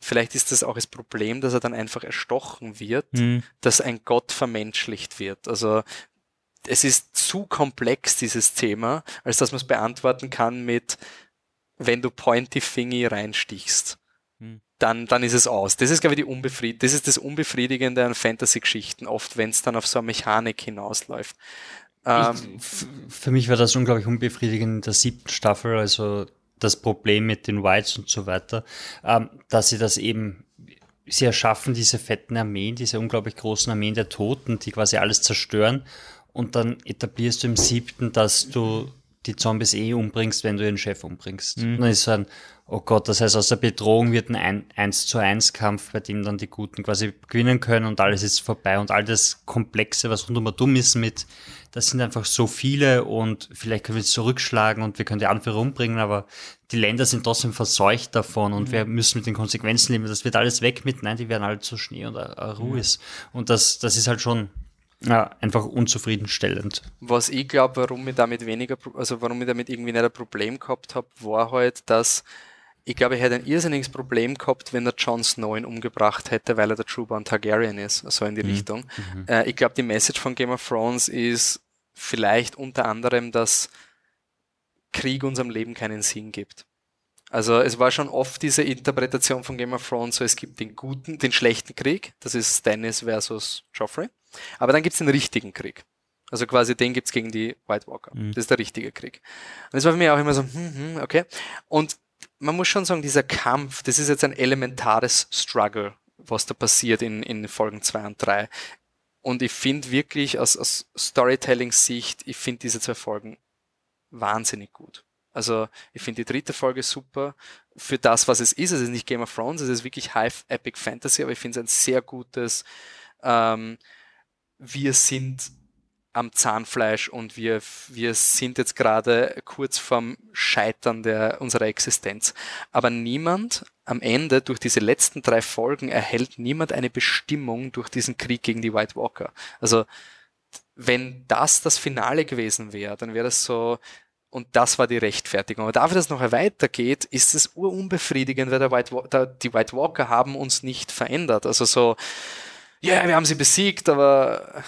vielleicht ist das auch das Problem, dass er dann einfach erstochen wird, mhm. dass ein Gott vermenschlicht wird. Also es ist zu komplex, dieses Thema, als dass man es beantworten kann mit, wenn du Pointy Fingy reinstichst dann, dann ist es aus. Das ist, glaube ich, die Unbefried das ist das Unbefriedigende an Fantasy-Geschichten, oft, wenn es dann auf so eine Mechanik hinausläuft. Ähm, für mich war das unglaublich unbefriedigend in der siebten Staffel, also das Problem mit den Whites und so weiter, ähm, dass sie das eben, sie erschaffen diese fetten Armeen, diese unglaublich großen Armeen der Toten, die quasi alles zerstören und dann etablierst du im siebten, dass du die Zombies eh umbringst, wenn du ihren Chef umbringst. Mhm. Dann ist so ein, oh Gott, das heißt, aus der Bedrohung wird ein 1 zu 1 Kampf, bei dem dann die Guten quasi gewinnen können und alles ist vorbei und all das Komplexe, was rundum dumm ist mit, das sind einfach so viele und vielleicht können wir es zurückschlagen und wir können die Anführer umbringen, aber die Länder sind trotzdem verseucht davon und mhm. wir müssen mit den Konsequenzen leben. Das wird alles weg mit, nein, die werden alle zu Schnee und Ruhe ist. Und das, das ist halt schon, ja, einfach unzufriedenstellend. Was ich glaube, warum ich damit weniger, also warum ich damit irgendwie nicht ein Problem gehabt habe, war halt, dass ich glaube, ich hätte ein irrsinniges Problem gehabt, wenn der Jon Snow ihn umgebracht hätte, weil er der Trueborn Targaryen ist, so in die mhm. Richtung. Mhm. Äh, ich glaube, die Message von Game of Thrones ist vielleicht unter anderem, dass Krieg unserem Leben keinen Sinn gibt. Also es war schon oft diese Interpretation von Game of Thrones, so es gibt den guten, den schlechten Krieg, das ist Stannis versus Joffrey. Aber dann gibt's den richtigen Krieg. Also quasi den gibt's gegen die White Walker. Mhm. Das ist der richtige Krieg. Und das war für mich auch immer so, hm, hm, okay. Und man muss schon sagen, dieser Kampf, das ist jetzt ein elementares Struggle, was da passiert in, in Folgen 2 und 3. Und ich finde wirklich aus, aus Storytelling-Sicht, ich finde diese zwei Folgen wahnsinnig gut. Also ich finde die dritte Folge super für das, was es ist. Es ist nicht Game of Thrones, es ist wirklich High Epic Fantasy, aber ich finde es ein sehr gutes ähm, wir sind am Zahnfleisch und wir, wir sind jetzt gerade kurz vorm Scheitern der, unserer Existenz. Aber niemand am Ende, durch diese letzten drei Folgen, erhält niemand eine Bestimmung durch diesen Krieg gegen die White Walker. Also, wenn das das Finale gewesen wäre, dann wäre das so, und das war die Rechtfertigung. Aber dafür, dass es noch weitergeht, ist es urunbefriedigend, weil White, die White Walker haben uns nicht verändert. Also so, ja, yeah, wir haben sie besiegt, aber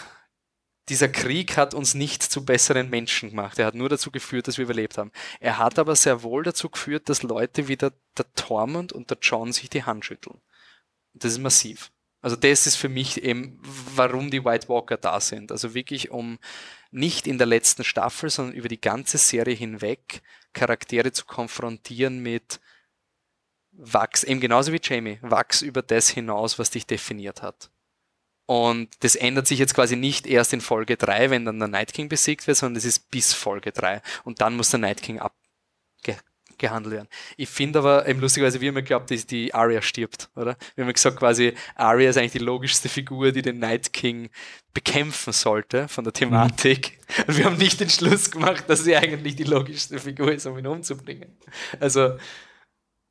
dieser Krieg hat uns nicht zu besseren Menschen gemacht. Er hat nur dazu geführt, dass wir überlebt haben. Er hat aber sehr wohl dazu geführt, dass Leute wie der, der Tormund und der John sich die Hand schütteln. Das ist massiv. Also das ist für mich eben, warum die White Walker da sind. Also wirklich um nicht in der letzten Staffel, sondern über die ganze Serie hinweg Charaktere zu konfrontieren mit Wachs, eben genauso wie Jamie, Wachs über das hinaus, was dich definiert hat. Und das ändert sich jetzt quasi nicht erst in Folge 3, wenn dann der Night King besiegt wird, sondern das ist bis Folge 3. Und dann muss der Night King abgehandelt werden. Ich finde aber eben lustigerweise, wir haben geglaubt, dass die Arya stirbt, oder? Wir haben gesagt quasi, Arya ist eigentlich die logischste Figur, die den Night King bekämpfen sollte von der Thematik. Und wir haben nicht den Schluss gemacht, dass sie eigentlich die logischste Figur ist, um ihn umzubringen. Also,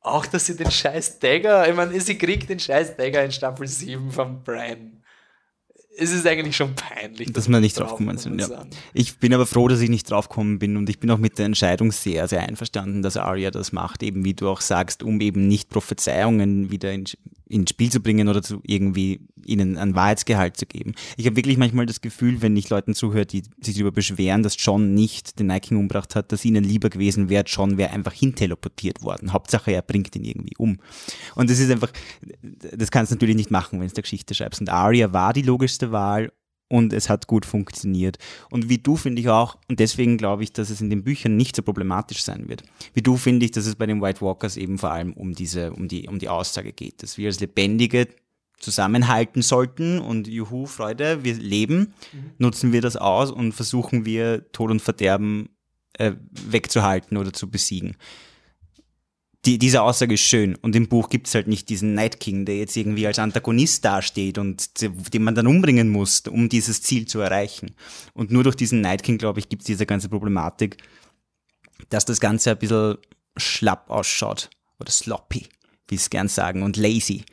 auch, dass sie den scheiß Dagger, ich meine, sie kriegt den scheiß Dagger in Staffel 7 von Brian es ist eigentlich schon peinlich. Dass wir nicht draufgekommen sind, ja. Ich bin aber froh, dass ich nicht draufgekommen bin und ich bin auch mit der Entscheidung sehr, sehr einverstanden, dass Arya das macht, eben wie du auch sagst, um eben nicht Prophezeiungen wieder in, ins Spiel zu bringen oder zu irgendwie ihnen ein Wahrheitsgehalt zu geben. Ich habe wirklich manchmal das Gefühl, wenn ich Leuten zuhöre, die sich darüber beschweren, dass John nicht den King umgebracht hat, dass ihnen lieber gewesen wäre, John wäre einfach hinteleportiert worden. Hauptsache, er bringt ihn irgendwie um. Und das ist einfach, das kannst du natürlich nicht machen, wenn du der Geschichte schreibst. Und Arya war die logischste Wahl und es hat gut funktioniert. Und wie du finde ich auch, und deswegen glaube ich, dass es in den Büchern nicht so problematisch sein wird. Wie du finde ich, dass es bei den White Walkers eben vor allem um diese, um die, um die Aussage geht, dass wir als Lebendige zusammenhalten sollten und juhu, Freude, wir leben, mhm. nutzen wir das aus und versuchen wir Tod und Verderben äh, wegzuhalten oder zu besiegen die, diese Aussage ist schön. Und im Buch gibt es halt nicht diesen Night King, der jetzt irgendwie als Antagonist dasteht und den man dann umbringen muss, um dieses Ziel zu erreichen. Und nur durch diesen Night King, glaube ich, gibt es diese ganze Problematik, dass das Ganze ein bisschen schlapp ausschaut. Oder sloppy, wie es gern sagen, und lazy.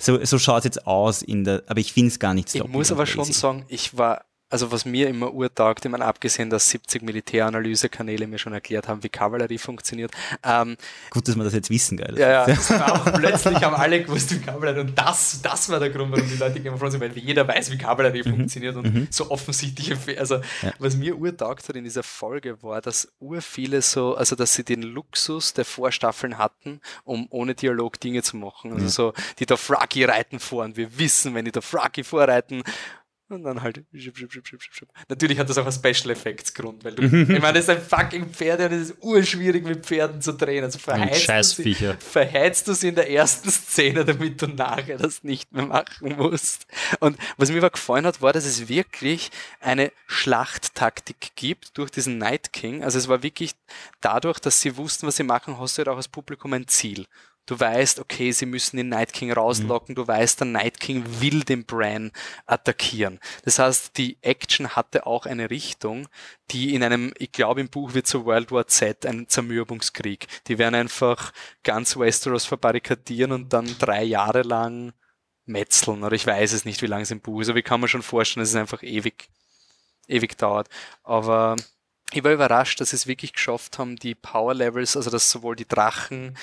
So, so schaut es jetzt aus in der, aber ich finde es gar nicht sloppy. Ich muss aber schon sagen, ich war also was mir immer urtaugt, ich meine, abgesehen, dass 70 Militäranalysekanäle mir schon erklärt haben, wie Kavallerie funktioniert. Ähm, Gut, dass wir das jetzt wissen, geil. Ja, ja. [LAUGHS] plötzlich haben alle gewusst, wie Kavallerie, und das, das war der Grund, warum die Leute Game of Thrones weil jeder weiß, wie Kavallerie mhm. funktioniert und mhm. so offensichtlich, also, ja. was mir urtaugt hat in dieser Folge war, dass ur viele so, also, dass sie den Luxus der Vorstaffeln hatten, um ohne Dialog Dinge zu machen. Also, mhm. so, die Dothraki reiten vor und wir wissen, wenn die Dothraki vorreiten, Und dann halt. Schip, schip, schip, schip, schip. Natürlich hat das auch einen Special Effects Grund, weil du. [LAUGHS] ich meine, das ist ein fucking Pferd und es ist urschwierig mit Pferden zu drehen. Also verheizt du, sie, verheizt du sie in der ersten [LAUGHS] Szene, damit du nachher das nicht mehr machen musst. Und was mir aber gefallen hat, war, dass es wirklich eine Schlachttaktik gibt durch diesen Night King. Also es war wirklich dadurch, dass sie wussten, was sie machen, hast du ja auch als Publikum ein Ziel. Du weißt, okay, sie müssen den Night King rauslocken. Mhm. Du weißt, der Night King will den Bran attackieren. Das heißt, die Action hatte auch eine Richtung, die in einem, ich glaube, im Buch wird so World War Z ein Zermürbungskrieg. Die werden einfach ganz Westeros verbarrikadieren und dann drei Jahre lang metzeln. Oder ich weiß es nicht, wie lange es im Buch ist. Aber ich kann mir schon vorstellen, dass es einfach ewig, ewig dauert. Aber ich war überrascht, dass sie es wirklich geschafft haben, die Power Levels, also dass sowohl die Drachen,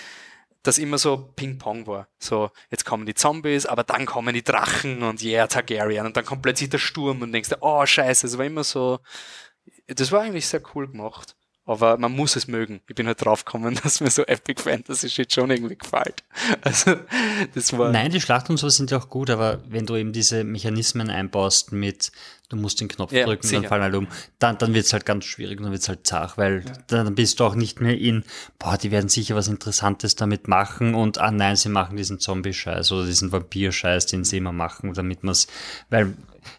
das immer so Ping-Pong war. So, jetzt kommen die Zombies, aber dann kommen die Drachen und yeah, Targaryen und dann kommt plötzlich der Sturm und denkst du, oh scheiße, es war immer so, das war eigentlich sehr cool gemacht. Aber man muss es mögen. Ich bin halt draufgekommen, [LAUGHS] dass mir so Epic Fantasy Shit schon irgendwie gefällt. [LAUGHS] Also, das war. Nein, die Schlachten und so sind ja auch gut, aber wenn du eben diese Mechanismen einbaust mit, du musst den Knopf ja, drücken, sicher. dann fallen halt um, dann, dann wird's halt ganz schwierig, dann wird's halt zart, weil ja. dann bist du auch nicht mehr in, boah, die werden sicher was Interessantes damit machen und, ah nein, sie machen diesen Zombie-Scheiß oder diesen Vampir-Scheiß, den sie immer machen, damit man's, weil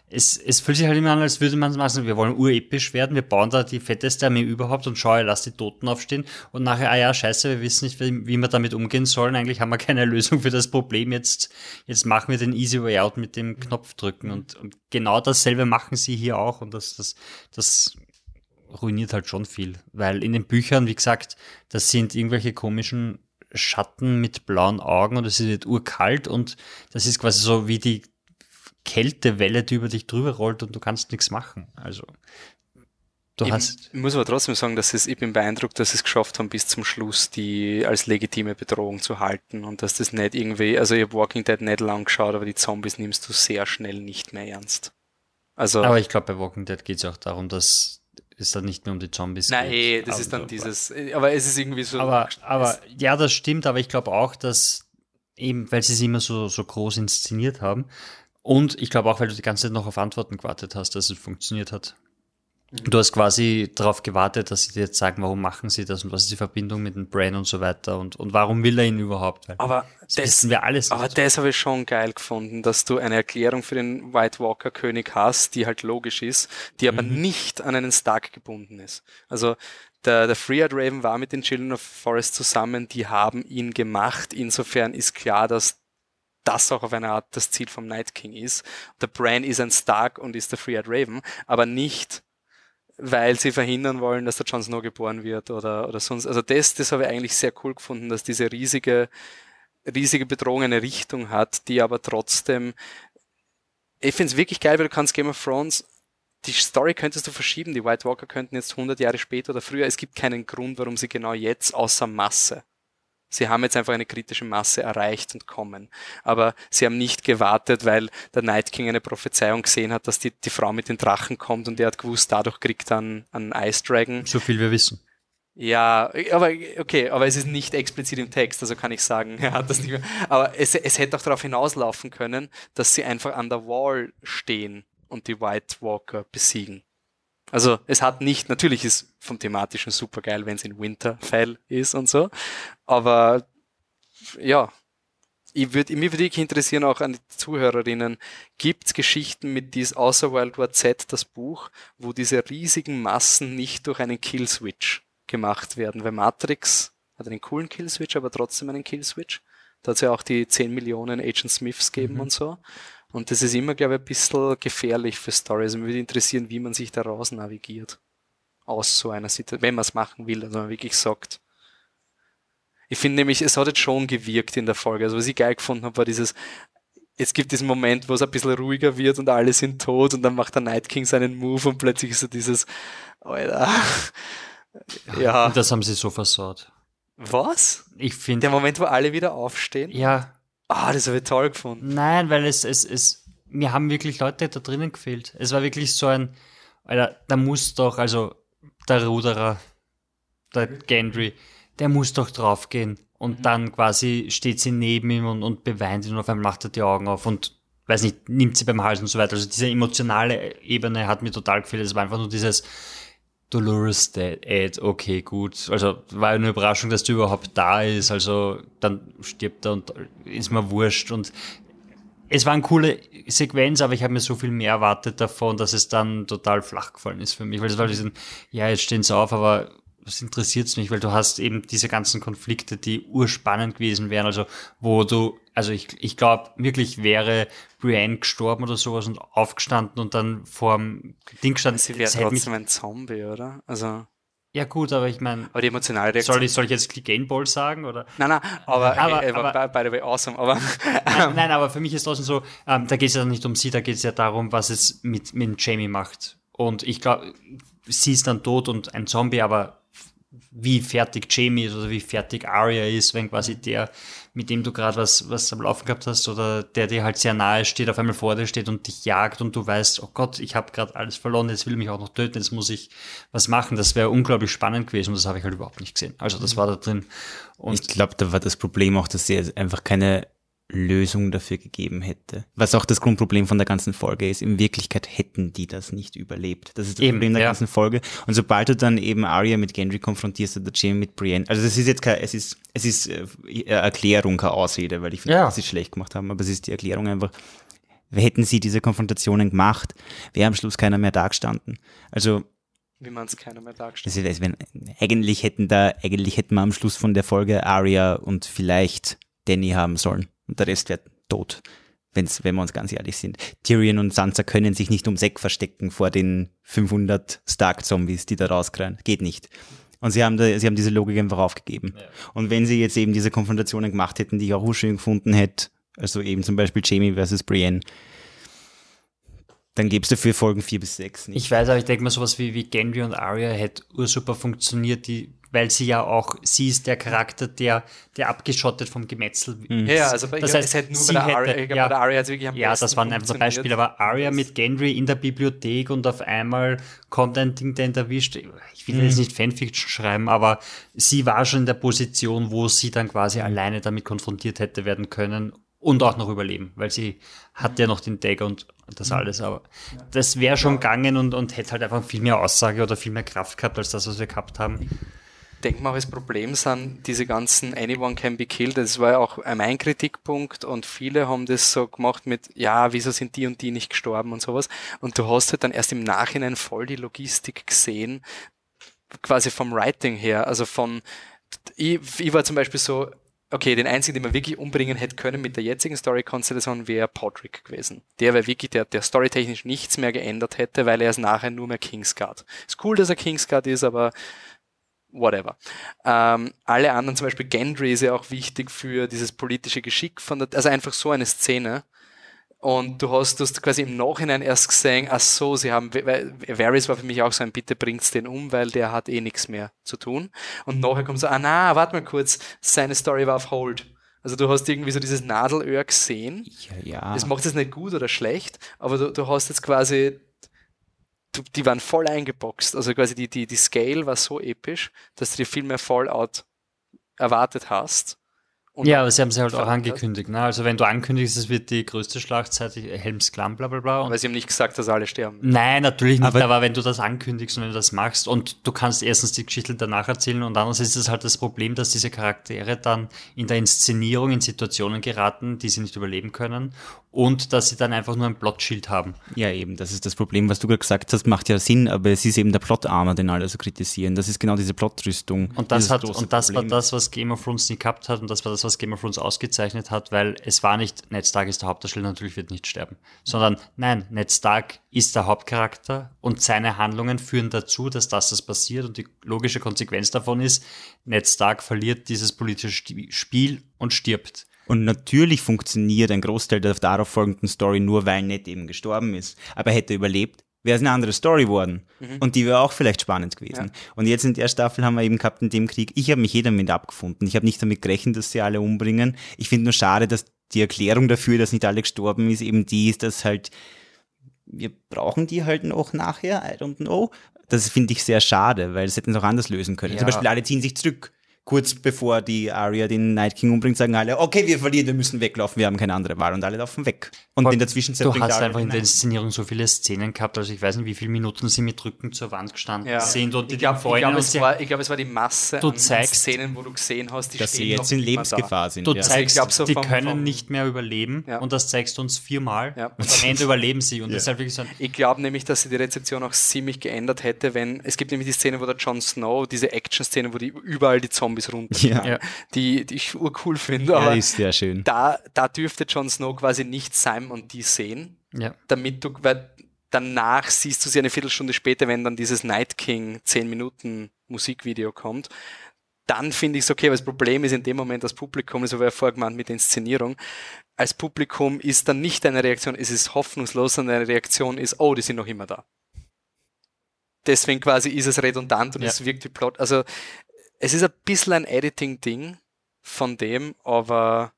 es, es fühlt sich halt immer an, als würde man sagen, wir wollen urepisch werden, wir bauen da die fetteste Armee überhaupt und schau, lass die Toten aufstehen. Und nachher, ah ja, scheiße, wir wissen nicht, wie, wie wir damit umgehen sollen, eigentlich haben wir keine Lösung für das Problem, jetzt, jetzt machen wir den Easy Way Out mit dem Knopf drücken und, und genau dasselbe machen sie hier auch. Und das, das, das ruiniert halt schon viel, weil in den Büchern, wie gesagt, das sind irgendwelche komischen Schatten mit blauen Augen und es ist urkalt und das ist quasi so wie die Kältewelle, die über dich drüber rollt und du kannst nichts machen. Also du ich hast. muss aber trotzdem sagen, dass es, ich bin beeindruckt, dass sie es geschafft haben, bis zum Schluss die als legitime Bedrohung zu halten und dass das nicht irgendwie, also ich habe Walking Dead nicht lang geschaut, aber die Zombies nimmst du sehr schnell nicht mehr ernst. Also, aber ich glaube, bei Walking Dead geht es auch darum, dass es dann nicht mehr um die Zombies Nein, geht. Nein, das aber ist dann dieses, aber es ist irgendwie so. Aber, aber ja, das stimmt, aber ich glaube auch, dass eben, weil sie es immer so, so groß inszeniert haben, und ich glaube auch, weil du die ganze Zeit noch auf Antworten gewartet hast, dass es funktioniert hat. Du hast quasi darauf gewartet, dass sie dir jetzt sagen, warum machen sie das und was ist die Verbindung mit dem Brain und so weiter und, und warum will er ihn überhaupt? Weil aber das, das wissen wir alles. Aber das habe ich schon geil gefunden, dass du eine Erklärung für den White Walker König hast, die halt logisch ist, die aber mhm. nicht an einen Stark gebunden ist. Also der, der Freeheart Raven war mit den Children of Forest zusammen, die haben ihn gemacht. Insofern ist klar, dass das auch auf eine Art das Ziel vom Night King ist. Der Bran ist ein Stark und ist der Free-Eyed Raven, aber nicht, weil sie verhindern wollen, dass der Jon Snow geboren wird oder, oder sonst. Also das, das habe ich eigentlich sehr cool gefunden, dass diese riesige, riesige Bedrohung eine Richtung hat, die aber trotzdem, ich finde es wirklich geil, weil du kannst Game of Thrones die Story könntest du verschieben. Die White Walker könnten jetzt 100 Jahre später oder früher. Es gibt keinen Grund, warum sie genau jetzt außer Masse Sie haben jetzt einfach eine kritische Masse erreicht und kommen. Aber sie haben nicht gewartet, weil der Night King eine Prophezeiung gesehen hat, dass die, die Frau mit den Drachen kommt und er hat gewusst, dadurch kriegt er einen, einen Ice Dragon. So viel wir wissen. Ja, aber okay, aber es ist nicht explizit im Text, also kann ich sagen, [LAUGHS] er hat das nicht mehr. Aber es, es hätte auch darauf hinauslaufen können, dass sie einfach an der Wall stehen und die White Walker besiegen. Also es hat nicht, natürlich ist vom thematischen super geil, wenn es in Winterfell ist und so, aber ja, ich würd, mich würde interessieren auch an die Zuhörerinnen, gibt es Geschichten mit dies außer World War Z, das Buch, wo diese riesigen Massen nicht durch einen Killswitch gemacht werden? Weil Matrix hat einen coolen Killswitch, aber trotzdem einen Killswitch. Da hat es ja auch die 10 Millionen Agent Smiths geben mhm. und so. Und das ist immer, glaube ich, ein bisschen gefährlich für Stories. Also mich würde interessieren, wie man sich da raus navigiert. Aus so einer Situation, wenn man es machen will, also man wirklich sagt. Ich finde nämlich, es hat jetzt schon gewirkt in der Folge. Also was ich geil gefunden habe, war dieses, es gibt diesen Moment, wo es ein bisschen ruhiger wird und alle sind tot und dann macht der Night King seinen Move und plötzlich ist so dieses, Alter. Ja. Und das haben sie so versaut. Was? Ich finde. Der Moment, wo alle wieder aufstehen? Ja, Ah, das habe ich toll gefunden. Nein, weil es, es, es, mir haben wirklich Leute da drinnen gefehlt. Es war wirklich so ein, Alter, da muss doch, also der Ruderer, der Gendry, der muss doch draufgehen. Und mhm. dann quasi steht sie neben ihm und, und beweint ihn und auf einmal macht er die Augen auf und weiß nicht, nimmt sie beim Hals und so weiter. Also diese emotionale Ebene hat mir total gefehlt. Es war einfach nur dieses Dolores Dead, Ed, okay, gut. Also war eine Überraschung, dass du überhaupt da ist. Also dann stirbt er und ist mir wurscht. Und es war eine coole Sequenz, aber ich habe mir so viel mehr erwartet davon, dass es dann total flach gefallen ist für mich. Weil es war diesen, ja, jetzt stehen sie auf, aber was interessiert's mich, weil du hast eben diese ganzen Konflikte, die urspannend gewesen wären, also wo du, also ich, ich glaube wirklich wäre Brienne gestorben oder sowas und aufgestanden und dann vorm Ding gestanden. Sie wäre trotzdem ein Zombie, oder? Also. Ja gut, aber ich meine, aber die emotionale Reaktion. Soll ich, soll ich jetzt Game Ball sagen oder? Nein, nein, aber, aber, ey, aber by, by, the way awesome. Aber nein, [LAUGHS] nein, aber für mich ist trotzdem so, ähm, da geht es ja nicht um sie, da geht es ja darum, was es mit mit Jamie macht. Und ich glaube, sie ist dann tot und ein Zombie, aber wie fertig Jamie ist oder wie fertig Arya ist, wenn quasi der, mit dem du gerade was, was am Laufen gehabt hast oder der dir halt sehr nahe steht, auf einmal vor dir steht und dich jagt und du weißt, oh Gott, ich habe gerade alles verloren, jetzt will mich auch noch töten, jetzt muss ich was machen. Das wäre unglaublich spannend gewesen und das habe ich halt überhaupt nicht gesehen. Also das war da drin. Und ich glaube, da war das Problem auch, dass sie einfach keine Lösung dafür gegeben hätte. Was auch das Grundproblem von der ganzen Folge ist. In Wirklichkeit hätten die das nicht überlebt. Das ist das eben, Problem der ja. ganzen Folge. Und sobald du dann eben Arya mit Gendry konfrontierst oder Jamie mit Brienne, also das ist jetzt kein, es ist, es ist äh, Erklärung, keine Ausrede, weil ich finde, ja. dass sie schlecht gemacht haben, aber es ist die Erklärung einfach, hätten sie diese Konfrontationen gemacht, wäre am Schluss keiner mehr dagestanden. Also, wie man es keiner mehr dargestellt. Also, wenn, eigentlich hätten da, eigentlich hätten wir am Schluss von der Folge Arya und vielleicht Danny haben sollen und der Rest wird tot. Wenn's, wenn wir uns ganz ehrlich sind. Tyrion und Sansa können sich nicht ums Eck verstecken vor den 500 Stark-Zombies, die da rauskreien. Geht nicht. Und sie haben, da, sie haben diese Logik einfach aufgegeben. Ja. Und wenn sie jetzt eben diese Konfrontationen gemacht hätten, die ich auch schön gefunden hätte, also eben zum Beispiel Jamie versus Brienne, dann gibst du für Folgen 4 bis 6 nicht. Ich weiß, aber ich denke mal, sowas wie, wie Gendry und Arya hätte ursuper funktioniert, die weil sie ja auch, sie ist der Charakter, der, der abgeschottet vom Gemetzel mhm. ist. Ja, also bei, das heißt, hätte nur bei der Arya, hätte, ja, bei der Arya wirklich am Ja, das waren einfach Beispiele, aber Arya mit Gendry in der Bibliothek und auf einmal kommt ein Ding, der ihn erwischt. Ich will mhm. jetzt nicht Fanfiction schreiben, aber sie war schon in der Position, wo sie dann quasi alleine damit konfrontiert hätte werden können und auch noch überleben, weil sie hat ja noch den Dagger und das mhm. alles, aber das wäre schon gegangen und, und hätte halt einfach viel mehr Aussage oder viel mehr Kraft gehabt als das, was wir gehabt haben denke mal, das Problem sind diese ganzen Anyone can be killed. Das war ja auch mein Kritikpunkt und viele haben das so gemacht mit, ja, wieso sind die und die nicht gestorben und sowas. Und du hast halt dann erst im Nachhinein voll die Logistik gesehen, quasi vom Writing her. Also von, ich, ich war zum Beispiel so, okay, den einzigen, den man wirklich umbringen hätte können mit der jetzigen Story-Konstellation, wäre Podrick gewesen. Der wäre wirklich, der, der storytechnisch nichts mehr geändert hätte, weil er ist nachher nur mehr Kingsguard. Ist cool, dass er Kingsguard ist, aber whatever. Ähm, alle anderen, zum Beispiel Gendry ist ja auch wichtig für dieses politische Geschick von der, also einfach so eine Szene. Und du hast, du hast quasi im Nachhinein erst gesehen, ach so, sie haben, weil Varys war für mich auch so ein, bitte bringt's den um, weil der hat eh nichts mehr zu tun. Und nachher kommt so, ah na, warte mal kurz, seine Story war auf Hold. Also du hast irgendwie so dieses Nadelöhr gesehen. Ja, ja. Das macht es nicht gut oder schlecht, aber du, du hast jetzt quasi die waren voll eingeboxt. Also quasi die, die, die Scale war so episch, dass du dir viel mehr Fallout erwartet hast. Ja, aber sie haben es halt auch angekündigt. Ne? Also wenn du ankündigst, es wird die größte Schlachtzeit, Helms Klamm, bla bla bla. Aber sie haben nicht gesagt, dass alle sterben. Nein, natürlich nicht, aber, aber, wenn du das ankündigst und wenn du das machst und du kannst erstens die Geschichte danach erzählen und andererseits ist es halt das Problem, dass diese Charaktere dann in der Inszenierung in Situationen geraten, die sie nicht überleben können und dass sie dann einfach nur ein Plotschild haben. Ja, eben, das ist das Problem, was du gerade gesagt hast, macht ja Sinn, aber es ist eben der Plot-Armor, den alle so kritisieren. Das ist genau diese Plotrüstung. Und das, hat, und das war das, was Game of Thrones nie gehabt hat und das war das, was Game of Thrones ausgezeichnet hat, weil es war nicht, Ned Stark ist der Hauptdarsteller, natürlich wird nicht sterben, sondern nein, Ned Stark ist der Hauptcharakter und seine Handlungen führen dazu, dass das, das passiert und die logische Konsequenz davon ist, Ned Stark verliert dieses politische Spiel und stirbt. Und natürlich funktioniert ein Großteil der darauf folgenden Story nur, weil Ned eben gestorben ist. Aber hätte er überlebt, wäre es eine andere Story geworden. Mhm. Und die wäre auch vielleicht spannend gewesen. Ja. Und jetzt in der Staffel haben wir eben gehabt in dem Krieg, ich habe mich eh damit abgefunden. Ich habe nicht damit gerechnet, dass sie alle umbringen. Ich finde nur schade, dass die Erklärung dafür, dass nicht alle gestorben ist, eben die ist, dass halt wir brauchen die halt noch nachher, I don't know. Das finde ich sehr schade, weil das hätten sie auch anders lösen können. Ja. Zum Beispiel alle ziehen sich zurück kurz bevor die Arya den Night King umbringt, sagen alle, okay, wir verlieren, wir müssen weglaufen, wir haben keine andere Wahl und alle laufen weg. Und Aber in der Zwischenzeit Du hast Arya einfach in der Inszenierung so viele Szenen gehabt, also ich weiß nicht, wie viele Minuten sie mit Rücken zur Wand gestanden sind und ich glaube, glaub, und es, war, ich glaub, es war die Masse Du an zeigst- Szenen, wo du gesehen hast, die dass sie jetzt noch in Lebensgefahr sind. Du ja. zeigst, glaub, so die vom- können vom- nicht mehr überleben Ja. und das zeigst du uns viermal Ja. und am Ende überleben sie und Ja. halt wirklich so Da. Ich glaube nämlich, dass sie die Rezeption auch ziemlich geändert hätte, wenn es gibt nämlich die Szene, wo der Jon Snow, diese Action-Szene, wo die überall die Zombies runter, Ja. Ja. die, die ich urcool finde, ja, aber ist sehr schön. da, da dürfte Jon Snow quasi nicht Sam und die sehen, ja. damit du, weil danach siehst du sie eine Viertelstunde später, wenn dann dieses Night King 10 Minuten Musikvideo kommt, dann finde ich es okay, aber das Problem ist in dem Moment das Publikum, das habe ich ja vorher gemeint mit der Inszenierung, als Publikum ist dann nicht eine Reaktion, es ist hoffnungslos, sondern eine Reaktion ist, oh, die sind noch immer da. Deswegen quasi ist es redundant und Ja. es wirkt wie Plot. Also es ist ein bisschen ein Editing-Ding von dem, aber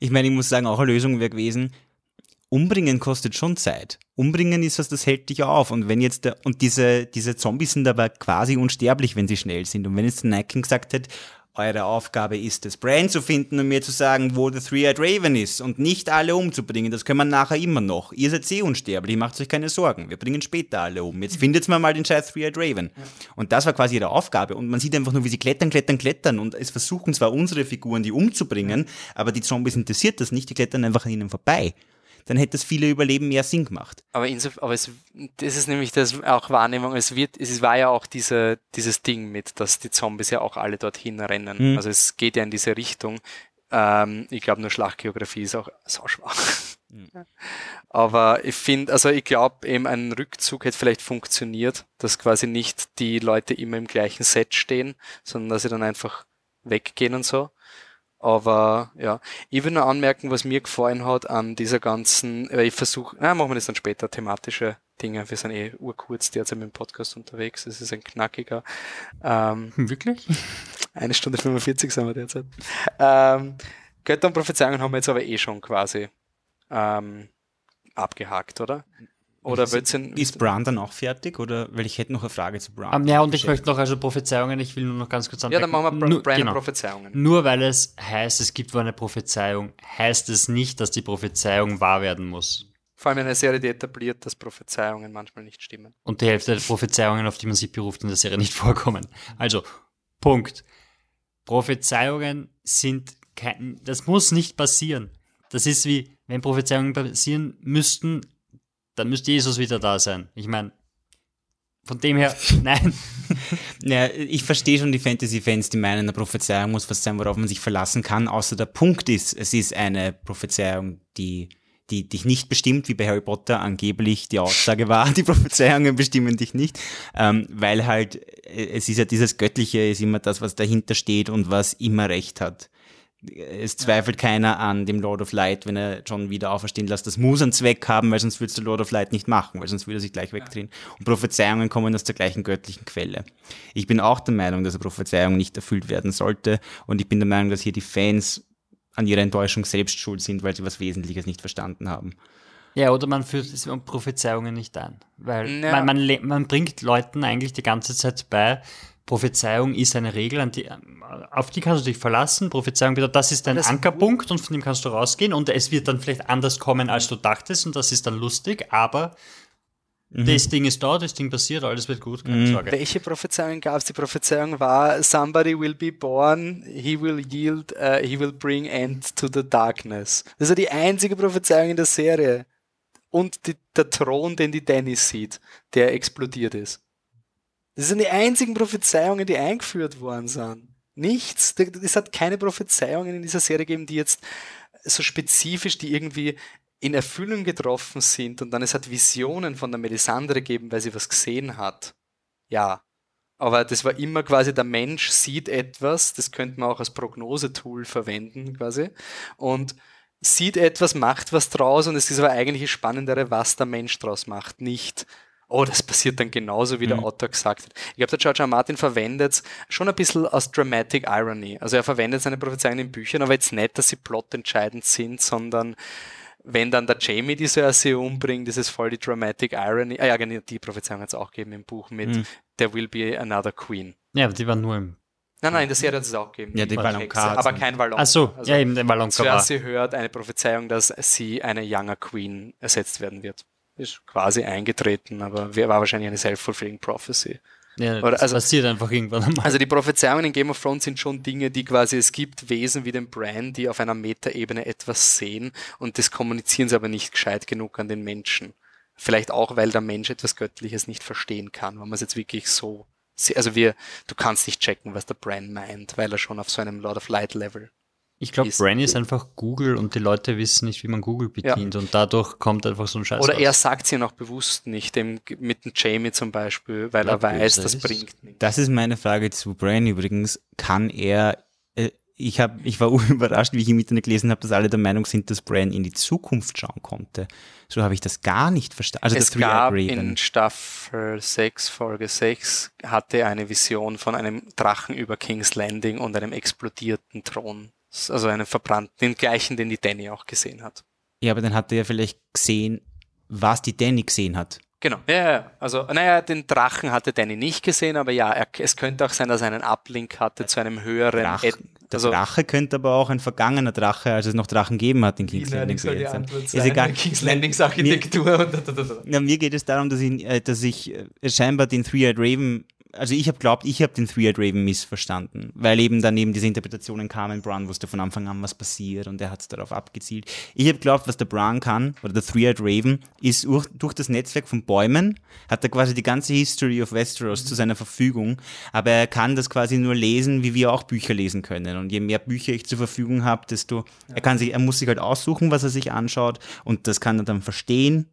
Ich meine, ich muss sagen, auch eine Lösung wäre gewesen, umbringen kostet schon Zeit. Umbringen ist was, das hält dich auf. Und wenn jetzt der, und diese, diese Zombies sind aber quasi unsterblich, wenn sie schnell sind. Und wenn jetzt King gesagt hätte, eure Aufgabe ist es, Bran zu finden und mir zu sagen, wo der Three-Eyed Raven ist und nicht alle umzubringen. Das können wir nachher immer noch. Ihr seid eh unsterblich, macht euch keine Sorgen. Wir bringen später alle um. Jetzt findet mal mal den scheiß Three-Eyed Raven. Und das war quasi ihre Aufgabe. Und man sieht einfach nur, wie sie klettern, klettern, klettern. Und es versuchen zwar unsere Figuren, die umzubringen, aber die Zombies interessiert das nicht. Die klettern einfach an ihnen vorbei. Dann hätte das viele Überleben mehr Sinn gemacht. Aber, insof aber es, das ist nämlich das auch Wahrnehmung. Es wird, es war ja auch diese, dieses Ding mit, dass die Zombies ja auch alle dorthin rennen. Mhm. Also es geht ja in diese Richtung. Ähm, ich glaube, nur Schlachtgeografie ist auch so schwach. Aber ich finde, also ich glaube, eben ein Rückzug hätte vielleicht funktioniert, dass quasi nicht die Leute immer im gleichen Set stehen, sondern dass sie dann einfach weggehen und so. Aber ja, ich will nur anmerken, was mir gefallen hat an dieser ganzen, weil ich versuche, na, machen wir das dann später, thematische Dinge. Wir sind eh urkurz derzeit mit dem Podcast unterwegs. Es ist ein knackiger. Ähm, Wirklich? [LAUGHS] eine Stunde 45 sind wir derzeit. Ähm, Götter und Prophezeiungen haben wir jetzt aber eh schon quasi ähm, abgehakt, oder? Oder wird's in, Ist Bran dann auch fertig? Oder, weil ich hätte noch eine Frage zu Bran. Um, ja, und ich möchte noch, also Prophezeiungen, ich will nur noch ganz kurz Ja, dann machen wir Bra Nur- Brian genau. Prophezeiungen. Nur weil es heißt, es gibt wohl eine Prophezeiung, heißt es nicht, dass die Prophezeiung wahr werden muss. Vor allem in einer Serie, die etabliert, dass Prophezeiungen manchmal nicht stimmen. Und die Hälfte der Prophezeiungen, auf die man sich beruft, in der Serie nicht [LAUGHS] vorkommen. Also, Punkt. Prophezeiungen sind kein, das muss nicht passieren. Das ist wie, wenn Prophezeiungen passieren müssten, dann müsste Jesus wieder da sein. Ich meine, von dem her, [LAUGHS] nein. Ja, ich verstehe schon die Fantasy-Fans, die meinen, eine Prophezeiung muss was sein, worauf man sich verlassen kann, außer der Punkt ist, es ist eine Prophezeiung, die, die dich nicht bestimmt, wie bei Harry Potter angeblich die Aussage war, [LAUGHS] die Prophezeiungen bestimmen dich nicht, ähm, weil halt, äh, es ist ja dieses Göttliche, ist immer das, was dahinter steht und was immer Recht hat. Es zweifelt keiner an dem Lord of Light, wenn er John wieder auferstehen lässt. Das muss einen Zweck haben, weil sonst würdest du Lord of Light nicht machen, weil sonst würde er sich gleich wegdrehen. Und Prophezeiungen kommen aus der gleichen göttlichen Quelle. Ich bin auch der Meinung, dass eine Prophezeiung nicht erfüllt werden sollte. Und ich bin der Meinung, dass hier die Fans an ihrer Enttäuschung selbst schuld sind, weil sie was Wesentliches nicht verstanden haben. Ja, oder man führt es um Prophezeiungen nicht ein. Weil Ja. man, man, man bringt Leuten eigentlich die ganze Zeit bei, Prophezeiung ist eine Regel, an die, auf die kannst du dich verlassen. Prophezeiung bedeutet, das ist dein Das- Ankerpunkt und von dem kannst du rausgehen und es wird dann vielleicht anders kommen, als du dachtest und das ist dann lustig, aber das Ding ist da, das Ding passiert, alles wird gut, keine Sorge. Welche Prophezeiung gab es? Die Prophezeiung war, somebody will be born, he will yield, uh, he will bring end to the darkness. Das ist ja die einzige Prophezeiung in der Serie. Und die, der Thron, den die Dennis sieht, der explodiert ist. Das sind die einzigen Prophezeiungen, die eingeführt worden sind. Nichts. Es hat keine Prophezeiungen in dieser Serie gegeben, die jetzt so spezifisch, die irgendwie in Erfüllung getroffen sind und dann es hat Visionen von der Melisandre gegeben, weil sie was gesehen hat. Ja. Aber das war immer quasi, der Mensch sieht etwas, das könnte man auch als Prognosetool verwenden quasi und sieht etwas, macht was draus und es ist aber eigentlich das Spannendere, was der Mensch draus macht, nicht oh, das passiert dann genauso, wie der Mhm. Autor gesagt hat. Ich glaube, der George R. Martin verwendet es schon ein bisschen aus Dramatic Irony. Also er verwendet seine Prophezeiungen in Büchern, aber jetzt nicht, dass sie plotentscheidend sind, sondern wenn dann der Jamie die Cersei umbringt, ist es voll die Dramatic Irony. Ah ja, genau, die Prophezeiung hat es auch gegeben im Buch mit Mhm. There will be another queen. Ja, aber die waren nur im Nein, nein, in der Serie hat es auch gegeben. Ja, die Hexe, Valonqar Aber kein Valon. Ach so, Also, ja, eben der Zuerst sie hört eine Prophezeiung, dass sie eine younger Queen ersetzt werden wird. Ist quasi eingetreten, aber war wahrscheinlich eine self-fulfilling prophecy. Ja, Oder das also- passiert einfach irgendwann einmal. Also die Prophezeiungen in Game of Thrones sind schon Dinge, die quasi, es gibt Wesen wie den Bran, die auf einer Metaebene etwas sehen und das kommunizieren sie aber nicht gescheit genug an den Menschen. Vielleicht auch, weil der Mensch etwas Göttliches nicht verstehen kann, wenn man es jetzt wirklich so, also wir, du kannst nicht checken, was der Bran meint, weil er schon auf so einem Lord of Light Level. Ich glaube, ist- Brain ist einfach Google und die Leute wissen nicht, wie man Google bedient und dadurch kommt einfach so ein Scheiß Oder raus. er sagt sie noch bewusst nicht, dem, mit dem Jamie zum Beispiel, weil Ja, er weiß, das ist- bringt nichts. Das ist meine Frage zu Brian übrigens. Kann er, äh, ich, hab, ich war [LAUGHS] überrascht, wie ich im Internet gelesen habe, dass alle der Meinung sind, dass Brian in die Zukunft schauen konnte. So habe ich das gar nicht verstanden. Also es das gab in Staffel 6, Folge 6, hatte er eine Vision von einem Drachen über King's Landing und einem explodierten Thron. Also einen verbrannten, den gleichen, den die Danny auch gesehen hat. Ja, aber dann hat er ja vielleicht gesehen, was die Danny gesehen hat. Genau. Ja, ja, ja. Also, naja, den Drachen hatte Danny nicht gesehen, aber ja, er, es könnte auch sein, dass er einen Uplink hatte zu einem höheren. Drach, Ed- der also, Drache könnte aber auch ein vergangener Drache, als es noch Drachen gegeben hat in King's Landing. gewesen sein. Ist egal. King's Landings Architektur und da, da, da. Ja, mir geht es darum, dass ich, äh, dass ich äh, scheinbar den Three-Eyed Raven, also ich habe glaubt, ich habe den Three-Eyed Raven missverstanden, weil eben daneben diese Interpretationen kamen, Bran wusste von Anfang an, was passiert und er hat darauf abgezielt. Ich habe glaubt, was der Bran kann, oder der Three-Eyed Raven, ist durch, durch das Netzwerk von Bäumen, hat er quasi die ganze History of Westeros zu seiner Verfügung, aber er kann das quasi nur lesen, wie wir auch Bücher lesen können. Und je mehr Bücher ich zur Verfügung habe, desto, er kann sich, er muss sich halt aussuchen, was er sich anschaut und das kann er dann verstehen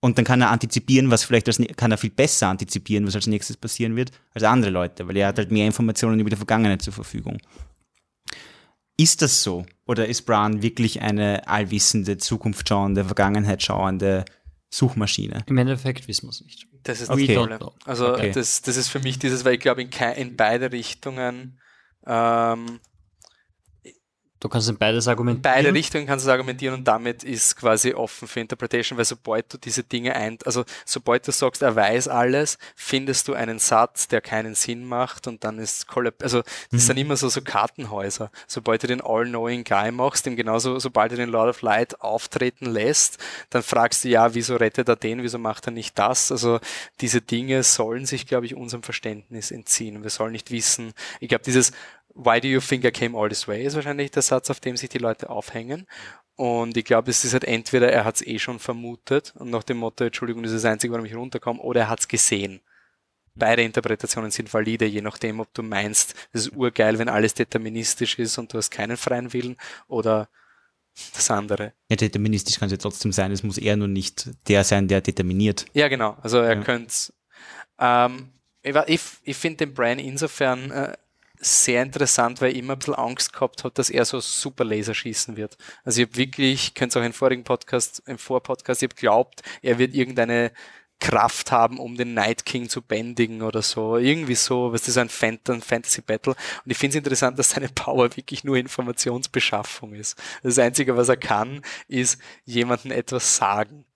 und dann kann er antizipieren, was vielleicht als, kann er viel besser antizipieren, was als nächstes passieren wird, als andere Leute, weil er hat halt mehr Informationen über die Vergangenheit zur Verfügung. Ist das so? Oder ist Bran wirklich eine allwissende, zukunftsschauende, Vergangenheit schauende Suchmaschine? Im Endeffekt wissen wir es nicht. Das ist Okay. Tolle. know. Also Okay. das, das ist für mich dieses, weil ich glaube, in, in beide Richtungen, ähm, Du kannst in beides in argumentieren. beide Richtungen kannst du argumentieren und damit ist quasi offen für Interpretation, weil sobald du diese Dinge ein, also sobald du sagst, er weiß alles, findest du einen Satz, der keinen Sinn macht und dann ist Kollab also das sind immer so, so Kartenhäuser. Sobald du den All-Knowing Guy machst, dem genauso, sobald du den Lord of Light auftreten lässt, dann fragst du ja, wieso rettet er den, wieso macht er nicht das? Also diese Dinge sollen sich, glaube ich, unserem Verständnis entziehen. Wir sollen nicht wissen, ich glaube, dieses Why do you think I came all this way ist wahrscheinlich der Satz, auf dem sich die Leute aufhängen. Und ich glaube, es ist halt entweder er hat es eh schon vermutet und nach dem Motto, Entschuldigung, das ist das Einzige, warum ich runterkomme, oder er hat es gesehen. Beide Interpretationen sind valide, je nachdem, ob du meinst, es ist urgeil, wenn alles deterministisch ist und du hast keinen freien Willen, oder das andere. Ja, deterministisch kann es ja trotzdem sein, es muss er nur nicht der sein, der determiniert. Ja, genau. Also er Ja. könnte ähm, ich, ich finde den Brian insofern äh, sehr interessant, weil ich immer ein bisschen Angst gehabt habe, dass er so super Laser schießen wird. Also ich habe wirklich, könnt ihr auch im vorigen Podcast, im Vorpodcast, ich habe glaubt, er wird irgendeine Kraft haben, um den Night King zu bändigen oder so. Irgendwie so, was ist ein Fantasy Battle. Und ich finde es interessant, dass seine Power wirklich nur Informationsbeschaffung ist. Das Einzige, was er kann, ist jemandem etwas sagen.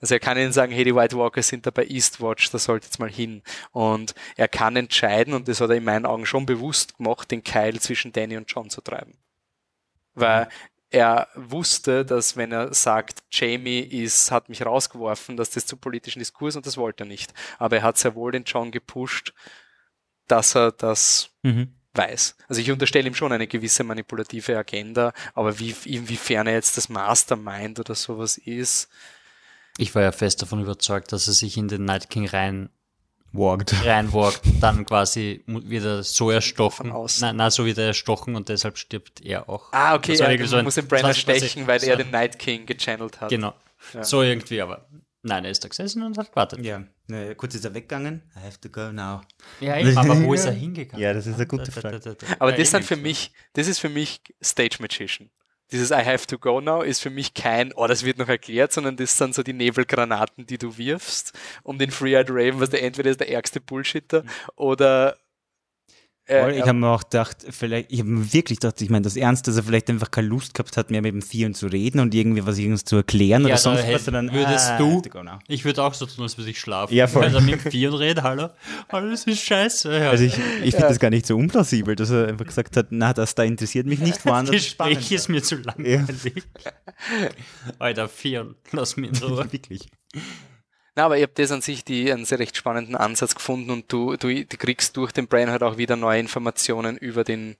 Also er kann ihnen sagen, hey, die White Walkers sind da bei Eastwatch, da sollt jetzt mal hin. Und er kann entscheiden, und das hat er in meinen Augen schon bewusst gemacht, den Keil zwischen Danny und John zu treiben. Weil er wusste, dass wenn er sagt, Jamie ist, hat mich rausgeworfen, dass das zu politischen Diskurs und das wollte er nicht. Aber er hat sehr wohl den John gepusht, dass er das Mhm. weiß. Also ich unterstelle ihm schon eine gewisse manipulative Agenda, aber wie, inwiefern er jetzt das Mastermind oder sowas ist, Ich war ja fest davon überzeugt, dass er sich in den Night King rein Walked. [LAUGHS] reinwalkt, dann quasi mu- wird er so erstochen. Nein, nein, so wird er erstochen und deshalb stirbt er auch. Ah, okay, Das war ja, irgendwie man so ein- muss den Brenner stechen, weil so er den Night King gechannelt hat. Genau. Ja. So irgendwie, aber nein, er ist da gesessen und hat gewartet. Ja, ne, kurz ist er weggegangen. I have to go now. Ja, [LAUGHS] eben, aber wo ist er hingegangen? Ja, das ist eine gute Frage. Aber Ja, das sind für mich, das ist für mich Stage Magician. Dieses I have to go now ist für mich kein, oh, das wird noch erklärt, sondern das sind so die Nebelgranaten, die du wirfst, um den Free-Eyed Raven, was der entweder ist der ärgste Bullshitter oder Voll, ich habe mir auch gedacht, vielleicht, ich habe mir wirklich gedacht, ich meine das ernst, dass er vielleicht einfach keine Lust gehabt hat, mehr mit dem Theon zu reden und irgendwie was irgendwas zu erklären Ja, oder sonst hätt- was. sondern, würdest ah, du-. Ich würde auch so tun, als würde ich schlafen. Ja, voll. Also mit dem Vieren reden, hallo, alles ist scheiße. Ja. Also ich, ich finde das gar nicht so unplausibel, dass er einfach gesagt hat, na, das da interessiert mich nicht, woanders ist Gespräch ist mir zu langweilig. Alter, Vieren, lass mich in Ruhe. [LAUGHS] Wirklich. Na, aber ich habe das an sich die, einen sehr recht spannenden Ansatz gefunden und du, du, du kriegst durch den Brain halt auch wieder neue Informationen über den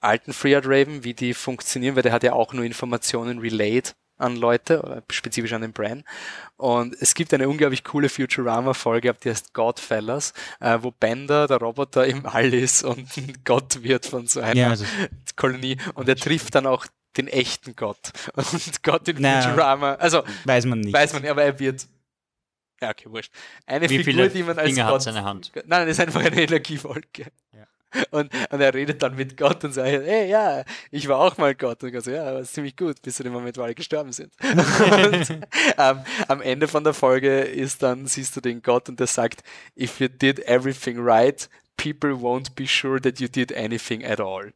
alten Freeart Raven, wie die funktionieren, weil der hat ja auch nur Informationen relayed an Leute, spezifisch an den Brain. Und es gibt eine unglaublich coole Futurama-Folge, die heißt Godfellas, äh, wo Bender, der Roboter, im All ist und [LAUGHS] ein Gott wird von so einer Ja, also, Kolonie und er trifft dann auch den echten Gott. [LAUGHS] Und Gott in. Futurama, also weiß man nicht. Weiß man nicht, aber er wird. Ja, okay, wurscht. Eine Wie Figur, viele die man als Finger hat Gott. seine Hand? Nein, das ist einfach eine Energiewolke. Und, und er redet dann mit Gott und sagt, hey, ja, ich war auch mal Gott. Und ich so, ja, war ziemlich gut, bis zu dem Moment, wo alle gestorben sind. [LAUGHS] und ähm, am Ende von der Folge ist dann, siehst du den Gott und der sagt, if you did everything right, people won't be sure that you did anything at all.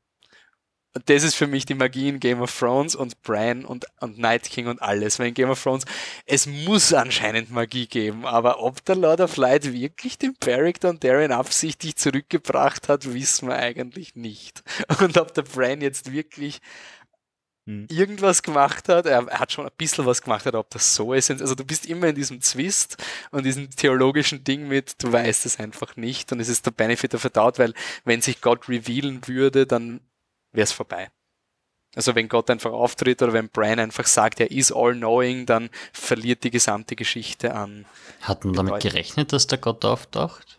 Und das ist für mich die Magie in Game of Thrones und Bran und, und Night King und alles. Weil in Game of Thrones, es muss anscheinend Magie geben, aber ob der Lord of Light wirklich den Beric Dondarrion absichtlich zurückgebracht hat, wissen wir eigentlich nicht. [LAUGHS] Und ob der Bran jetzt wirklich Hm. irgendwas gemacht hat, er, er hat schon ein bisschen was gemacht, aber ob das so ist, also du bist immer in diesem Zwist und diesem theologischen Ding mit, du weißt es einfach nicht und es ist der Benefit of the Doubt, weil wenn sich Gott revealen würde, dann wäre es vorbei. Also wenn Gott einfach auftritt oder wenn Bran einfach sagt, er ist all-knowing, dann verliert die gesamte Geschichte an. Hat man damit Bedeutung. gerechnet, dass der Gott auftaucht?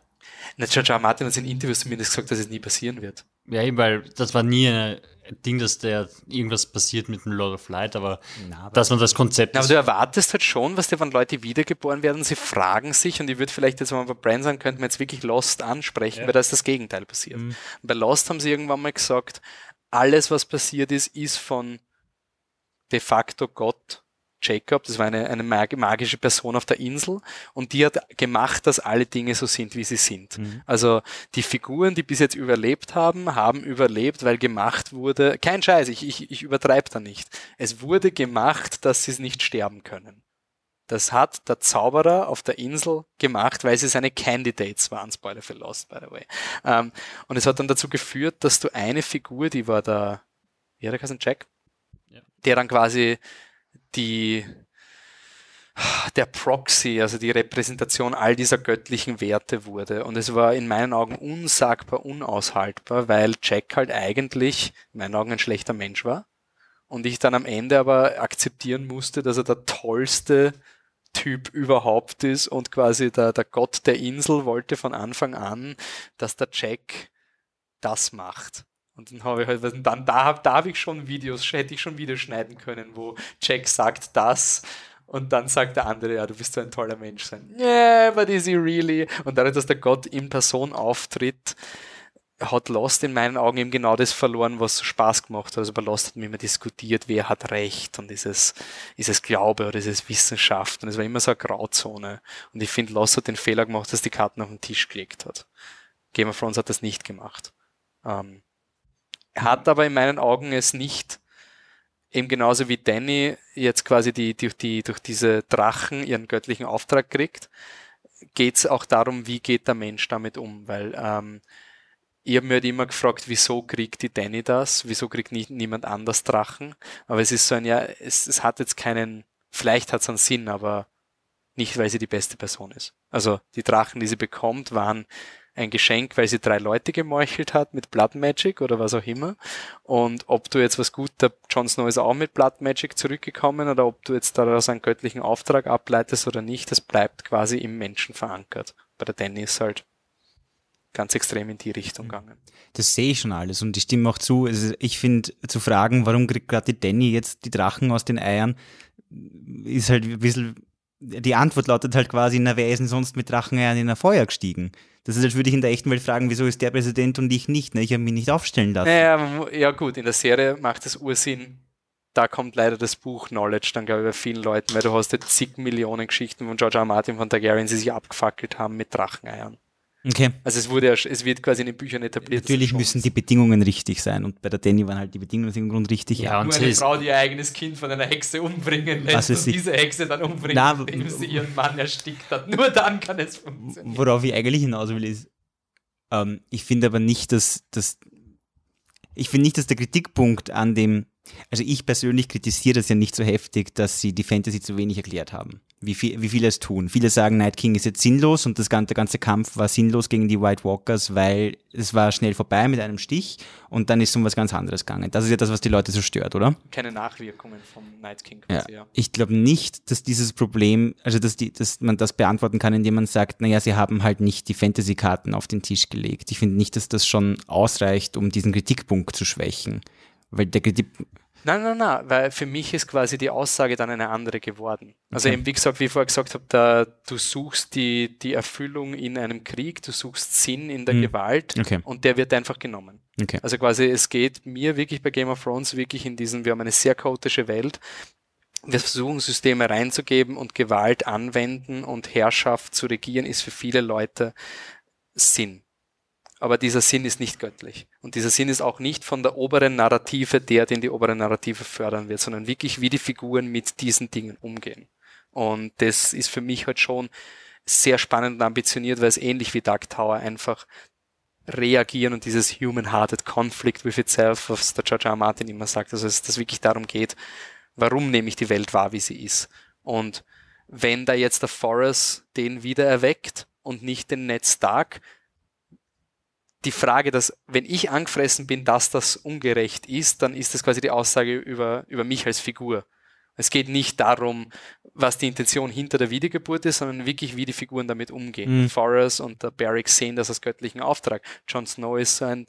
Na, George R. Martin hat in Interviews zumindest gesagt, dass es nie passieren wird. Ja, eben, weil das war nie ein Ding, dass der irgendwas passiert mit dem Lord of Light, aber Na, aber- dass man das Konzept Na, aber du erwartest halt schon, was der, wenn Leute wiedergeboren werden, sie fragen sich, und ich würde vielleicht jetzt, wenn wir bei Bran sein, könnten wir jetzt wirklich Lost ansprechen, Ja. weil da ist das Gegenteil passiert. Mhm. Bei Lost haben sie irgendwann mal gesagt, alles, was passiert ist, ist von de facto Gott, Jacob, das war eine, eine mag- magische Person auf der Insel, und die hat gemacht, dass alle Dinge so sind, wie sie sind. Mhm. Also die Figuren, die bis jetzt überlebt haben, haben überlebt, weil gemacht wurde, kein Scheiß, ich, ich, ich übertreibe da nicht. Es wurde gemacht, dass sie nicht sterben können. Das hat der Zauberer auf der Insel gemacht, weil sie seine Candidates waren. Spoiler für Lost, by the way. Ähm, und es hat dann dazu geführt, dass du eine Figur, die war der, wie hat der geheißen, Jack? Ja. Der dann quasi die, der Proxy, also die Repräsentation all dieser göttlichen Werte wurde. Und es war in meinen Augen unsagbar unaushaltbar, weil Jack halt eigentlich in meinen Augen ein schlechter Mensch war. Und ich dann am Ende aber akzeptieren musste, dass er der tollste Typ überhaupt ist und quasi der, der Gott der Insel wollte von Anfang an, dass der Jack das macht. Und dann habe ich halt, dann, da habe da hab ich schon Videos, hätte ich schon Videos schneiden können, wo Jack sagt das und dann sagt der andere, ja, du bist so ein toller Mensch sein. Yeah, but is he really? Und dadurch, dass der Gott in Person auftritt, hat Lost in meinen Augen eben genau das verloren, was Spaß gemacht hat. Also bei Lost hat man immer diskutiert, wer hat Recht und ist es, ist es Glaube oder ist es Wissenschaft und es war immer so eine Grauzone. Und ich finde, Lost hat den Fehler gemacht, dass die Karten auf den Tisch gelegt hat. Game of Thrones hat das nicht gemacht. Ähm, hat aber in meinen Augen es nicht, eben genauso wie Danny jetzt quasi die, durch, die, durch diese Drachen ihren göttlichen Auftrag kriegt, geht es auch darum, wie geht der Mensch damit um, weil ähm, ich habe mir halt immer gefragt, wieso kriegt die Danny das, wieso kriegt nie, niemand anders Drachen, aber es ist so ein, ja, es, es hat jetzt keinen, vielleicht hat es einen Sinn, aber nicht, weil sie die beste Person ist. Also die Drachen, die sie bekommt, waren ein Geschenk, weil sie drei Leute gemeuchelt hat mit Blood Magic oder was auch immer. Und ob du jetzt was gut, der Jon Snow ist auch mit Blood Magic zurückgekommen oder ob du jetzt daraus einen göttlichen Auftrag ableitest oder nicht, das bleibt quasi im Menschen verankert. Bei der Danny ist halt ganz extrem in die Richtung gegangen. Das sehe ich schon alles und ich stimme auch zu. Also ich finde, zu fragen, warum kriegt gerade die Danny jetzt die Drachen aus den Eiern, ist halt ein bisschen. Die Antwort lautet halt quasi, na, wer ist denn sonst mit Dracheneiern in ein Feuer gestiegen? Das ist, als würde ich in der echten Welt fragen, wieso ist der Präsident und ich nicht? Ne? Ich habe mich nicht aufstellen lassen. Naja, ja gut, in der Serie macht es Ursinn. Da kommt leider das Buch Knowledge dann, glaube ich, bei vielen Leuten, weil du hast jetzt zig Millionen Geschichten von George R. R. Martin von Targaryen, die sich abgefackelt haben mit Dracheneiern. Okay. Also es wurde ja, es wird quasi in den Büchern etabliert. Natürlich müssen die Bedingungen richtig sein und bei der Danny waren halt die Bedingungen aus irgendeinem Grund richtig. Ja, und Nur eine Frau, die ihr eigenes Kind von einer Hexe umbringen lässt und diese Hexe dann umbringt, Na, indem sie ihren Mann erstickt hat. Nur dann kann es funktionieren. Worauf ich eigentlich hinaus will, ist, ähm, ich finde aber nicht, dass, dass ich finde nicht, dass der Kritikpunkt an dem, also ich persönlich kritisiere das ja nicht so heftig, dass sie die Fantasy zu wenig erklärt haben. Wie, viel, wie viele es tun. Viele sagen, Night King ist jetzt sinnlos und das ganze, der ganze Kampf war sinnlos gegen die White Walkers, weil es war schnell vorbei mit einem Stich und dann ist um was ganz anderes gegangen. Das ist ja das, was die Leute so stört, oder? Keine Nachwirkungen vom Night King Ja. quasi, ja. Ich glaube nicht, dass dieses Problem, also dass, die, dass man das beantworten kann, indem man sagt, naja, sie haben halt nicht die Fantasy-Karten auf den Tisch gelegt. Ich finde nicht, dass das schon ausreicht, um diesen Kritikpunkt zu schwächen. Weil der Kritik, Nein, nein, nein, weil für mich ist quasi die Aussage dann eine andere geworden. Also Okay. eben, wie gesagt, wie ich vorher gesagt habe, da, du suchst die, die Erfüllung in einem Krieg, du suchst Sinn in der Mhm. Gewalt Okay. und der wird einfach genommen. okay. Also quasi, es geht mir wirklich bei Game of Thrones wirklich in diesen, wir haben eine sehr chaotische Welt. Wir versuchen Systeme reinzugeben und Gewalt anwenden und Herrschaft zu regieren ist für viele Leute Sinn. Aber dieser Sinn ist nicht göttlich. Und dieser Sinn ist auch nicht von der oberen Narrative der, den die obere Narrative fördern wird, sondern wirklich, wie die Figuren mit diesen Dingen umgehen. Und das ist für mich halt schon sehr spannend und ambitioniert, weil es ähnlich wie Dark Tower einfach reagieren und dieses human-hearted conflict with itself, was der George R. R. Martin immer sagt, also es dass wirklich darum geht, warum nehme ich die Welt wahr, wie sie ist. Und wenn da jetzt der Forrest den wieder erweckt und nicht den Ned Stark, die Frage, dass wenn ich angefressen bin, dass das ungerecht ist, dann ist das quasi die Aussage über, über mich als Figur. Es geht nicht darum, was die Intention hinter der Wiedergeburt ist, sondern wirklich, wie die Figuren damit umgehen. Mhm. Forrest und der Barrick sehen das als göttlichen Auftrag. Jon Snow ist so ein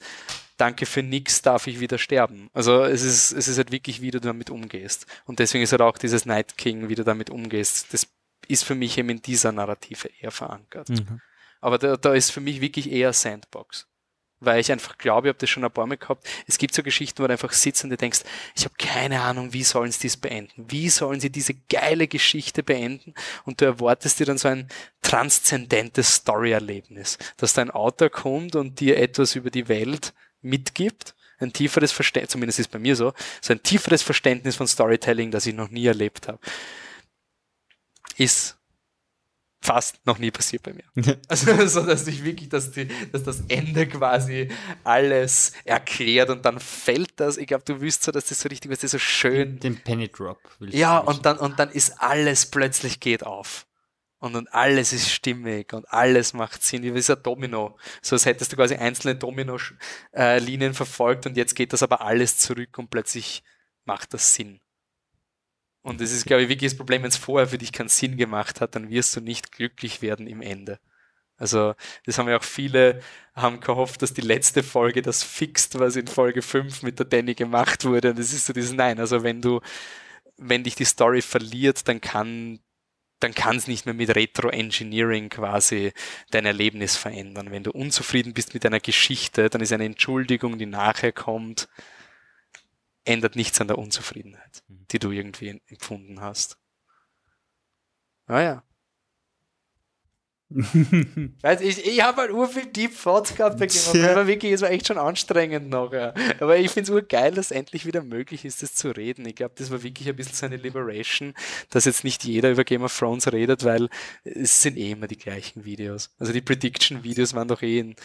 Danke für nix, darf ich wieder sterben. Also es ist, es ist halt wirklich, wie du damit umgehst. Und deswegen ist halt auch dieses Night King, wie du damit umgehst. Das ist für mich eben in dieser Narrative eher verankert. Mhm. Aber da, da ist für mich wirklich eher Sandbox. Weil ich einfach glaube, ich habe das schon ein paar Mal gehabt, es gibt so Geschichten, wo du einfach sitzt und du denkst, ich habe keine Ahnung, wie sollen sie dies beenden? Wie sollen sie diese geile Geschichte beenden? Und du erwartest dir dann so ein transzendentes Story-Erlebnis, dass da ein Autor kommt und dir etwas über die Welt mitgibt, ein tieferes Verständnis, zumindest ist bei mir so, so ein tieferes Verständnis von Storytelling, das ich noch nie erlebt habe. Ist fast noch nie passiert bei mir. [LAUGHS] Also so, dass ich wirklich, dass, die, dass das Ende quasi alles erklärt und dann fällt das. Ich glaube, du wüsst so, dass das so richtig, was das so schön. den Penny Drop. willst du Ja, und dann, und dann ist alles plötzlich geht auf. Und, und alles ist stimmig und alles macht Sinn. Wie ist ein Domino. So als hättest du quasi einzelne Domino-Linien verfolgt und jetzt geht das aber alles zurück und plötzlich macht das Sinn. Und das ist, glaube ich, wirklich das Problem, wenn es vorher für dich keinen Sinn gemacht hat, dann wirst du nicht glücklich werden im Ende. Also, das haben ja auch viele, haben gehofft, dass die letzte Folge das fixt, was in Folge 5 mit der Danny gemacht wurde. Und das ist so dieses Nein. Also, wenn du, wenn dich die Story verliert, dann kann, dann kann es nicht mehr mit Retro-Engineering quasi dein Erlebnis verändern. Wenn du unzufrieden bist mit deiner Geschichte, dann ist eine Entschuldigung, die nachher kommt, ändert nichts an der Unzufriedenheit, die du irgendwie empfunden hast. Ah ja. [LAUGHS] Weißt, ich ich habe halt urviel Deep Thoughts gehabt. Ja. Aber wirklich, es war echt schon anstrengend noch. Ja. Aber ich finde es urgeil, dass endlich wieder möglich ist, das zu reden. Ich glaube, das war wirklich ein bisschen so eine Liberation, dass jetzt nicht jeder über Game of Thrones redet, weil es sind eh immer die gleichen Videos. Also die Prediction-Videos waren doch eh in,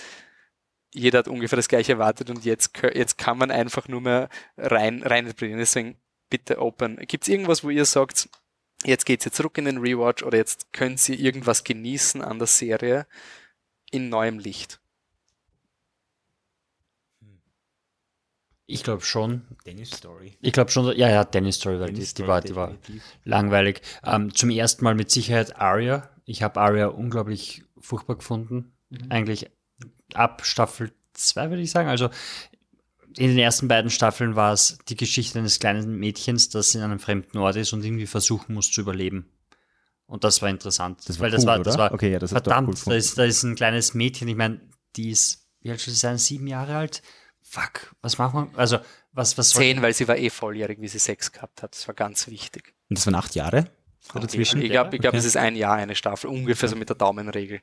jeder hat ungefähr das gleiche erwartet und jetzt, jetzt kann man einfach nur mehr rein, rein bringen. Deswegen bitte open. Gibt es irgendwas, wo ihr sagt, jetzt geht's jetzt zurück in den Rewatch oder jetzt könnt ihr irgendwas genießen an der Serie in neuem Licht? Ich glaube schon. Dennis Story. Ich glaube schon, ja, ja, Dennis Story, weil die, Dennis die, Story, war, die war langweilig. Ähm, zum ersten Mal mit Sicherheit Aria. Ich habe Aria unglaublich furchtbar gefunden. Eigentlich ab Staffel 2, würde ich sagen. Also in den ersten beiden Staffeln war es die Geschichte eines kleinen Mädchens, das in einem fremden Ort ist und irgendwie versuchen muss zu überleben. Und das war interessant. Das war weil das cool, war, oder? das war Okay, ja, das verdammt, cool da, ist, da ist ein kleines Mädchen, ich meine, die ist, wie alt soll sie sein? Sieben Jahre alt? Fuck, was machen wir? Also, was, was soll Zehn, weil sie war eh volljährig, wie sie Sex gehabt hat. Das war ganz wichtig. Und das waren acht Jahre? dazwischen? Ich glaube, ich glaub, Okay. es ist ein Jahr eine Staffel, ungefähr so mit der Daumenregel.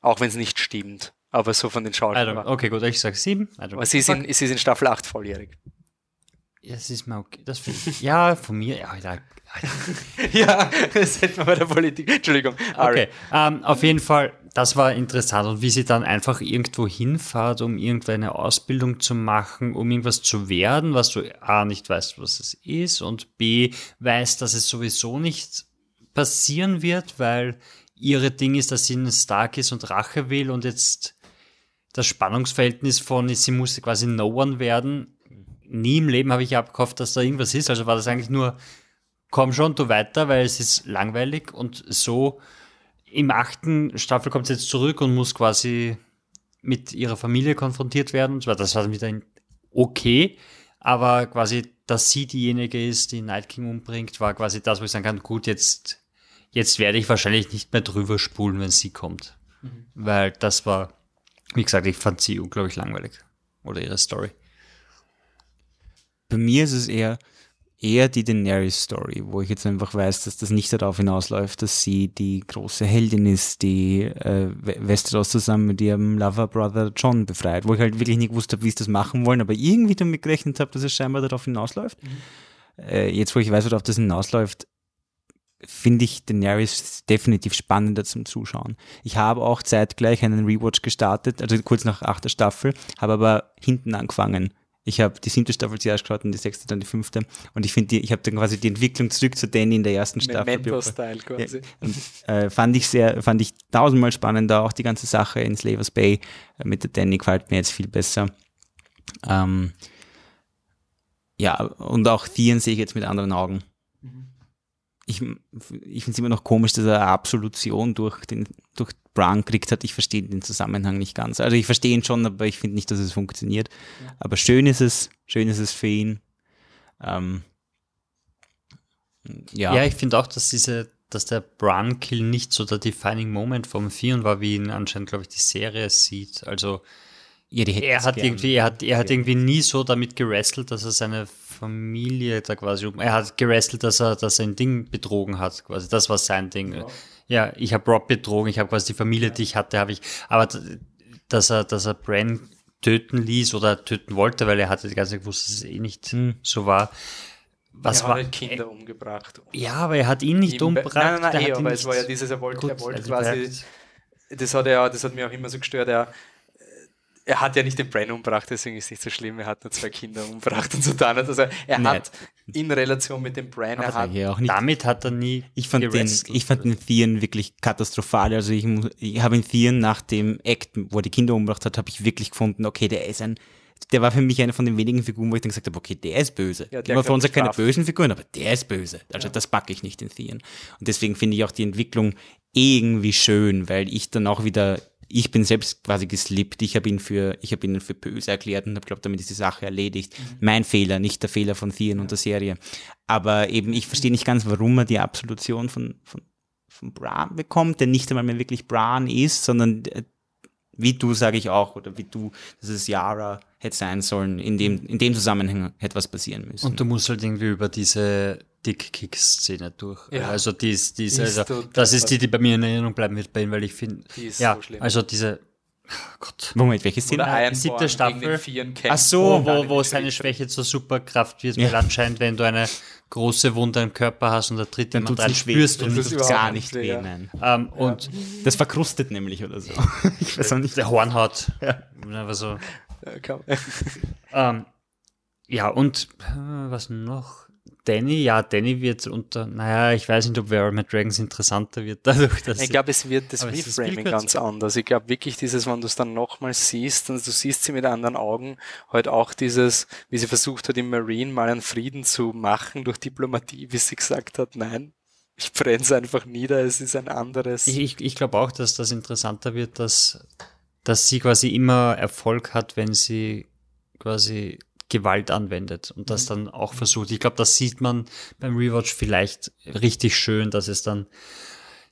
Auch wenn es nicht stimmt. Aber so von den Schauspielern. Okay, gut, ich sage sieben. Aber sie ist, in, sie ist in Staffel 8 volljährig. Ja, Das ist mir okay. Das ja, von mir. Ja, ja, [LAUGHS] ja, das hätten wir bei der Politik. Entschuldigung. Ari. Okay, ähm, auf jeden Fall, das war interessant. Und wie sie dann einfach irgendwo hinfahrt, um irgendeine Ausbildung zu machen, um irgendwas zu werden, was du A nicht weißt, was es ist, und B weißt, dass es sowieso nicht passieren wird, weil ihre Ding ist, dass sie ein Stark ist und Rache will und jetzt das Spannungsverhältnis von, sie muss quasi No One werden. Nie im Leben habe ich abgekauft, dass da irgendwas ist. Also war das eigentlich nur, komm schon, du weiter, weil es ist langweilig und so im achten Staffel kommt sie jetzt zurück und muss quasi mit ihrer Familie konfrontiert werden. Und zwar, das war dann wieder okay, aber quasi, dass sie diejenige ist, die Night King umbringt, war quasi das, wo ich sagen kann, gut, jetzt, jetzt werde ich wahrscheinlich nicht mehr drüber spulen, wenn sie kommt. Weil das war, wie gesagt, ich fand sie unglaublich langweilig. Oder ihre Story. Bei mir ist es eher, eher die Daenerys-Story, wo ich jetzt einfach weiß, dass das nicht darauf hinausläuft, dass sie die große Heldin ist, die äh, We- Westeros zusammen mit ihrem Lover-Brother John befreit, wo ich halt wirklich nicht gewusst habe, wie sie das machen wollen, aber irgendwie damit gerechnet habe, dass es scheinbar darauf hinausläuft. Äh, jetzt, wo ich weiß, worauf das hinausläuft, finde ich Daenerys definitiv spannender zum Zuschauen. Ich habe auch zeitgleich einen Rewatch gestartet, also kurz nach achter Staffel, habe aber hinten angefangen. Ich habe die siebte Staffel zuerst geschaut und die sechste dann die fünfte. Und ich finde, ich habe dann quasi die Entwicklung zurück zu Danny in der ersten Staffel. Memento-Style quasi. Und, äh, fand ich sehr, fand ich tausendmal spannender, auch die ganze Sache in Slavers Bay äh, mit der Danny gefällt mir jetzt viel besser. Ähm, ja, und auch Theon sehe ich jetzt mit anderen Augen. Ich, ich finde es immer noch komisch, dass er Absolution durch, den, durch Bran gekriegt hat. Ich verstehe den Zusammenhang nicht ganz. Also ich verstehe ihn schon, aber ich finde nicht, dass es funktioniert. Aber schön ist es, schön ist es für ihn. Ähm, ja. Ja, ich finde auch, dass diese, dass der Bran-Kill nicht so der defining Moment vom Theon war, wie ihn anscheinend, glaube ich, die Serie sieht. Also ja, er hat gern. irgendwie, er hat, er hat irgendwie nie so damit gerestelt, dass er seine Familie da quasi um. Er hat gerestelt, dass er, dass er ein Ding betrogen hat, quasi. Das war sein Ding. Ja, ich habe Rob betrogen, ich habe quasi die Familie, die ich hatte, habe ich. Aber dass er, dass er Bran töten ließ oder töten wollte, weil er hatte die ganze Zeit gewusst, dass es eh nicht so war. Was er hat war? halt Kinder umgebracht. Ja, aber er hat ihn nicht umgebracht. Nein, nein, er nein, eh, hat aber es war ja dieses, er wollte, er Gut, wollte also quasi, das hat er ja, das hat mir auch immer so gestört, er, er hat ja nicht den Bran umgebracht, deswegen ist es nicht so schlimm, er hat nur zwei Kinder umgebracht und so dann. Also er Nein. hat in Relation mit dem Bran, er hat, ja auch nicht. Damit hat er nie. Ich fand, den, ich fand den Theon wirklich katastrophal. Also ich, ich habe ihn Theon nach dem Act, wo er die Kinder umgebracht hat, habe ich wirklich gefunden, okay, der ist ein, der war für mich eine von den wenigen Figuren, wo ich dann gesagt habe, okay, der ist böse. Ja, von kann uns ja keine bösen Figuren, aber der ist böse. Also das packe ich nicht in Theon. Und deswegen finde ich auch die Entwicklung irgendwie schön, weil ich dann auch wieder, ich bin selbst quasi geslippt. Ich habe ihn für, ich habe ihn für böse erklärt und habe glaubt, damit ist die Sache erledigt. Mein Fehler, nicht der Fehler von Theon und der Serie. Aber eben, ich verstehe nicht ganz, warum er die Absolution von, von, von Bran bekommt, der nicht einmal mehr wirklich Bran ist, sondern äh, wie du, sage ich auch, oder wie du, dass es Yara hätte sein sollen, in dem, in dem Zusammenhang hätte was passieren müssen. Und du musst halt irgendwie über diese Dick-Kick-Szene durch. Ja. Also dies, diese, Die ist also, das ist die, die bei mir in Erinnerung bleiben wird, bei ihm, weil ich finde, Die ist ja, so schlimm. also diese, oh Gott, Moment, welche oder Szene? Ironborn siebte gegen Staffel. Ach so, wo, wo, seine Schwäche zur Superkraft wird, Ja. weil anscheinend, wenn du eine große Wunde im Körper hast und der tritt Dann jemand rein, spürst du nicht. gar nicht weh, ja. nein. Ähm, und Das verkrustet nämlich oder so. [LAUGHS] Ich weiß auch nicht. der Hornhaut. Aber so. Ja. Ähm, ja, und äh, was noch? Danny, ja, Danny wird unter, naja, ich weiß nicht, ob I Met Dragons interessanter wird, dadurch, dass Ich glaube, es wird das Reframing ganz anders. Ich glaube wirklich dieses, wenn du es dann nochmal siehst und du siehst sie mit anderen Augen, halt auch dieses, wie sie versucht hat, im Marine mal einen Frieden zu machen durch Diplomatie, wie sie gesagt hat, nein, ich brenne es einfach nieder, es ist ein anderes. Ich, ich, ich glaube auch, dass das interessanter wird, dass, dass sie quasi immer Erfolg hat, wenn sie quasi Gewalt anwendet und das dann auch versucht. Ich glaube, das sieht man beim Rewatch vielleicht richtig schön, dass es dann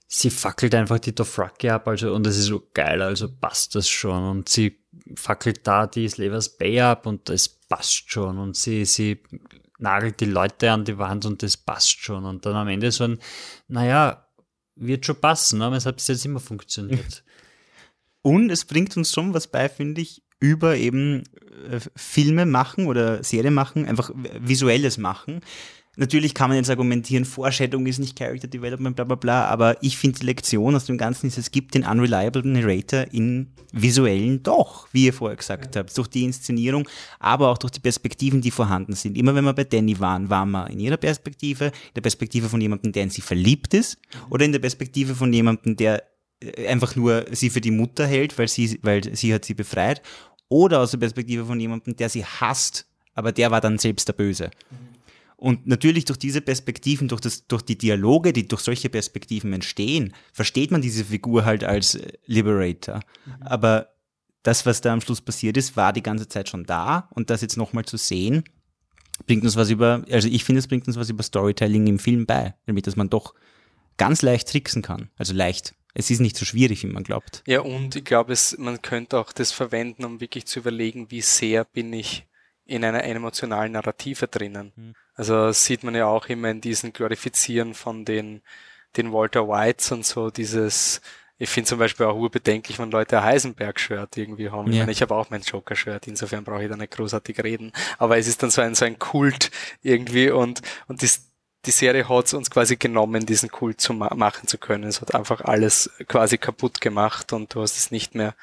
sie fackelt einfach die Dothraki ab, also und das ist so geil, also passt das schon und sie fackelt da die Slavers Bay ab und das passt schon und sie sie nagelt die Leute an die Wand und das passt schon und dann am Ende so ein naja, wird schon passen, aber es hat bis jetzt immer funktioniert. [LAUGHS] Und es bringt uns schon was bei, finde ich, über eben Filme machen oder Serie machen, einfach visuelles machen. Natürlich kann man jetzt argumentieren, Foreshadowing ist nicht Character Development, bla bla bla, aber ich finde die Lektion aus dem Ganzen ist, es gibt den Unreliable Narrator in visuellen doch, wie ihr vorher gesagt ja. habt, durch die Inszenierung, aber auch durch die Perspektiven, die vorhanden sind. Immer wenn wir bei Danny waren, waren wir in ihrer Perspektive, in der Perspektive von jemandem, der in sie verliebt ist, mhm. oder in der Perspektive von jemandem, der äh, einfach nur sie für die Mutter hält, weil sie, weil sie hat sie befreit, oder aus der Perspektive von jemandem, der sie hasst, aber der war dann selbst der Böse. Mhm. Und natürlich durch diese Perspektiven, durch, das, durch die Dialoge, die durch solche Perspektiven entstehen, versteht man diese Figur halt als äh, Liberator. Mhm. Aber das, was da am Schluss passiert ist, war die ganze Zeit schon da. Und das jetzt nochmal zu sehen, bringt uns was über, also ich finde, es bringt uns was über Storytelling im Film bei, damit dass man doch ganz leicht tricksen kann. Also leicht. Es ist nicht so schwierig, wie man glaubt. Ja, und ich glaube, man könnte auch das verwenden, um wirklich zu überlegen, wie sehr bin ich in einer emotionalen Narrative drinnen. Mhm. Also sieht man ja auch immer in diesen Glorifizieren von den, den Walter Whites und so dieses, ich finde zum Beispiel auch urbedenklich, wenn Leute ein Heisenberg-Shirt irgendwie haben. Ja. Ich meine, ich habe auch mein Joker-Shirt, insofern brauche ich da nicht großartig reden. Aber es ist dann so ein, so ein Kult irgendwie und, und das, die Serie hat uns quasi genommen, diesen Kult zu ma machen zu können. Es hat einfach alles quasi kaputt gemacht und du hast es nicht mehr,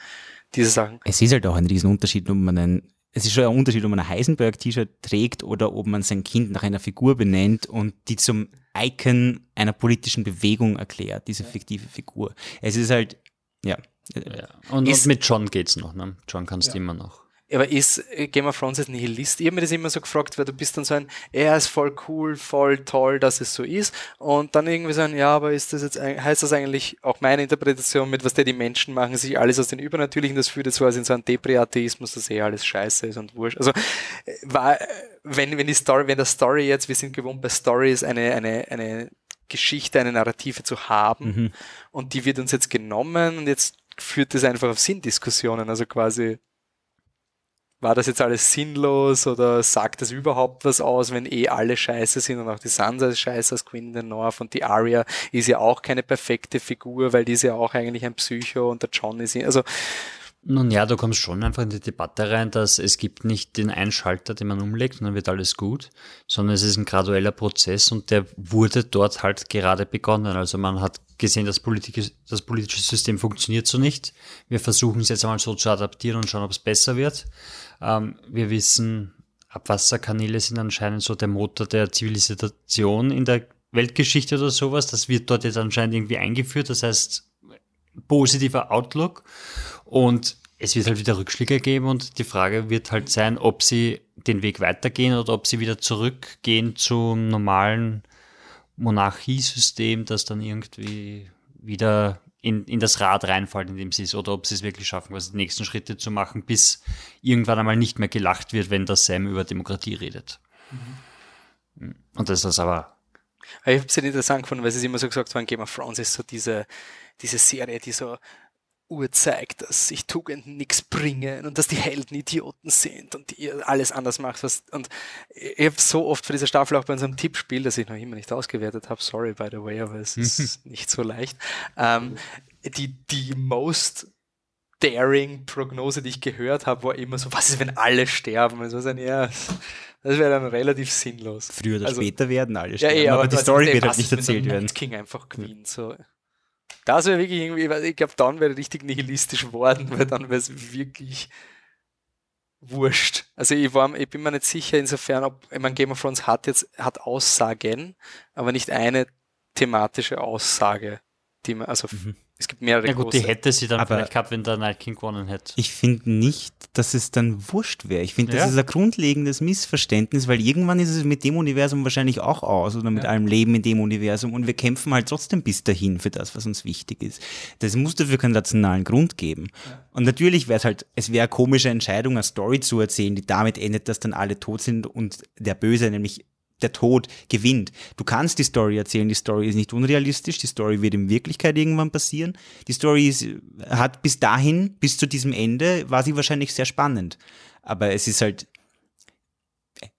diese Sachen. Es ist halt auch ein Riesenunterschied, ob man einen es ist schon ein Unterschied, ob man ein Heisenberg-T-Shirt trägt oder ob man sein Kind nach einer Figur benennt und die zum Icon einer politischen Bewegung erklärt, diese fiktive Figur. Es ist halt, ja. ja. Und, ist, und, mit John geht's noch, ne? John kannst ja. du immer noch. Aber ist äh, Game of Thrones jetzt Nihilist? Ich habe mir das immer so gefragt, weil du bist dann so ein, er ist voll cool, voll toll, dass es so ist. Und dann irgendwie so ein, ja, aber ist das jetzt, heißt das eigentlich auch meine Interpretation mit, was der die Menschen machen, sich alles aus den Übernatürlichen, das führt jetzt quasi in so einen Depri-Atheismus, dass eh alles scheiße ist und wurscht. Also, äh, war, wenn, wenn die Story, wenn der Story jetzt, wir sind gewohnt bei Stories, eine, eine, eine Geschichte, eine Narrative zu haben mhm. und die wird uns jetzt genommen und jetzt führt das einfach auf Sinndiskussionen, also quasi war das jetzt alles sinnlos oder sagt das überhaupt was aus, wenn eh alle scheiße sind und auch die Sansa ist scheiße als Queen in the North und die Arya ist ja auch keine perfekte Figur, weil die ist ja auch eigentlich ein Psycho und der John ist, also nun ja, du kommst schon einfach in die Debatte rein, dass es gibt nicht den Einschalter, den man umlegt und dann wird alles gut, sondern es ist ein gradueller Prozess und der wurde dort halt gerade begonnen. Also man hat gesehen, das politische, das politische System funktioniert so nicht. Wir versuchen es jetzt einmal so zu adaptieren und schauen, ob es besser wird. Ähm, wir wissen, Abwasserkanäle sind anscheinend so der Motor der Zivilisation in der Weltgeschichte oder sowas. Das wird dort jetzt anscheinend irgendwie eingeführt. Das heißt, positiver Outlook. Und es wird halt wieder Rückschläge geben und die Frage wird halt sein, ob sie den Weg weitergehen oder ob sie wieder zurückgehen zum normalen Monarchiesystem, das dann irgendwie wieder in, in das Rad reinfällt, in dem sie ist, oder ob sie es wirklich schaffen, quasi die nächsten Schritte zu machen, bis irgendwann einmal nicht mehr gelacht wird, wenn der Sam über Demokratie redet. Mhm. Und das ist aber. Ich habe es interessant gefunden, weil sie immer so gesagt haben, Game of Thrones ist so diese, diese Serie, die so urzeigt, dass sich Tugenden nichts bringen und dass die Helden Idioten sind und die alles anders macht. Was, und ich habe so oft für diese Staffel auch bei unserem Tippspiel, das ich noch immer nicht ausgewertet habe, sorry by the way, aber es ist [LAUGHS] nicht so leicht, ähm, die, die most daring Prognose, die ich gehört habe, war immer so, was ist, wenn alle sterben? Also so ja, das wäre dann relativ sinnlos. Früher oder also, später werden alle sterben, ja, eh, aber, aber die Story wird halt nicht erzählt werden. King einfach Queen, so. Das wäre wirklich irgendwie, ich glaube, dann wäre richtig nihilistisch worden, weil dann wäre es wirklich wurscht. Also ich, war, ich bin mir nicht sicher, insofern, ob, ich meine, Game of Thrones hat jetzt, hat Aussagen, aber nicht eine thematische Aussage, die man, also mhm. Es gibt mehrere Ja gut, große. die hätte sie dann aber vielleicht gehabt, wenn der Night King gewonnen hätte. Ich finde nicht, dass es dann wurscht wäre. Ich finde, das ja. ist ein grundlegendes Missverständnis, weil irgendwann ist es mit dem Universum wahrscheinlich auch aus oder mit ja. allem Leben in dem Universum und wir kämpfen halt trotzdem bis dahin für das, was uns wichtig ist. Das muss dafür keinen rationalen Grund geben. Ja. Und natürlich wäre es halt, es wäre eine komische Entscheidung, eine Story zu erzählen, die damit endet, dass dann alle tot sind und der Böse, nämlich der Tod gewinnt. Du kannst die Story erzählen, die Story ist nicht unrealistisch, die Story wird in Wirklichkeit irgendwann passieren. Die Story ist, hat bis dahin, bis zu diesem Ende, war sie wahrscheinlich sehr spannend. Aber es ist halt,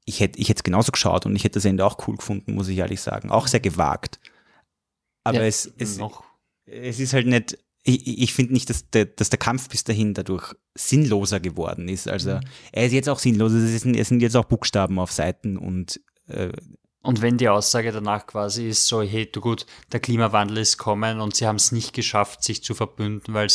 ich hätte ich hätte es genauso geschaut und ich hätte das Ende auch cool gefunden, muss ich ehrlich sagen. Auch sehr gewagt. Aber ja, es, es, noch. es ist halt nicht, ich, ich finde nicht, dass der, dass der Kampf bis dahin dadurch sinnloser geworden ist. Also mhm. er ist jetzt auch sinnlos. Es sind, es sind jetzt auch Buchstaben auf Seiten und äh, und wenn die Aussage danach quasi ist, so, hey, du gut, der Klimawandel ist kommen und sie haben es nicht geschafft, sich zu verbünden, weil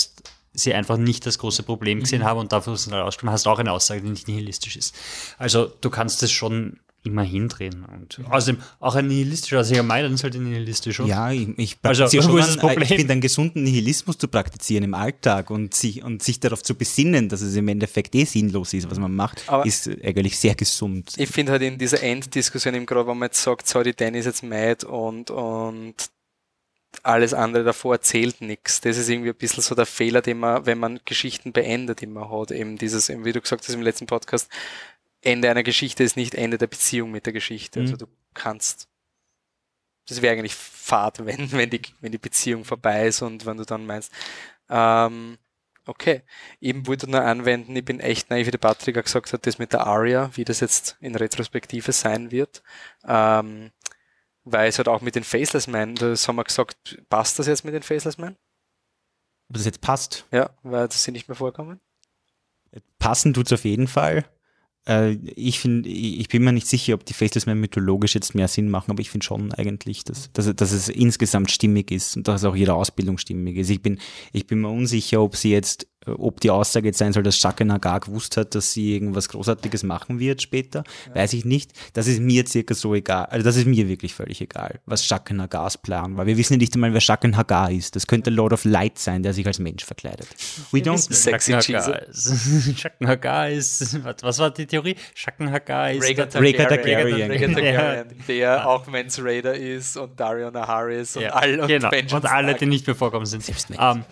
sie einfach nicht das große Problem gesehen mhm. haben und dafür sind rausgekommen, hast du auch eine Aussage, die nicht nihilistisch ist. Also du kannst es schon immer hindrehen. Und außerdem auch ein nihilistischer, also ja, meinen ist halt nihilistisch. Oder? Ja, ich, ich also, schon ist das Problem? ich finde einen gesunden Nihilismus zu praktizieren im Alltag und sich, und sich darauf zu besinnen, dass es im Endeffekt eh sinnlos ist, was man macht, Aber ist eigentlich sehr gesund. Ich finde halt in dieser Enddiskussion im Grunde, wenn man jetzt sagt, sorry, Danny ist jetzt mad und, und alles andere davor zählt nichts. Das ist irgendwie ein bisschen so der Fehler, den man, wenn man Geschichten beendet, immer hat. Eben dieses, wie du gesagt hast im letzten Podcast, Ende einer Geschichte ist nicht Ende der Beziehung mit der Geschichte. Also mhm. Also du kannst, das wäre eigentlich fad, [LAUGHS] wenn, wenn die, wenn die Beziehung vorbei ist und wenn du dann meinst, ähm, okay, eben wollte nur anwenden, ich bin echt naiv, wie der Patrick auch gesagt hat, das mit der Aria, wie das jetzt in Retrospektive sein wird. Ähm, weil es halt auch mit den Faceless Men, das haben wir gesagt, passt das jetzt mit den Faceless Men? Ob das jetzt passt? Ja, weil das sie nicht mehr vorkommen. Passen tut es auf jeden Fall. Äh, ich finde, ich bin mir nicht sicher, ob die Faceless Men mythologisch jetzt mehr Sinn machen, aber ich finde schon eigentlich, dass, dass, dass es insgesamt stimmig ist und dass auch ihre Ausbildung stimmig ist. Ich bin, ich bin mir unsicher, ob sie jetzt ob die Aussage jetzt sein soll, dass Jacques Nagar gewusst hat, dass sie irgendwas Großartiges machen wird später, ja. weiß ich nicht. Das ist mir circa so egal. Also das ist mir wirklich völlig egal, was Jacques Nagars Plan war. Wir wissen ja nicht einmal, wer Jacques Nagar ist. Das könnte Lord of Light sein, der sich als Mensch verkleidet. We don't sexy Jacques Nagar ist, was war die Theorie? Jacques Nagar ist Rhaegar Targaryen, Rhaegar Targaryen, der auch Mans Raider ist und Dario Naharis und, ja, all, und, genau. und alle, die nicht mehr vorkommen sind. Selbst um, ähm,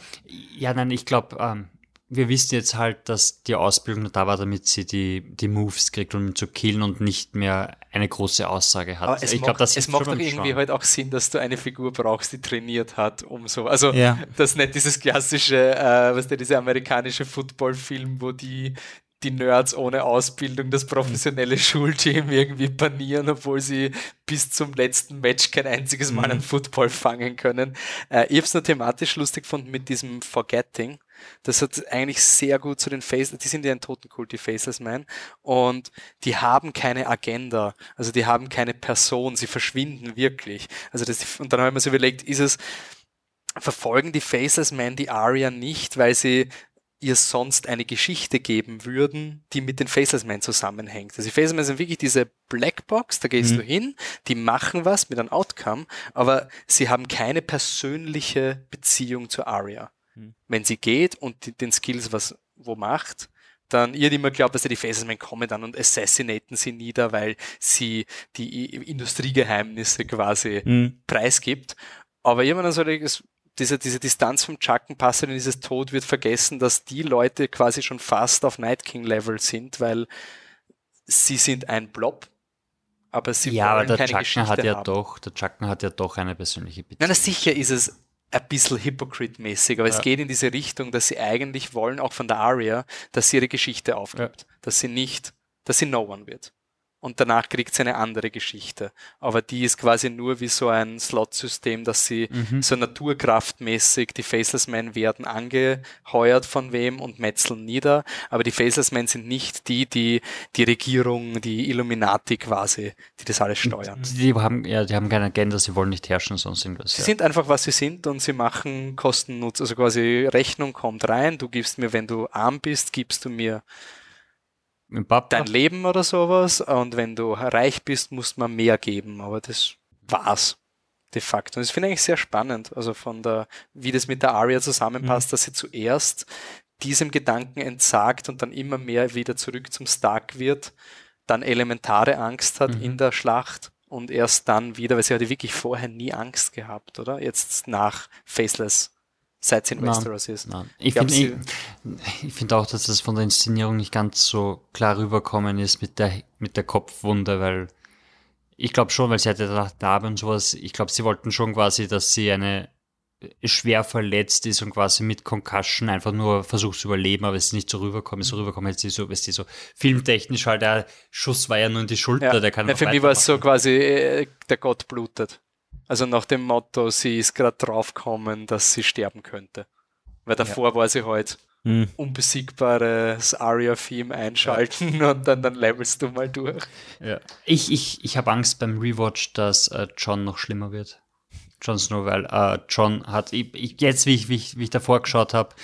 ja, nein, ich glaube, um, ähm, wir wissen jetzt halt, dass die Ausbildung da war, damit sie die, die Moves kriegt, um zu killen und nicht mehr eine große Aussage hat. Aber es ich glaube, das es macht doch irgendwie halt auch Sinn, dass du eine Figur brauchst, die trainiert hat, um so, also ja. das nicht dieses klassische, äh, was der diese amerikanische Footballfilm, wo die die Nerds ohne Ausbildung das professionelle mhm. Schulteam irgendwie panieren, obwohl sie bis zum letzten Match kein einziges Mal mhm. einen Football fangen können. Äh, ich habe es nur thematisch lustig gefunden mit diesem Forgetting. Das hat eigentlich sehr gut zu den Faces, die sind ja ein Totenkult, die Faceless Man, und die haben keine Agenda, also die haben keine Person, sie verschwinden wirklich. Also das, und dann haben wir uns überlegt, ist es, verfolgen die Faceless Man die Aria nicht, weil sie ihr sonst eine Geschichte geben würden, die mit den Faceless Men zusammenhängt. Also die Faceless Men sind wirklich diese Blackbox, da gehst mhm. du hin, die machen was mit einem Outcome, aber sie haben keine persönliche Beziehung zu Aria. Mhm. Wenn sie geht und den Skills was wo macht, dann ihr immer glaubt, dass ja die Faceless kommen dann und assassinaten sie nieder, weil sie die Industriegeheimnisse quasi mhm. preisgibt. Aber irgendwann ich, diese, diese Distanz vom Chucken passt in dieses Tod wird vergessen, dass die Leute quasi schon fast auf Night King Level sind, weil sie sind ein Blob, aber sie ja, wollen aber der keine Chucken hat ja haben. doch, der Chucken hat ja doch eine persönliche Beziehung. Nein, sicher ist es ein bisschen Hypocrite-mäßig, aber ja. es geht in diese Richtung, dass sie eigentlich wollen, auch von der Aria, dass sie ihre Geschichte aufgibt, ja. dass sie nicht, dass sie no one wird und danach kriegt sie eine andere Geschichte. Aber die ist quasi nur wie so ein Slot-System, dass sie mhm. so naturkraftmäßig, die Faceless Men werden angeheuert von wem und metzeln nieder, aber die Faceless Men sind nicht die, die die Regierung, die Illuminati quasi, die das alles steuern. Die haben, ja, die haben keine Agenda, sie wollen nicht herrschen, sonst irgendwas. Sie ja. sind einfach, was sie sind und sie machen Kostennutz, also quasi Rechnung kommt rein, du gibst mir, wenn du arm bist, gibst du mir dein Leben oder sowas. Und wenn du reich bist, muss man mehr geben. Aber das war's de facto. Und das finde ich eigentlich sehr spannend. Also von der, wie das mit der Aria zusammenpasst, mhm. dass sie zuerst diesem Gedanken entsagt und dann immer mehr wieder zurück zum Stark wird, dann elementare Angst hat mhm. in der Schlacht und erst dann wieder, weil sie hatte wirklich vorher nie Angst gehabt, oder? Jetzt nach Faceless seit sie in Westeros ist. Nein. Ich finde ich, ich find auch, dass das von der Inszenierung nicht ganz so klar rüberkommen ist mit der, mit der Kopfwunde, weil ich glaube schon, weil sie hatte da Narbe und sowas, ich glaube, sie wollten schon quasi, dass sie eine äh, schwer verletzt ist und quasi mit Concussion einfach nur versucht zu überleben, aber es ist nicht so rüberkommen. So rüberkommen jetzt sie so, ist die so filmtechnisch halt, der Schuss war ja nur in die Schulter, ja. der kann ja, Für mich war es so quasi, äh, der Gott blutet. Also nach dem Motto, sie ist gerade draufgekommen, dass sie sterben könnte. Weil davor war sie halt Hm. unbesiegbares Aria-Theme einschalten und dann, dann levelst du mal durch. Ja. Ich, ich, ich habe Angst beim Rewatch, dass äh, John noch schlimmer wird. Jon Snow, weil äh, John hat, ich, ich, jetzt wie ich, wie ich, wie ich davor geschaut habe,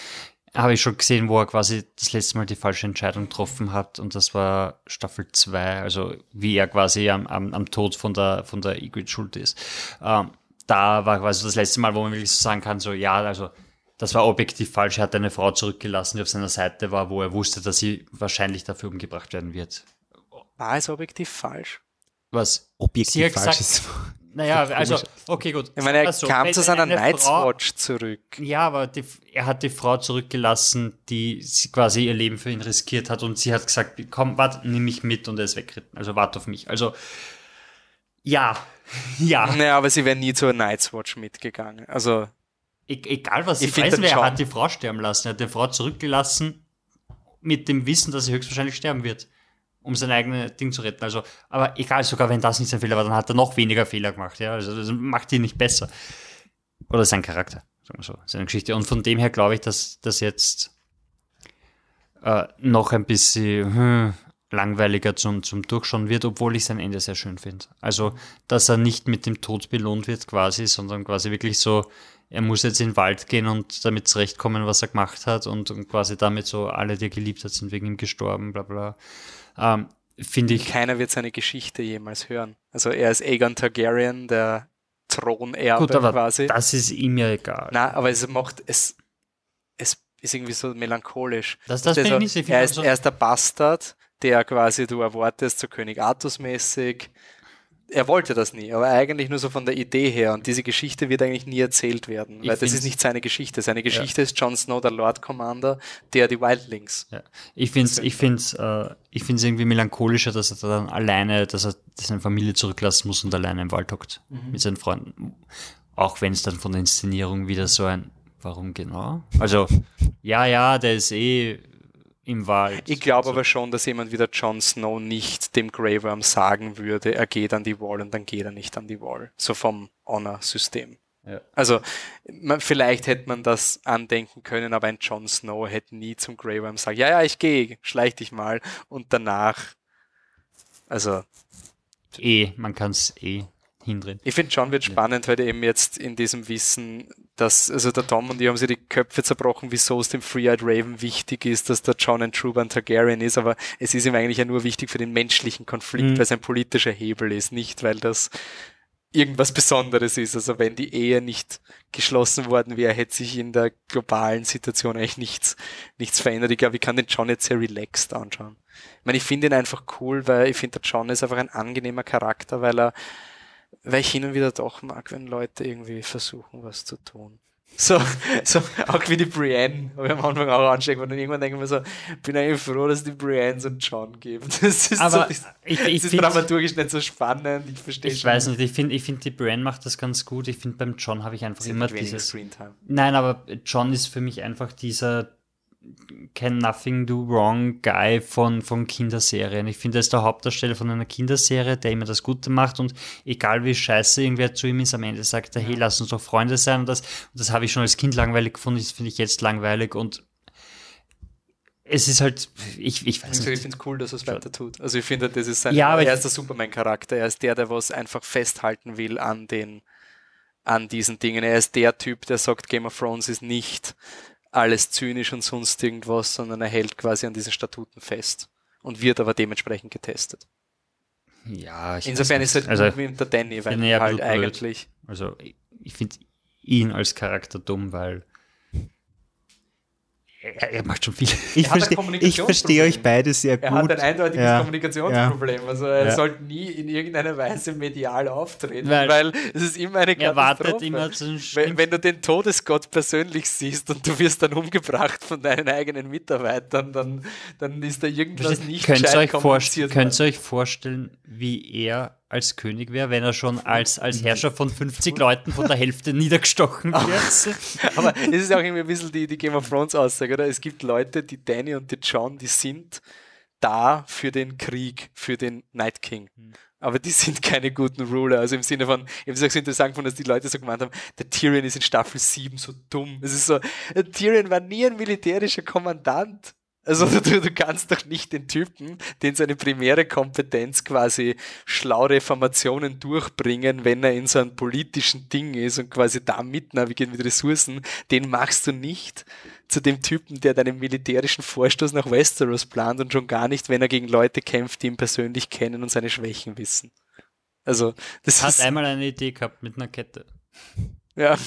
habe ich schon gesehen, wo er quasi das letzte Mal die falsche Entscheidung getroffen hat und das war Staffel 2, also wie er quasi am, am, am Tod von der, von der Ygritte schuld ist. Ähm, da war quasi das letzte Mal, wo man wirklich so sagen kann, so ja, also das war objektiv falsch. Er hat eine Frau zurückgelassen, die auf seiner Seite war, wo er wusste, dass sie wahrscheinlich dafür umgebracht werden wird. War es objektiv falsch? Was? Objektiv falsch gesagt- ist. Naja, also, okay, gut. Ich meine, er Also, kam zu seiner eine Night's Frau- Watch zurück. Ja, aber die, er hat die Frau zurückgelassen, die sie quasi ihr Leben für ihn riskiert hat und sie hat gesagt, komm, warte, nimm mich mit und er ist weggeritten. Also warte auf mich. Also, ja, [LAUGHS] ja. Naja, aber sie wäre nie zur Night's Watch mitgegangen. Also, E egal was Ich sie find weiß, wer John- hat die Frau sterben lassen. Er hat die Frau zurückgelassen mit dem Wissen, dass sie höchstwahrscheinlich sterben wird, um sein eigenes Ding zu retten. Also, aber egal, sogar wenn das nicht sein Fehler war, dann hat er noch weniger Fehler gemacht. Ja, also das macht ihn nicht besser. Oder sein Charakter, sagen wir so, seine Geschichte. Und von dem her glaube ich, dass das jetzt äh, noch ein bisschen hm, langweiliger zum, zum Durchschauen wird, obwohl ich sein Ende sehr schön finde. Also, dass er nicht mit dem Tod belohnt wird quasi, sondern quasi wirklich so, er muss jetzt in den Wald gehen und damit zurechtkommen, was er gemacht hat und, und quasi damit so alle, die er geliebt hat, sind wegen ihm gestorben, bla bla. Ähm, finde ich, keiner wird seine Geschichte jemals hören. Also, er ist Aegon Targaryen, der Thronerbe gut, aber quasi. das ist ihm ja egal. Na, aber es macht, es, es ist irgendwie so melancholisch. Das- das Also, nicht so. Er, ist, er ist der Bastard, der quasi du erwartest, so König Artus mäßig. Er wollte das nie, aber eigentlich nur so von der Idee her. Und diese Geschichte wird eigentlich nie erzählt werden, Ich weil das ist nicht seine Geschichte. Seine Geschichte ist Jon Snow, der Lord Commander, der die Wildlings. Ja. Ich finde es ich find's, äh, ich find's irgendwie melancholischer, dass er dann alleine, dass er seine Familie zurücklassen muss und alleine im Wald hockt mit seinen Freunden. Auch wenn es dann von der Inszenierung wieder so ein, warum genau? Also, ja, ja, der ist eh im Wald. Ich glaube Also, aber schon, dass jemand wie der Jon Snow nicht dem Grey Worm sagen würde, er geht an die Wall und dann geht er nicht an die Wall. So vom Honor-System. Ja. Also man, vielleicht hätte man das andenken können, aber ein Jon Snow hätte nie zum Grey Worm sagen, ja, ja, ich gehe, schleich dich mal und danach, also eh, man kann es eh hindrehen. ich finde John wird spannend, weil eben jetzt in diesem Wissen, dass, also der Tom und die haben sich die Köpfe zerbrochen, wieso es dem Free-Eyed Raven wichtig ist, dass der John ein Truban Targaryen ist, aber es ist ihm eigentlich ja nur wichtig für den menschlichen Konflikt, Mhm. weil es ein politischer Hebel ist, nicht weil das irgendwas Besonderes ist. Also wenn die Ehe nicht geschlossen worden wäre, hätte sich in der globalen Situation eigentlich nichts, nichts verändert. Ich glaube, ich kann den John jetzt sehr relaxed anschauen. Ich meine, ich finde ihn einfach cool, weil ich finde, der John ist einfach ein angenehmer Charakter, weil er, weil ich hin und wieder doch mag, wenn Leute irgendwie versuchen, was zu tun. So, [LAUGHS] so auch wie die Brienne, habe ich am Anfang auch anstecken und dann irgendwann denke ich mir so, bin eigentlich froh, dass die Brienne so einen John geben. Das ist, Aber so, das, ich, das ich ist dramaturgisch nicht so spannend. Ich verstehe ich schon. weiß nicht, ich finde, ich finde, die Bran macht das ganz gut. Ich finde, beim John habe ich einfach Sie immer dieses. Nein, aber John ist für mich einfach dieser Can Nothing Do Wrong Guy von, von Kinderserien. Ich finde, er ist der Hauptdarsteller von einer Kinderserie, der immer das Gute macht und egal wie scheiße irgendwer zu ihm ist, am Ende sagt er, hey, lass uns doch Freunde sein und das, und das habe ich schon als Kind langweilig gefunden, das finde ich jetzt langweilig und es ist halt, ich, ich weiß Also ich nicht. finde es cool, dass er es weiter tut. Also ich finde, das ist sein, Ja, aber er ich- ist der Superman-Charakter. Er ist der, der was einfach festhalten will an den, an diesen Dingen. Er ist der Typ, der sagt, Game of Thrones ist nicht alles zynisch und sonst irgendwas, sondern er hält quasi an diesen Statuten fest und wird aber dementsprechend getestet. Ja, ich Insofern ist es nicht. halt gut wie der Danny, weil ein halt blöd. eigentlich Also ich finde ihn als Charakter dumm, weil er, er macht schon viel. Ich Er verstehe ich verstehe euch beide sehr gut. Er hat ein eindeutiges Ja. Kommunikationsproblem. Also er Ja. sollte nie in irgendeiner Weise medial auftreten, Weil- weil, es ist immer eine Er wartet Katastrophe. immer zu den wenn, wenn du den Todesgott persönlich siehst und du wirst dann umgebracht von deinen eigenen Mitarbeitern, dann, dann ist da irgendwas nicht könnt euch, könnt ihr euch vorstellen, wie er als König wäre, wenn er schon als, als Herrscher von 50 Leuten von der Hälfte niedergestochen [LAUGHS] wird? Aber es ist auch irgendwie ein bisschen die, die Game of Thrones Aussage, oder? Es gibt Leute, die Danny und die John, die sind da für den Krieg, für den Night King. Hm. aber die sind keine guten Ruler. Also im Sinne von, ich habe es auch so interessant gefunden, dass die Leute so gemeint haben, der Tyrion ist in Staffel 7 so dumm. Es ist so, der Tyrion war nie ein militärischer Kommandant. Also [LAUGHS] du, du kannst doch nicht den Typen, den seine primäre Kompetenz quasi schlau Reformationen durchbringen, wenn er in so einem politischen Ding ist und quasi da mitnavigiert mit Ressourcen, den machst du nicht zu dem Typen, der deinen militärischen Vorstoß nach Westeros plant und schon gar nicht, wenn er gegen Leute kämpft, die ihn persönlich kennen und seine Schwächen wissen. Also, das Hat einmal eine Idee gehabt mit einer Kette. ja.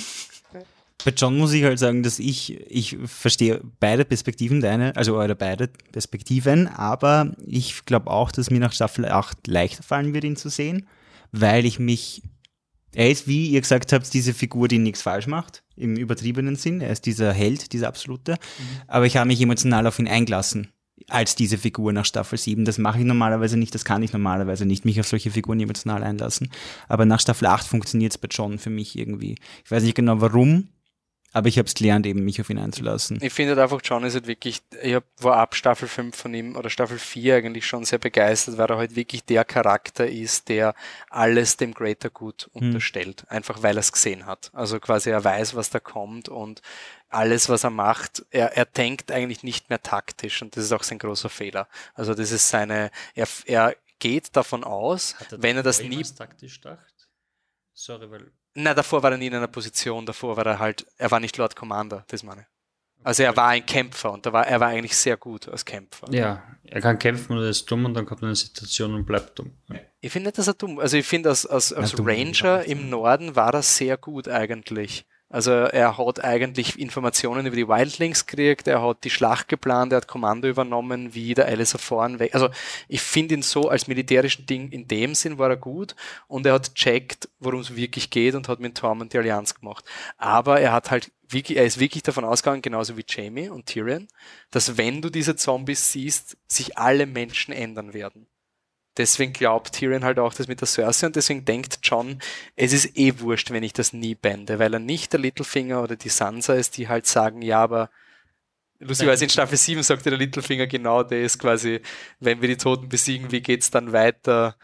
Bei John muss ich halt sagen, dass ich, ich verstehe beide Perspektiven, deine, also eure beide Perspektiven, aber ich glaube auch, dass mir nach Staffel 8 leichter fallen wird, ihn zu sehen, weil ich mich, er ist, wie ihr gesagt habt, diese Figur, die nichts falsch macht, im übertriebenen Sinn, er ist dieser Held, dieser Absolute, aber ich habe mich emotional auf ihn eingelassen als diese Figur nach Staffel 7. Das mache ich normalerweise nicht, das kann ich normalerweise nicht, mich auf solche Figuren emotional einlassen. Aber nach Staffel 8 funktioniert es bei John für mich irgendwie. Ich weiß nicht genau warum, aber ich habe es gelernt, eben mich auf ihn einzulassen. Ich finde halt einfach, John ist halt wirklich, ich hab, war ab Staffel 5 von ihm oder Staffel 4 eigentlich schon sehr begeistert, weil er halt wirklich der Charakter ist, der alles dem Greater Good unterstellt. Einfach weil er es gesehen hat. Also quasi er weiß, was da kommt und alles, was er macht, er, er denkt eigentlich nicht mehr taktisch und das ist auch sein großer Fehler. Also das ist seine, er, er geht davon aus, wenn er das nie taktisch dacht? Sorry, weil Na, davor war er nie in einer Position, davor war er halt, er war nicht Lord Commander, das meine ich. Also er war ein Kämpfer und da war, er war eigentlich sehr gut als Kämpfer. Ja, er kann kämpfen und er ist dumm und dann kommt eine Situation und bleibt dumm. Ich finde nicht, dass er dumm, also ich finde, als, als, als Ranger er im Norden war er sehr gut eigentlich. Also er hat eigentlich Informationen über die Wildlings gekriegt, er hat die Schlacht geplant, er hat Kommando übernommen, wie der Alistair Thorne weg. Also ich finde ihn so als militärischen Ding in dem Sinn war er gut und er hat checkt, worum es wirklich geht und hat mit Tormund die Allianz gemacht. Aber er hat halt wirklich, er ist wirklich davon ausgegangen, genauso wie Jamie und Tyrion, dass wenn du diese Zombies siehst, sich alle Menschen ändern werden. Deswegen glaubt Tyrion halt auch das mit der Cersei und deswegen denkt John, es ist eh wurscht, wenn ich das nie bände, weil er nicht der Littlefinger oder die Sansa ist, die halt sagen, ja, aber lustigerweise in Staffel 7 sagte der Littlefinger genau das quasi, wenn wir die Toten besiegen, wie geht's dann weiter?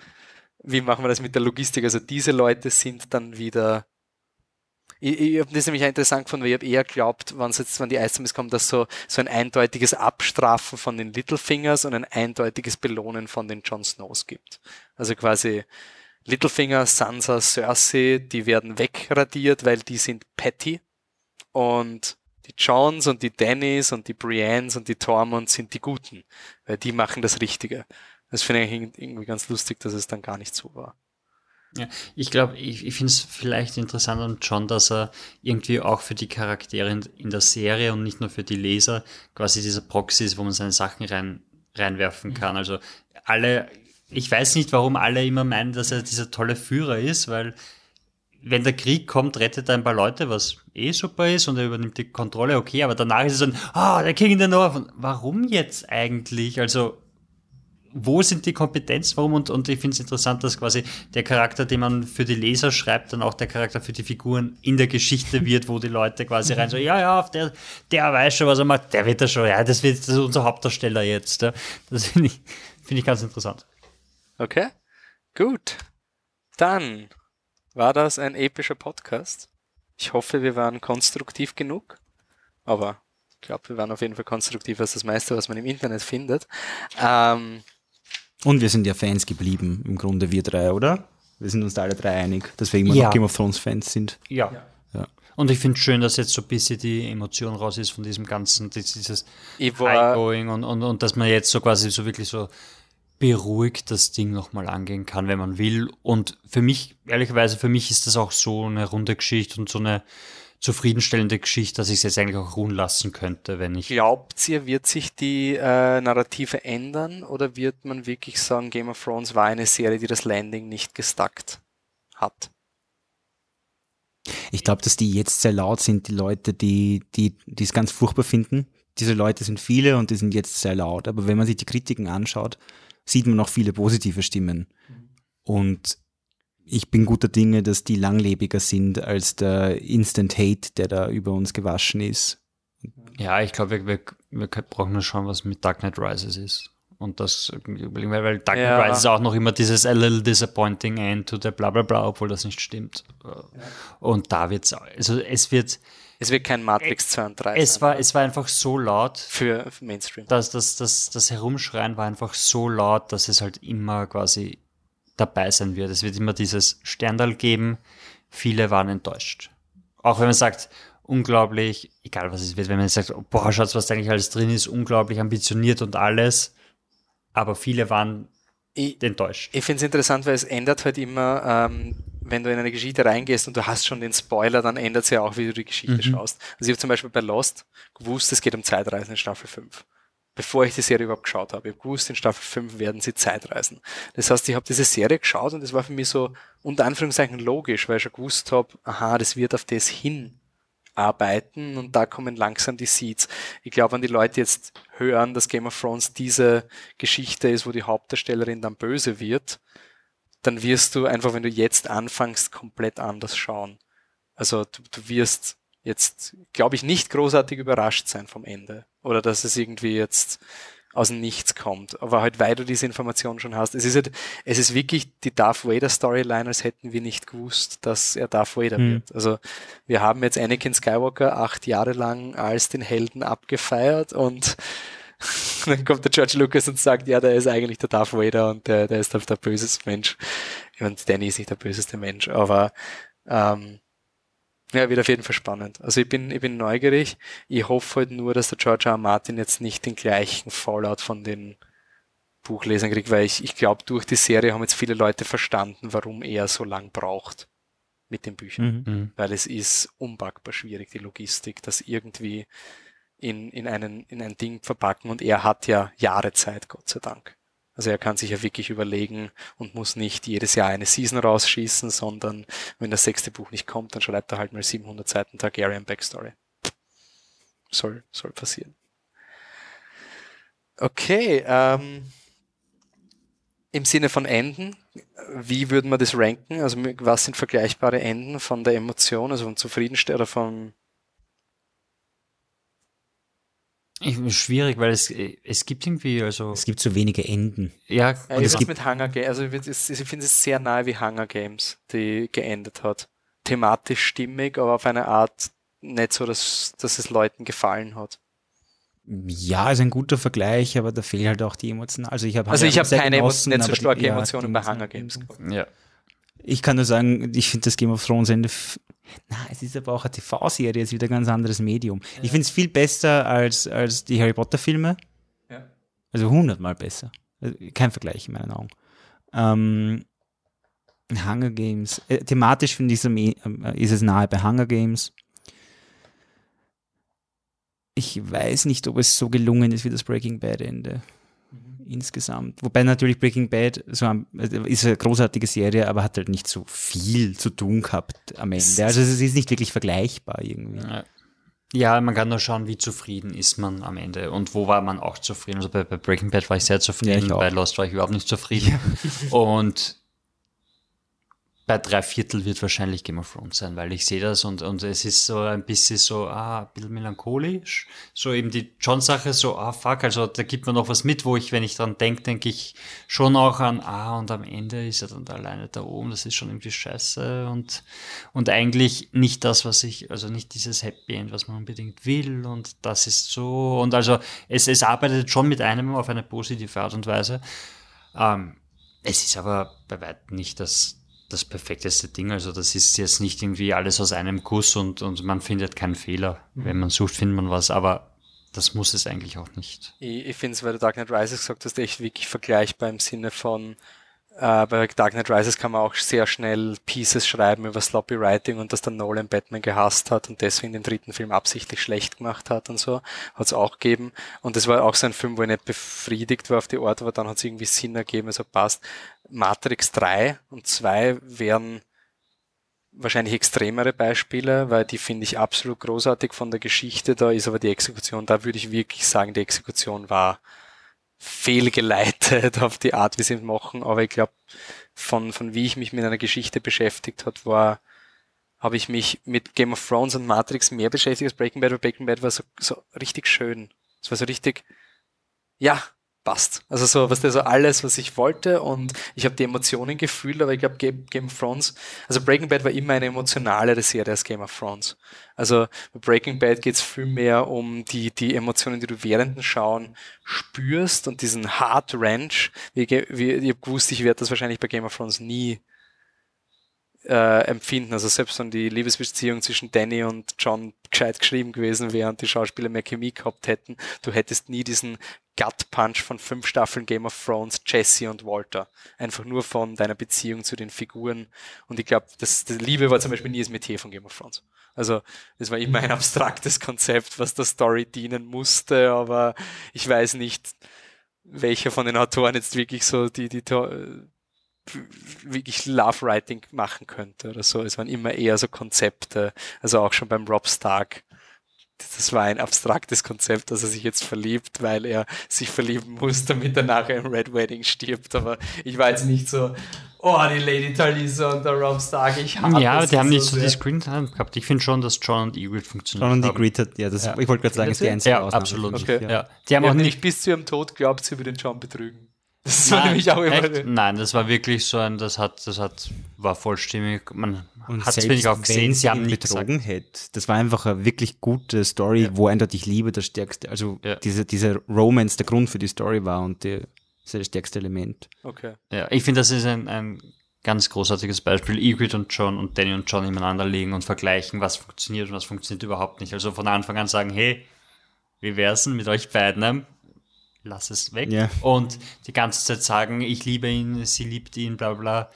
Wie machen wir das mit der Logistik? Also diese Leute sind dann wieder ich, ich habe das nämlich auch interessant gefunden, weil ich habe eher glaubt, wenn jetzt, wenn die Eiszombies kommen, dass so, so ein eindeutiges Abstrafen von den Littlefingers und ein eindeutiges Belohnen von den Jon Snows gibt. Also quasi Littlefinger, Sansa, Cersei, die werden wegradiert, weil die sind petty und die Johns und die Dannys und die Briennes und die Tormunds sind die Guten, weil die machen das Richtige. Das finde ich irgendwie ganz lustig, dass es dann gar nicht so war. Ja, ich glaube, ich, ich finde es vielleicht interessant an John, dass er irgendwie auch für die Charaktere in, in, der Serie und nicht nur für die Leser quasi dieser Proxy ist, wo man seine Sachen rein, reinwerfen kann. Also alle, ich weiß nicht, warum alle immer meinen, dass er dieser tolle Führer ist, weil wenn der Krieg kommt, rettet er ein paar Leute, was eh super ist und er übernimmt die Kontrolle, okay, aber danach ist es dann, ah, oh, der King in the North. Warum jetzt eigentlich? Also wo sind die Kompetenzen, warum? Und, und ich finde es interessant, dass quasi der Charakter, den man für die Leser schreibt, dann auch der Charakter für die Figuren in der Geschichte wird, wo die Leute quasi rein so, ja, ja, der, der weiß schon, was er macht, der wird da schon, ja, das wird das ist unser Hauptdarsteller jetzt. Ja. Das finde ich, finde ich ganz interessant. Okay, gut. Dann war das ein epischer Podcast. Ich hoffe, wir waren konstruktiv genug, aber ich glaube, wir waren auf jeden Fall konstruktiver als das meiste, was man im Internet findet. Ähm, und wir sind ja Fans geblieben, im Grunde wir drei, oder? Wir sind uns da alle drei einig, deswegen wir Ja. noch Game of Thrones Fans sind. Ja. Ja. Und ich finde es schön, dass jetzt so ein bisschen die Emotion raus ist von diesem ganzen, dieses Ongoing und, und, und dass man jetzt so quasi so wirklich so beruhigt das Ding nochmal angehen kann, wenn man will. Und für mich, ehrlicherweise, für mich ist das auch so eine runde Geschichte und so eine zufriedenstellende Geschichte, dass ich es jetzt eigentlich auch ruhen lassen könnte, wenn ich. Glaubt ihr, wird sich die äh, Narrative ändern oder wird man wirklich sagen, Game of Thrones war eine Serie, die das Landing nicht gestackt hat? Ich glaube, dass die jetzt sehr laut sind, die Leute, die die die es ganz furchtbar finden. Diese Leute sind viele und die sind jetzt sehr laut. Aber wenn man sich die Kritiken anschaut, sieht man auch viele positive Stimmen. Und ich bin guter Dinge, dass die langlebiger sind als der Instant Hate, der da über uns gewaschen ist. Ja, ich glaube, wir, wir, wir brauchen nur schauen, was mit Dark Knight Rises ist. Und das, weil, weil Dark Knight Ja. Rises auch noch immer dieses a little disappointing end to the bla bla bla, obwohl das nicht stimmt. Und da wird's, also es wird, Es wird kein Matrix 2 und 3 es sein. war, es war einfach so laut, für für Mainstream. das, das, das, das Herumschreien war einfach so laut, dass es halt immer quasi dabei sein wird. Es wird immer dieses Sterndal geben. Viele waren enttäuscht. Auch wenn man sagt, unglaublich, egal was es wird, wenn man sagt, oh, boah, schaut, was eigentlich alles drin ist, unglaublich ambitioniert und alles. Aber viele waren Ich, enttäuscht. ich finde es interessant, weil es ändert halt immer, ähm, wenn du in eine Geschichte reingehst und du hast schon den Spoiler, dann ändert es ja auch, wie du die Geschichte schaust. Also ich habe zum Beispiel bei Lost gewusst, es geht um Zeitreisen in Staffel 5. Bevor ich die Serie überhaupt geschaut habe. Ich habe gewusst, in Staffel 5 werden sie Zeitreisen. Das heißt, ich habe diese Serie geschaut und es war für mich so unter Anführungszeichen logisch, weil ich schon gewusst habe, aha, das wird auf das hinarbeiten und da kommen langsam die Seeds. Ich glaube, wenn die Leute jetzt hören, dass Game of Thrones diese Geschichte ist, wo die Hauptdarstellerin dann böse wird, dann wirst du einfach, wenn du jetzt anfängst, komplett anders schauen. Also du, du wirst jetzt, glaube ich, nicht großartig überrascht sein vom Ende. Oder dass es irgendwie jetzt aus dem Nichts kommt. Aber halt, weil du diese Information schon hast. Es ist halt, es ist wirklich die Darth Vader Storyline, als hätten wir nicht gewusst, dass er Darth Vader Mhm. wird. Also wir haben jetzt Anakin Skywalker acht Jahre lang als den Helden abgefeiert und [LAUGHS] dann kommt der George Lucas und sagt, ja, der ist eigentlich der Darth Vader und der, der ist der, der böseste Mensch. Und Danny ist nicht der böseste Mensch, aber ähm, ja, wird auf jeden Fall spannend. Also ich bin, ich bin neugierig. Ich hoffe halt nur, dass der George R. R. Martin jetzt nicht den gleichen Fallout von den Buchlesern kriegt, weil ich, ich glaube, durch die Serie haben jetzt viele Leute verstanden, warum er so lang braucht mit den Büchern Mhm. Mhm. weil es ist unpackbar schwierig, die Logistik, das irgendwie in, in, einen, in ein Ding verpacken und er hat ja Jahre Zeit, Gott sei Dank. Also er kann sich ja wirklich überlegen und muss nicht jedes Jahr eine Season rausschießen, sondern wenn das sechste Buch nicht kommt, dann schreibt er halt mal 700 Seiten Targaryen Backstory. Soll, soll passieren. Okay, ähm, im Sinne von Enden, wie würden wir das ranken? Also was sind vergleichbare Enden von der Emotion, also von Zufriedenstellung oder von Ich, schwierig, weil es, es gibt irgendwie, also, Es gibt so wenige Enden. ja, Ja, und es gibt, mit Hunger Games. Also ich, finde es sehr nahe wie Hunger Games, die geendet hat. Thematisch stimmig, aber auf eine Art nicht so, dass, dass es Leuten gefallen hat. Ja, ist ein guter Vergleich, aber da fehlt halt auch die Emotionen. Also ich habe Also ich habe sehr keine genossen, nicht so die- starke ja, Emotionen die bei Hunger Games ja. Ich kann nur sagen, ich finde das Game of Thrones Ende. Na, es ist aber auch eine TV-Serie, jetzt wieder ein ganz anderes Medium. Ich finde es viel besser als, als die Harry Potter-Filme. Ja. Also hundertmal besser. Also kein Vergleich in meinen Augen. Ähm, Hunger Games. Äh, thematisch finde ich es eh- äh, ist es nahe bei Hunger Games. Ich weiß nicht, ob es so gelungen ist wie das Breaking Bad Ende. Insgesamt. Wobei natürlich Breaking Bad so am- also ist eine großartige Serie, aber hat halt nicht so viel zu tun gehabt am Ende. Also es ist nicht wirklich vergleichbar irgendwie. Ja. Ja, man kann nur schauen, wie zufrieden ist man am Ende und wo war man auch zufrieden. Also bei, bei Breaking Bad war ich sehr Ja, zufrieden, ich auch. bei Lost war ich überhaupt nicht zufrieden. [LAUGHS] Und bei drei Viertel wird wahrscheinlich Game of Thrones sein, weil ich sehe das und, und es ist so ein bisschen so, ah, ein bisschen melancholisch. So eben die John-Sache, so, ah, fuck, also da gibt man noch was mit, wo ich, wenn ich dran denke, denke ich schon auch an, ah, und am Ende ist er dann da alleine da oben, das ist schon irgendwie scheiße und, und eigentlich nicht das, was ich, also nicht dieses Happy End, was man unbedingt will und das ist so und also es, es arbeitet schon mit einem auf eine positive Art und Weise. Ähm, es ist aber bei weitem nicht das, das perfekteste Ding. Also das ist jetzt nicht irgendwie alles aus einem Guss und, und man findet keinen Fehler. Wenn man sucht, findet man was, aber das muss es eigentlich auch nicht. Ich, ich finde es, weil du Dark Knight Rises gesagt hast, echt wirklich vergleichbar im Sinne von, äh, bei Dark Knight Rises kann man auch sehr schnell Pieces schreiben über Sloppy Writing und dass der Nolan Batman gehasst hat und deswegen den dritten Film absichtlich schlecht gemacht hat und so. Hat es auch gegeben. Und das war auch so ein Film, wo ich nicht befriedigt war auf die Art, aber dann hat es irgendwie Sinn ergeben, also passt. Matrix 3 und 2 wären wahrscheinlich extremere Beispiele, weil die finde ich absolut großartig von der Geschichte. Da ist aber die Exekution, da würde ich wirklich sagen, die Exekution war fehlgeleitet auf die Art, wie sie es machen. Aber ich glaube, von, von wie ich mich mit einer Geschichte beschäftigt hat, war, habe ich mich mit Game of Thrones und Matrix mehr beschäftigt als Breaking Bad, weil Breaking Bad war so, so richtig schön. Es war so richtig, ja, passt. Also so, was der so alles, was ich wollte und ich habe die Emotionen gefühlt, aber ich glaube Game, of Thrones, also Breaking Bad war immer eine emotionalere Serie als Game of Thrones. Also bei Breaking Bad geht es viel mehr um die, die Emotionen, die du während dem Schauen spürst und diesen Hard Ranch. Wie, wie, ich habe gewusst, ich werde das wahrscheinlich bei Game of Thrones nie äh, empfinden. Also selbst wenn die Liebesbeziehung zwischen Danny und John gescheit geschrieben gewesen wäre und die Schauspieler mehr Chemie gehabt hätten, du hättest nie diesen Gut Punch von fünf Staffeln Game of Thrones, Jesse und Walter. Einfach nur von deiner Beziehung zu den Figuren. Und ich glaube, das, das Liebe war zum Beispiel nie das Metier von Game of Thrones. Also es war immer ein abstraktes Konzept, was der Story dienen musste, aber ich weiß nicht, welcher von den Autoren jetzt wirklich so die, die wirklich Love Writing machen könnte oder so. Es waren immer eher so Konzepte, also auch schon beim Rob Stark. Das war ein abstraktes Konzept, dass er sich jetzt verliebt, weil er sich verlieben muss, damit er nachher im Red Wedding stirbt. Aber ich war jetzt nicht so, oh, die Lady Talisa und der Rob Stark, ich hasse Ja, die haben so nicht so die Screen Time gehabt. Ich finde schon, dass John und Ygritte funktioniert John und Ygritte hat, ja, das, ja. ich wollte gerade sagen, ist die einzige Ja, absolut. Okay. Ja. Die haben auch nicht bis zu ihrem Tod glaubt, sie würde den John betrügen. Das war Nein, nämlich auch immer. Echt? Nein, das war wirklich so ein, das hat, das hat, war vollstimmig. Man hat es wirklich auch gesehen, sie haben nicht betrogen hätte. Das war einfach eine wirklich gute Story, ja. wo eindeutig Liebe das stärkste, also ja. diese, diese Romance der Grund für die Story war und die, das, das stärkste Element. Okay. Ja, ich finde, das ist ein, ein ganz großartiges Beispiel. Ygritte und John und Danny und John nebeneinander legen und vergleichen, was funktioniert und was funktioniert überhaupt nicht. Also von Anfang an sagen, hey, wie wär's denn mit euch beiden? Lass es weg. Yeah. Und die ganze Zeit sagen, ich liebe ihn, sie liebt ihn, bla bla.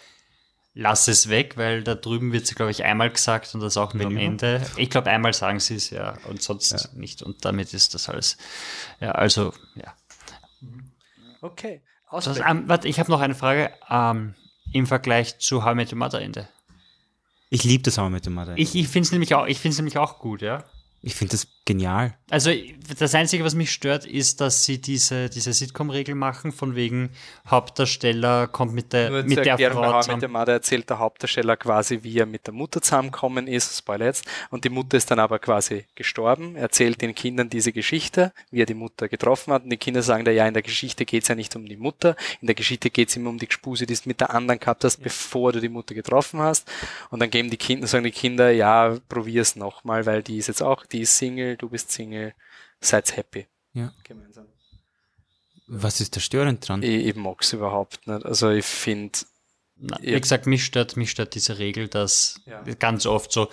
Lass es weg, weil da drüben wird es, glaube ich, einmal gesagt und das auch nur am Ende. Ich glaube, einmal sagen sie es, ja, und sonst ja. nicht. Und damit ist das alles. Ja, also, ja. Okay. Das, ähm, warte, ich habe noch eine Frage. Ähm, Im Vergleich zu How I Met Your Mother Ende. Ich liebe das How I Met Your Mother Ende. Ich, ich finde es nämlich, auch, nämlich auch gut, ja. Ich finde das genial. Also das Einzige, was mich stört, ist, dass sie diese, diese Sitcom-Regel machen, von wegen Hauptdarsteller kommt mit der, Nur mit der Frau zusammen. Mit der Mother erzählt der Hauptdarsteller quasi, wie er mit der Mutter zusammengekommen ist, Spoiler jetzt, und die Mutter ist dann aber quasi gestorben, er erzählt den Kindern diese Geschichte, wie er die Mutter getroffen hat, und die Kinder sagen da, ja, in der Geschichte geht es ja nicht um die Mutter, in der Geschichte geht es immer um die Gespuse, die du mit der anderen gehabt hast, ja. bevor du die Mutter getroffen hast, und dann geben die Kinder, sagen die Kinder, ja, probier's nochmal, weil die ist jetzt auch, die ist Single, du bist Single, seid happy. Ja. Gemeinsam. Was ist da störend dran? Ich, ich mag es überhaupt nicht. Also ich finde. Wie gesagt, mich stört, mich stört diese Regel, dass ja. ganz oft so,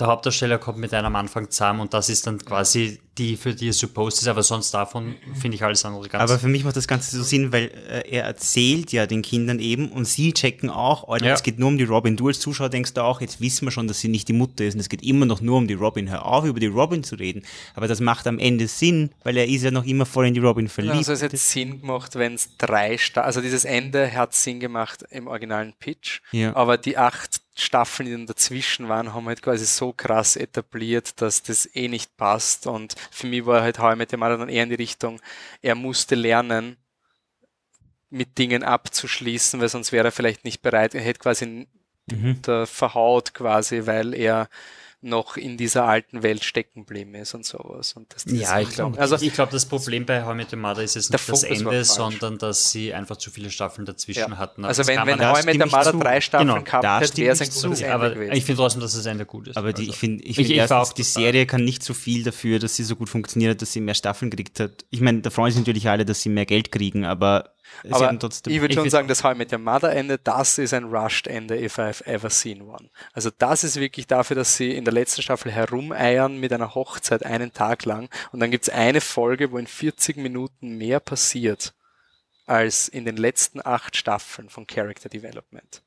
der Hauptdarsteller kommt mit einem am Anfang zusammen und das ist dann quasi die, für die es supposed ist, aber sonst davon finde ich alles andere ganz. Aber für mich macht das Ganze so Sinn, weil äh, er erzählt ja den Kindern eben und sie checken auch, Alter, ja. es geht nur um die Robin. Du als Zuschauer denkst auch, jetzt wissen wir schon, dass sie nicht die Mutter ist und es geht immer noch nur um die Robin. Hör auf, über die Robin zu reden. Aber das macht am Ende Sinn, weil er ist ja noch immer voll in die Robin verliebt. also es hat Sinn gemacht, wenn es drei, Sta also dieses Ende hat Sinn gemacht im originalen Pitch, ja. aber die acht Staffeln, die dann dazwischen waren, haben halt quasi so krass etabliert, dass das eh nicht passt. Und für mich war halt How Your Mother dann eher in die Richtung, er musste lernen, mit Dingen abzuschließen, weil sonst wäre er vielleicht nicht bereit. Er hätte quasi mhm. verhaut quasi, weil er noch in dieser alten Welt stecken geblieben ist und sowas. Und das, das ja, ich glaube, also, ich glaube, das Problem bei How I Met Your Mother ist es nicht das Ende, sondern dass sie einfach zu viele Staffeln dazwischen ja. hatten. Also, wenn, wenn How I Met Your Mother drei Staffeln genau, gehabt hätte, wäre es ein gutes Ende aber gewesen. Ich finde trotzdem, dass das Ende gut ist. Aber die, also. ich finde, ich find ich, erstens, die Serie kann nicht so viel dafür, dass sie so gut funktioniert hat, dass sie mehr Staffeln gekriegt hat. Ich meine, da freuen sich natürlich alle, dass sie mehr Geld kriegen, aber aber ich würde schon sagen, das How mit der Mother Ende, das ist ein Rushed Ende, if I've ever seen one. Also das ist wirklich dafür, dass sie in der letzten Staffel herumeiern mit einer Hochzeit einen Tag lang und dann gibt es eine Folge, wo in 40 Minuten mehr passiert als in den letzten acht Staffeln von Character Development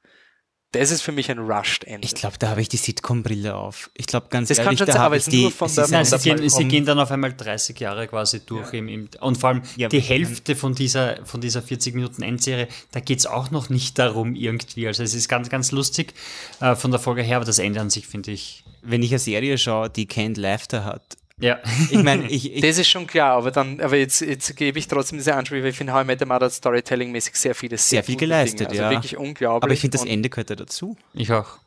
das ist für mich ein Rushed Ende. Ich glaube, da habe ich die Sitcom-Brille auf. Ich glaube ganz das ehrlich, kann schon da aber es die, nur von der, nein, sie, gehen, sie gehen dann auf einmal 30 Jahre quasi durch ja. im, im, und vor allem ja, die Hälfte von dieser, von dieser 40 Minuten Endserie, da geht es auch noch nicht darum irgendwie. Also es ist ganz, ganz lustig äh, von der Folge her, aber das Ende an sich finde ich. Wenn ich eine Serie schaue, die Canned Laughter hat, ja. [LAUGHS] Ich meine, ich, ich, das ist schon klar, aber dann, aber jetzt, jetzt gebe ich trotzdem diese Ansprache, weil ich finde, How I Met Your Mother Storytelling-mäßig sehr vieles sehr, sehr viel geleistet, Dinge. Also ja. wirklich unglaublich. Aber ich finde, das Ende gehört ja dazu. Ich auch.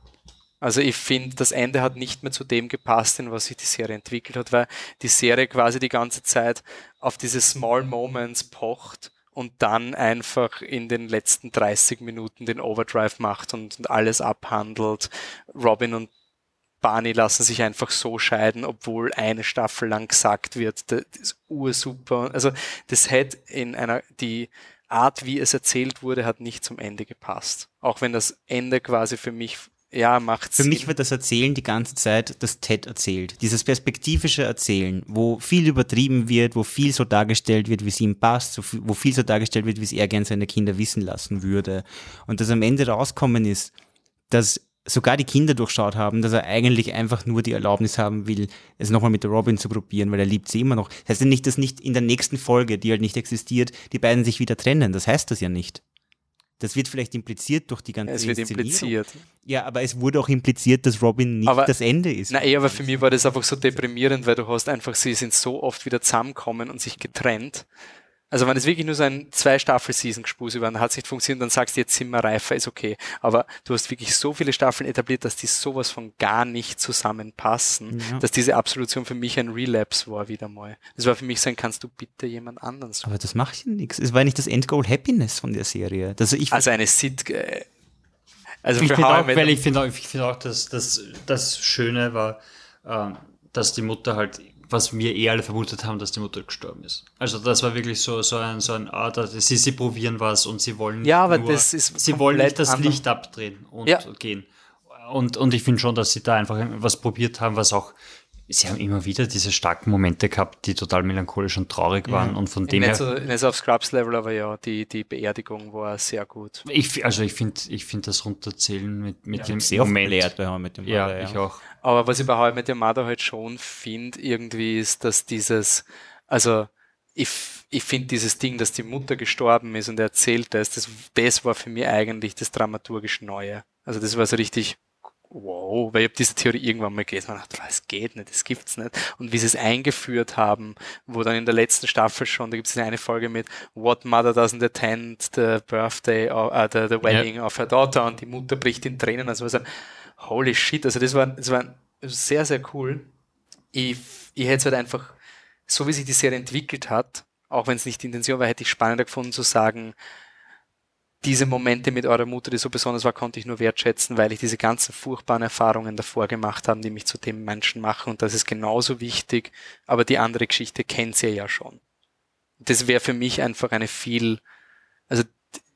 Also ich finde, das Ende hat nicht mehr zu dem gepasst, in was sich die Serie entwickelt hat, weil die Serie quasi die ganze Zeit auf diese Small Moments pocht und dann einfach in den letzten 30 Minuten den Overdrive macht und, und alles abhandelt. Robin und Barney lassen sich einfach so scheiden, obwohl eine Staffel lang gesagt wird, das ist ursuper. Also das hätte in einer, die Art, wie es erzählt wurde, hat nicht zum Ende gepasst. Auch wenn das Ende quasi für mich ja, macht Für mich wird das Erzählen die ganze Zeit das Ted erzählt. Dieses perspektivische Erzählen, wo viel übertrieben wird, wo viel so dargestellt wird, wie es ihm passt, wo viel so dargestellt wird, wie es er gern seine Kinder wissen lassen würde. Und dass am Ende rauskommen ist, dass sogar die Kinder durchschaut haben, dass er eigentlich einfach nur die Erlaubnis haben will, es nochmal mit der Robin zu probieren, weil er liebt sie immer noch. Das heißt ja nicht, dass nicht in der nächsten Folge, die halt nicht existiert, die beiden sich wieder trennen. Das heißt das ja nicht. Das wird vielleicht impliziert durch die ganze Es wird impliziert. Ja, aber es wurde auch impliziert, dass Robin nicht aber, das Ende ist. Nein, aber für mich war das einfach so deprimierend, weil du hast einfach, sie sind so oft wieder zusammengekommen und sich getrennt. Also wenn es wirklich nur so ein zwei Staffel Season gespust über, dann hat es nicht funktioniert, dann sagst du jetzt sind wir reifer, ist okay. Aber du hast wirklich so viele Staffeln etabliert, dass die sowas von gar nicht zusammenpassen, ja. dass diese Absolution für mich ein Relapse war wieder mal. Das war für mich so ein, kannst du bitte jemand anderen suchen. Aber das macht ja nichts. Es war nicht das Endgoal Happiness von der Serie. Also, ich also eine Sit äh, also ich finde auch, weil ich finde auch, ich finde auch, dass das, das Schöne war, äh, dass die Mutter halt was wir eh alle vermutet haben, dass die Mutter gestorben ist. Also das war wirklich so, so ein, so ein ah, sie, sie probieren was und sie wollen ja, aber nur, das ist sie wollen nicht das Licht abdrehen und ja. gehen. Und, und ich finde schon, dass sie da einfach was probiert haben, was auch sie haben immer wieder diese starken Momente gehabt, die total melancholisch und traurig waren. Und von dem nicht her. So, nicht so auf Scrubs-Level, aber ja, die, die Beerdigung war sehr gut. Ich, also ich finde ich finde das Runterzählen mit, mit ja, dem sehr Moment. Sehr bei mit dem ja, ja, ich auch. Aber was ich bei How mit dem Mother halt schon finde, irgendwie ist, dass dieses, also ich, ich finde dieses Ding, dass die Mutter gestorben ist und er erzählt das, das, das war für mich eigentlich das dramaturgisch Neue. Also das war so richtig, wow, weil ich habe diese Theorie irgendwann mal gelesen und dachte, es geht nicht, das gibt's nicht. Und wie sie es eingeführt haben, wo dann in der letzten Staffel schon, da gibt es eine Folge mit What Mother Doesn't Attend the Birthday, or, uh, the, the Wedding ja. of her Daughter und die Mutter bricht in Tränen. Also was ein holy shit, also das war, das war sehr, sehr cool. Ich, ich hätte es halt einfach, so wie sich die Serie entwickelt hat, auch wenn es nicht die Intention war, hätte ich spannender gefunden zu sagen, diese Momente mit eurer Mutter, die so besonders war, konnte ich nur wertschätzen, weil ich diese ganzen furchtbaren Erfahrungen davor gemacht habe, die mich zu dem Menschen machen. Und das ist genauso wichtig, aber die andere Geschichte kennt ihr ja schon. Das wäre für mich einfach eine viel, also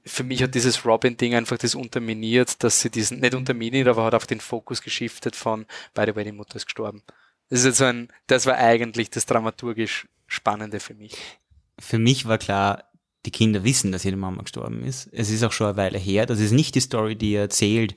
für mich hat dieses Robin-Ding einfach das unterminiert, dass sie diesen, nicht unterminiert, aber hat auf den Fokus geschiftet von, by the way, die Mutter ist gestorben. Das ist jetzt so ein, das war eigentlich das dramaturgisch Spannende für mich. Für mich war klar, die Kinder wissen, dass ihre Mama gestorben ist. Es ist auch schon eine Weile her. Das ist nicht die Story, die er erzählt.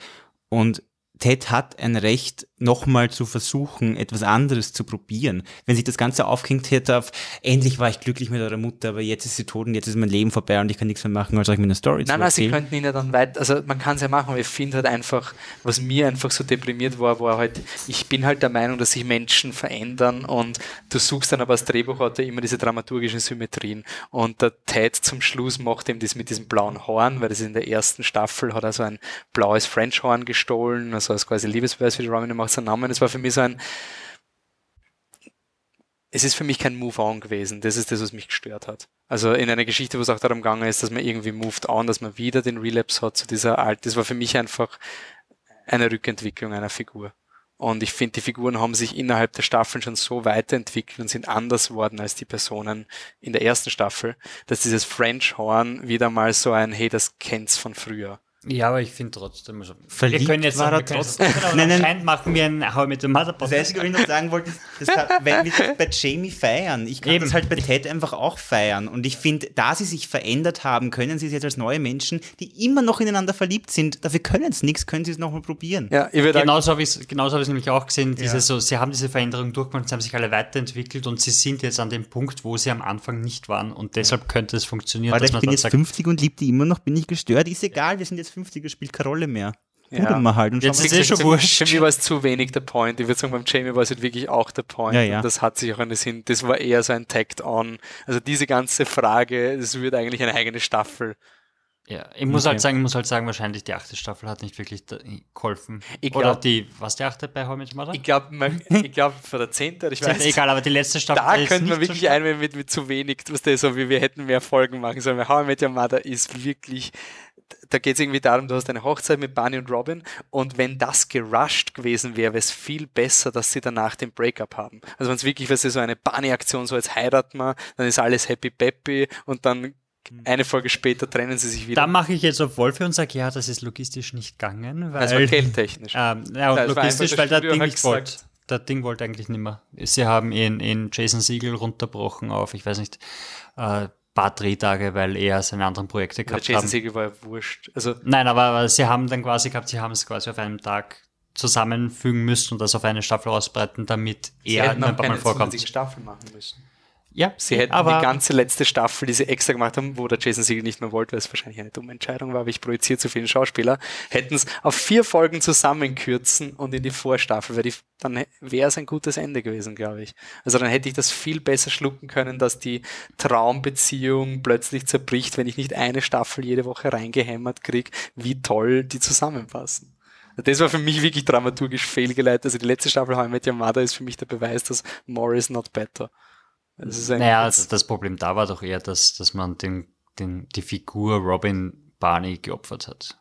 Und Ted hat ein Recht, nochmal zu versuchen, etwas anderes zu probieren. Wenn sich das Ganze aufgehängt hätte auf, endlich war ich glücklich mit eurer Mutter, aber jetzt ist sie tot und jetzt ist mein Leben vorbei und ich kann nichts mehr machen, als euch mir eine Story nein, zu Nein, sie könnten ihn ja dann weit, also man kann es ja machen, aber ich finde halt einfach, was mir einfach so deprimiert war, war halt, ich bin halt der Meinung, dass sich Menschen verändern und du suchst dann aber als Drehbuchautor immer diese dramaturgischen Symmetrien und der Ted zum Schluss macht eben das mit diesem blauen Horn, weil das in der ersten Staffel hat er so ein blaues French Horn gestohlen, also als quasi Liebesbeweis für die Romney macht seinen Namen. Es war für mich so ein, es ist für mich kein Move-on gewesen. Das ist das, was mich gestört hat. Also in einer Geschichte, wo es auch darum gegangen ist, dass man irgendwie moved on, dass man wieder den Relapse hat zu dieser alten. Das war für mich einfach eine Rückentwicklung einer Figur. Und ich finde, die Figuren haben sich innerhalb der Staffeln schon so weiterentwickelt und sind anders worden als die Personen in der ersten Staffel, dass dieses French Horn wieder mal so ein, hey, das kennt's von früher. Ja, aber ich finde trotzdem, also, Verliebt wir können jetzt war er trotzdem. nein, nein. machen wir ein How mit dem Mother Das Einzige, was ich noch sagen wollte, das hat, [LAUGHS] weil wir das bei Jamie feiern. Ich kann Eben. das halt bei Ted einfach auch feiern. Und ich finde, da sie sich verändert haben, können sie es jetzt als neue Menschen, die immer noch ineinander verliebt sind, dafür können es nichts, können sie es nochmal probieren. Ja, ich würde genauso habe ich es genauso hab nämlich auch gesehen. Diese, ja. so, sie haben diese Veränderung durchgemacht, sie haben sich alle weiterentwickelt und sie sind jetzt an dem Punkt, wo sie am Anfang nicht waren. Und deshalb könnte es funktionieren. Weil ich bin jetzt sagt, 50 und liebe die immer noch, bin ich gestört. Ist egal, wir sind jetzt 50, er spielt keine Rolle mehr. Ja. mal halt. Und Jetzt ist eh schon wurscht. Für mich war es zu wenig der Point. Ich würde sagen, beim Jamie war es halt wirklich auch der Point. Ja, ja. Und das hat sich auch eine Sinn. Das war eher so ein Tagged on. Also diese ganze Frage, es wird eigentlich eine eigene Staffel. Ja, ich muss Okay. halt sagen, ich muss halt sagen, wahrscheinlich die achte Staffel hat nicht wirklich geholfen. Ich Oder glaub- die, was die achte bei Your Mother? Ich glaube, ich glaub, für der Zehnte, ich weiß Egal, aber die letzte Staffel da ist könnte man so wirklich stark. einwenden mit, mit zu wenig, was der so wie wir hätten mehr Folgen machen sollen. How I Met Your Mother ist wirklich, da geht es irgendwie darum, du hast eine Hochzeit mit Barney und Robin und wenn das gerusht gewesen wäre, wäre es viel besser, dass sie danach den Breakup haben. Also wenn es wirklich, was so eine Barney-Aktion, so jetzt heiraten wir, dann ist alles happy peppy und dann eine Folge später trennen sie sich wieder. Da mache ich jetzt auf Wolfe und sage, ja, das ist logistisch nicht gegangen, weil... das war geldtechnisch. [LAUGHS] Ähm, ja, und Das logistisch, weil das Ding nicht wollte. Der Ding wollte eigentlich nicht mehr. Sie haben ihn in Jason Siegel runterbrochen auf, ich weiß nicht, äh, paar Drehtage, weil er seine anderen Projekte gehabt Jason haben. Segel war ja wurscht. Also Nein, aber, aber sie haben dann quasi gehabt, sie haben es quasi auf einem Tag zusammenfügen müssen und das auf eine Staffel ausbreiten, damit sie er ein paar Mal vorkommt. Staffel machen müssen. Ja, Sie hätten aber die ganze letzte Staffel, die sie extra gemacht haben, wo der Jason Segel nicht mehr wollte, weil es wahrscheinlich eine dumme Entscheidung war, aber ich projiziere zu viele Schauspieler, hätten es auf vier Folgen zusammenkürzen und in die Vorstaffel, weil die, dann wäre es ein gutes Ende gewesen, glaube ich. Also dann hätte ich das viel besser schlucken können, dass die Traumbeziehung plötzlich zerbricht, wenn ich nicht eine Staffel jede Woche reingehämmert kriege, wie toll die zusammenpassen. Das war für mich wirklich dramaturgisch fehlgeleitet. Also die letzte Staffel How I Met Your Mother ist für mich der Beweis, dass more is not better. Das Naja, also das Problem da war doch eher, dass, dass man den, den, die Figur Robin Barney geopfert hat.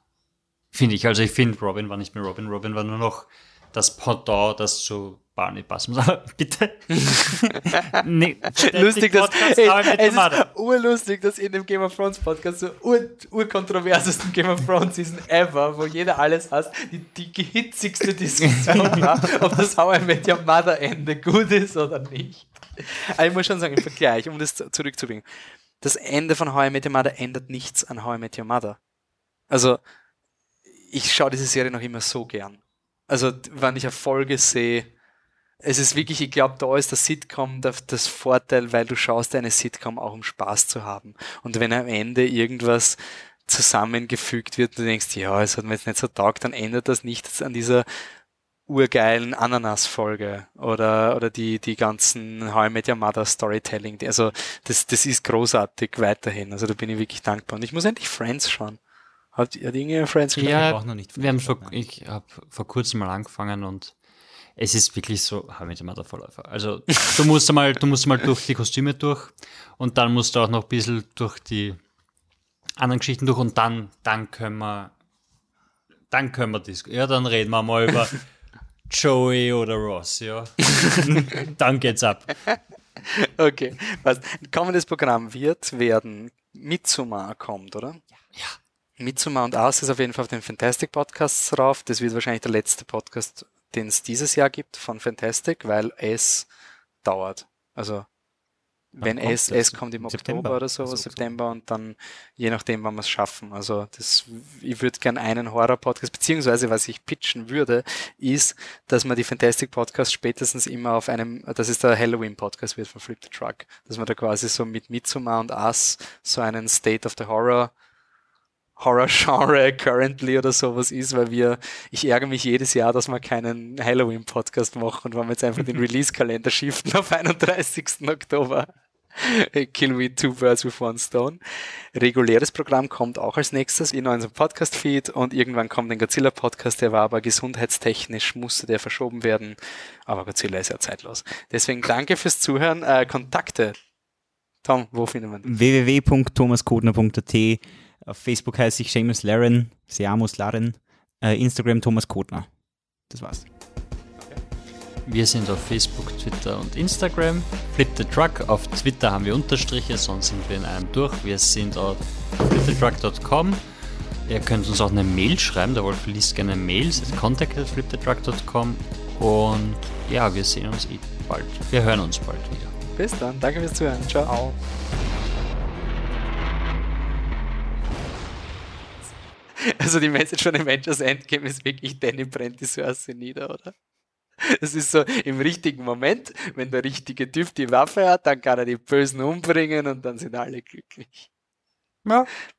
Finde ich. Also ich finde, Robin war nicht mehr Robin. Robin war nur noch das Pendant, das zu Barney passen muss. [LAUGHS] Aber bitte. [LAUGHS] nee, lustig, dass, ey, es Tomate. ist urlustig, dass in dem Game of Thrones Podcast so ur, urkontroversesten Game of Thrones Season ever, wo jeder alles hasst, die, die hitzigste Diskussion [LAUGHS] war, ob das How I Met Your Mother Ende gut ist oder nicht. Aber ich muss schon sagen, im Vergleich, um das zu- zurückzubringen, das Ende von How I Met Your Mother ändert nichts an How I Met Your Mother. Also, ich schaue diese Serie noch immer so gern. Also, wenn ich eine Folge sehe, es ist wirklich, ich glaube, da ist der Sitcom das, das Vorteil, weil du schaust eine Sitcom auch um Spaß zu haben. Und wenn am Ende irgendwas zusammengefügt wird, du denkst, ja, es hat mir jetzt nicht so taugt, dann ändert das nichts an dieser urgeilen Ananas-Folge oder, oder die, die ganzen How I Met Your Mother Storytelling. Also, das, das ist großartig weiterhin. Also, da bin ich wirklich dankbar. Und ich muss endlich Friends schauen. Hat, hat irgendjemand Friends geschaut? Ja, Ich auch noch nicht wir haben Nein. ich habe vor kurzem mal angefangen und es ist wirklich so, habe ich immer der Vorläufer. Also du musst mal, du musst mal durch die Kostüme durch und dann musst du auch noch ein bisschen durch die anderen Geschichten durch und dann, dann können wir, dann können wir das, ja, dann reden wir mal über [LAUGHS] Joey oder Ross, ja. [LAUGHS] dann geht's ab. Okay. Was, kommendes Programm wird werden Mitsumma kommt, oder? Ja. Mitsumma und Aus ist auf jeden Fall auf den Fantastic Podcasts drauf. Das wird wahrscheinlich der letzte Podcast, den es dieses Jahr gibt von Fantastic, weil es dauert. Also wenn es, es kommt im, Im Oktober September? oder so, Also September und dann je nachdem, wann wir es schaffen. Also das, ich würde gern einen Horror-Podcast, beziehungsweise was ich pitchen würde, ist, dass man die Fantastic Podcasts spätestens immer auf einem, das ist der Halloween-Podcast wird von Flip the Truck, dass man da quasi so mit Midsommar und Us so einen State of the Horror Horror-Genre [LAUGHS] currently oder sowas ist, weil wir, ich ärgere mich jedes Jahr, dass wir keinen Halloween-Podcast machen und wenn wir jetzt einfach den [LAUGHS] Release-Kalender shiften auf 31. Oktober. Kill We Two Birds with One Stone. Reguläres Programm kommt auch als nächstes in unserem Podcast-Feed und irgendwann kommt ein Godzilla-Podcast, der war aber gesundheitstechnisch, musste der verschoben werden. Aber Godzilla ist ja zeitlos. Deswegen danke fürs Zuhören. Äh, Kontakte. Tom, wo findet man dich? www.thomaskodner.at Auf Facebook heiße ich Seamus Laren, Seamus Laren, äh, Instagram Thomas Kodner. Das war's. Wir sind auf Facebook, Twitter und Instagram. Flip the Truck. Auf Twitter haben wir Unterstriche, sonst sind wir in einem durch. Wir sind auf flipthetruck.com. Ihr könnt uns auch eine Mail schreiben. Der Wolf liest gerne Mails. Contact at flipthetruck.com. Und ja, wir sehen uns eh bald. Wir hören uns bald wieder. Bis dann. Danke fürs Zuhören. Ciao. [LAUGHS] Also die Message von Avengers Endgame ist wirklich, Danny brennt die Source nieder, oder? Das ist so im richtigen Moment, wenn der richtige Typ die Waffe hat, dann kann er die Bösen umbringen und dann sind alle glücklich. Ja.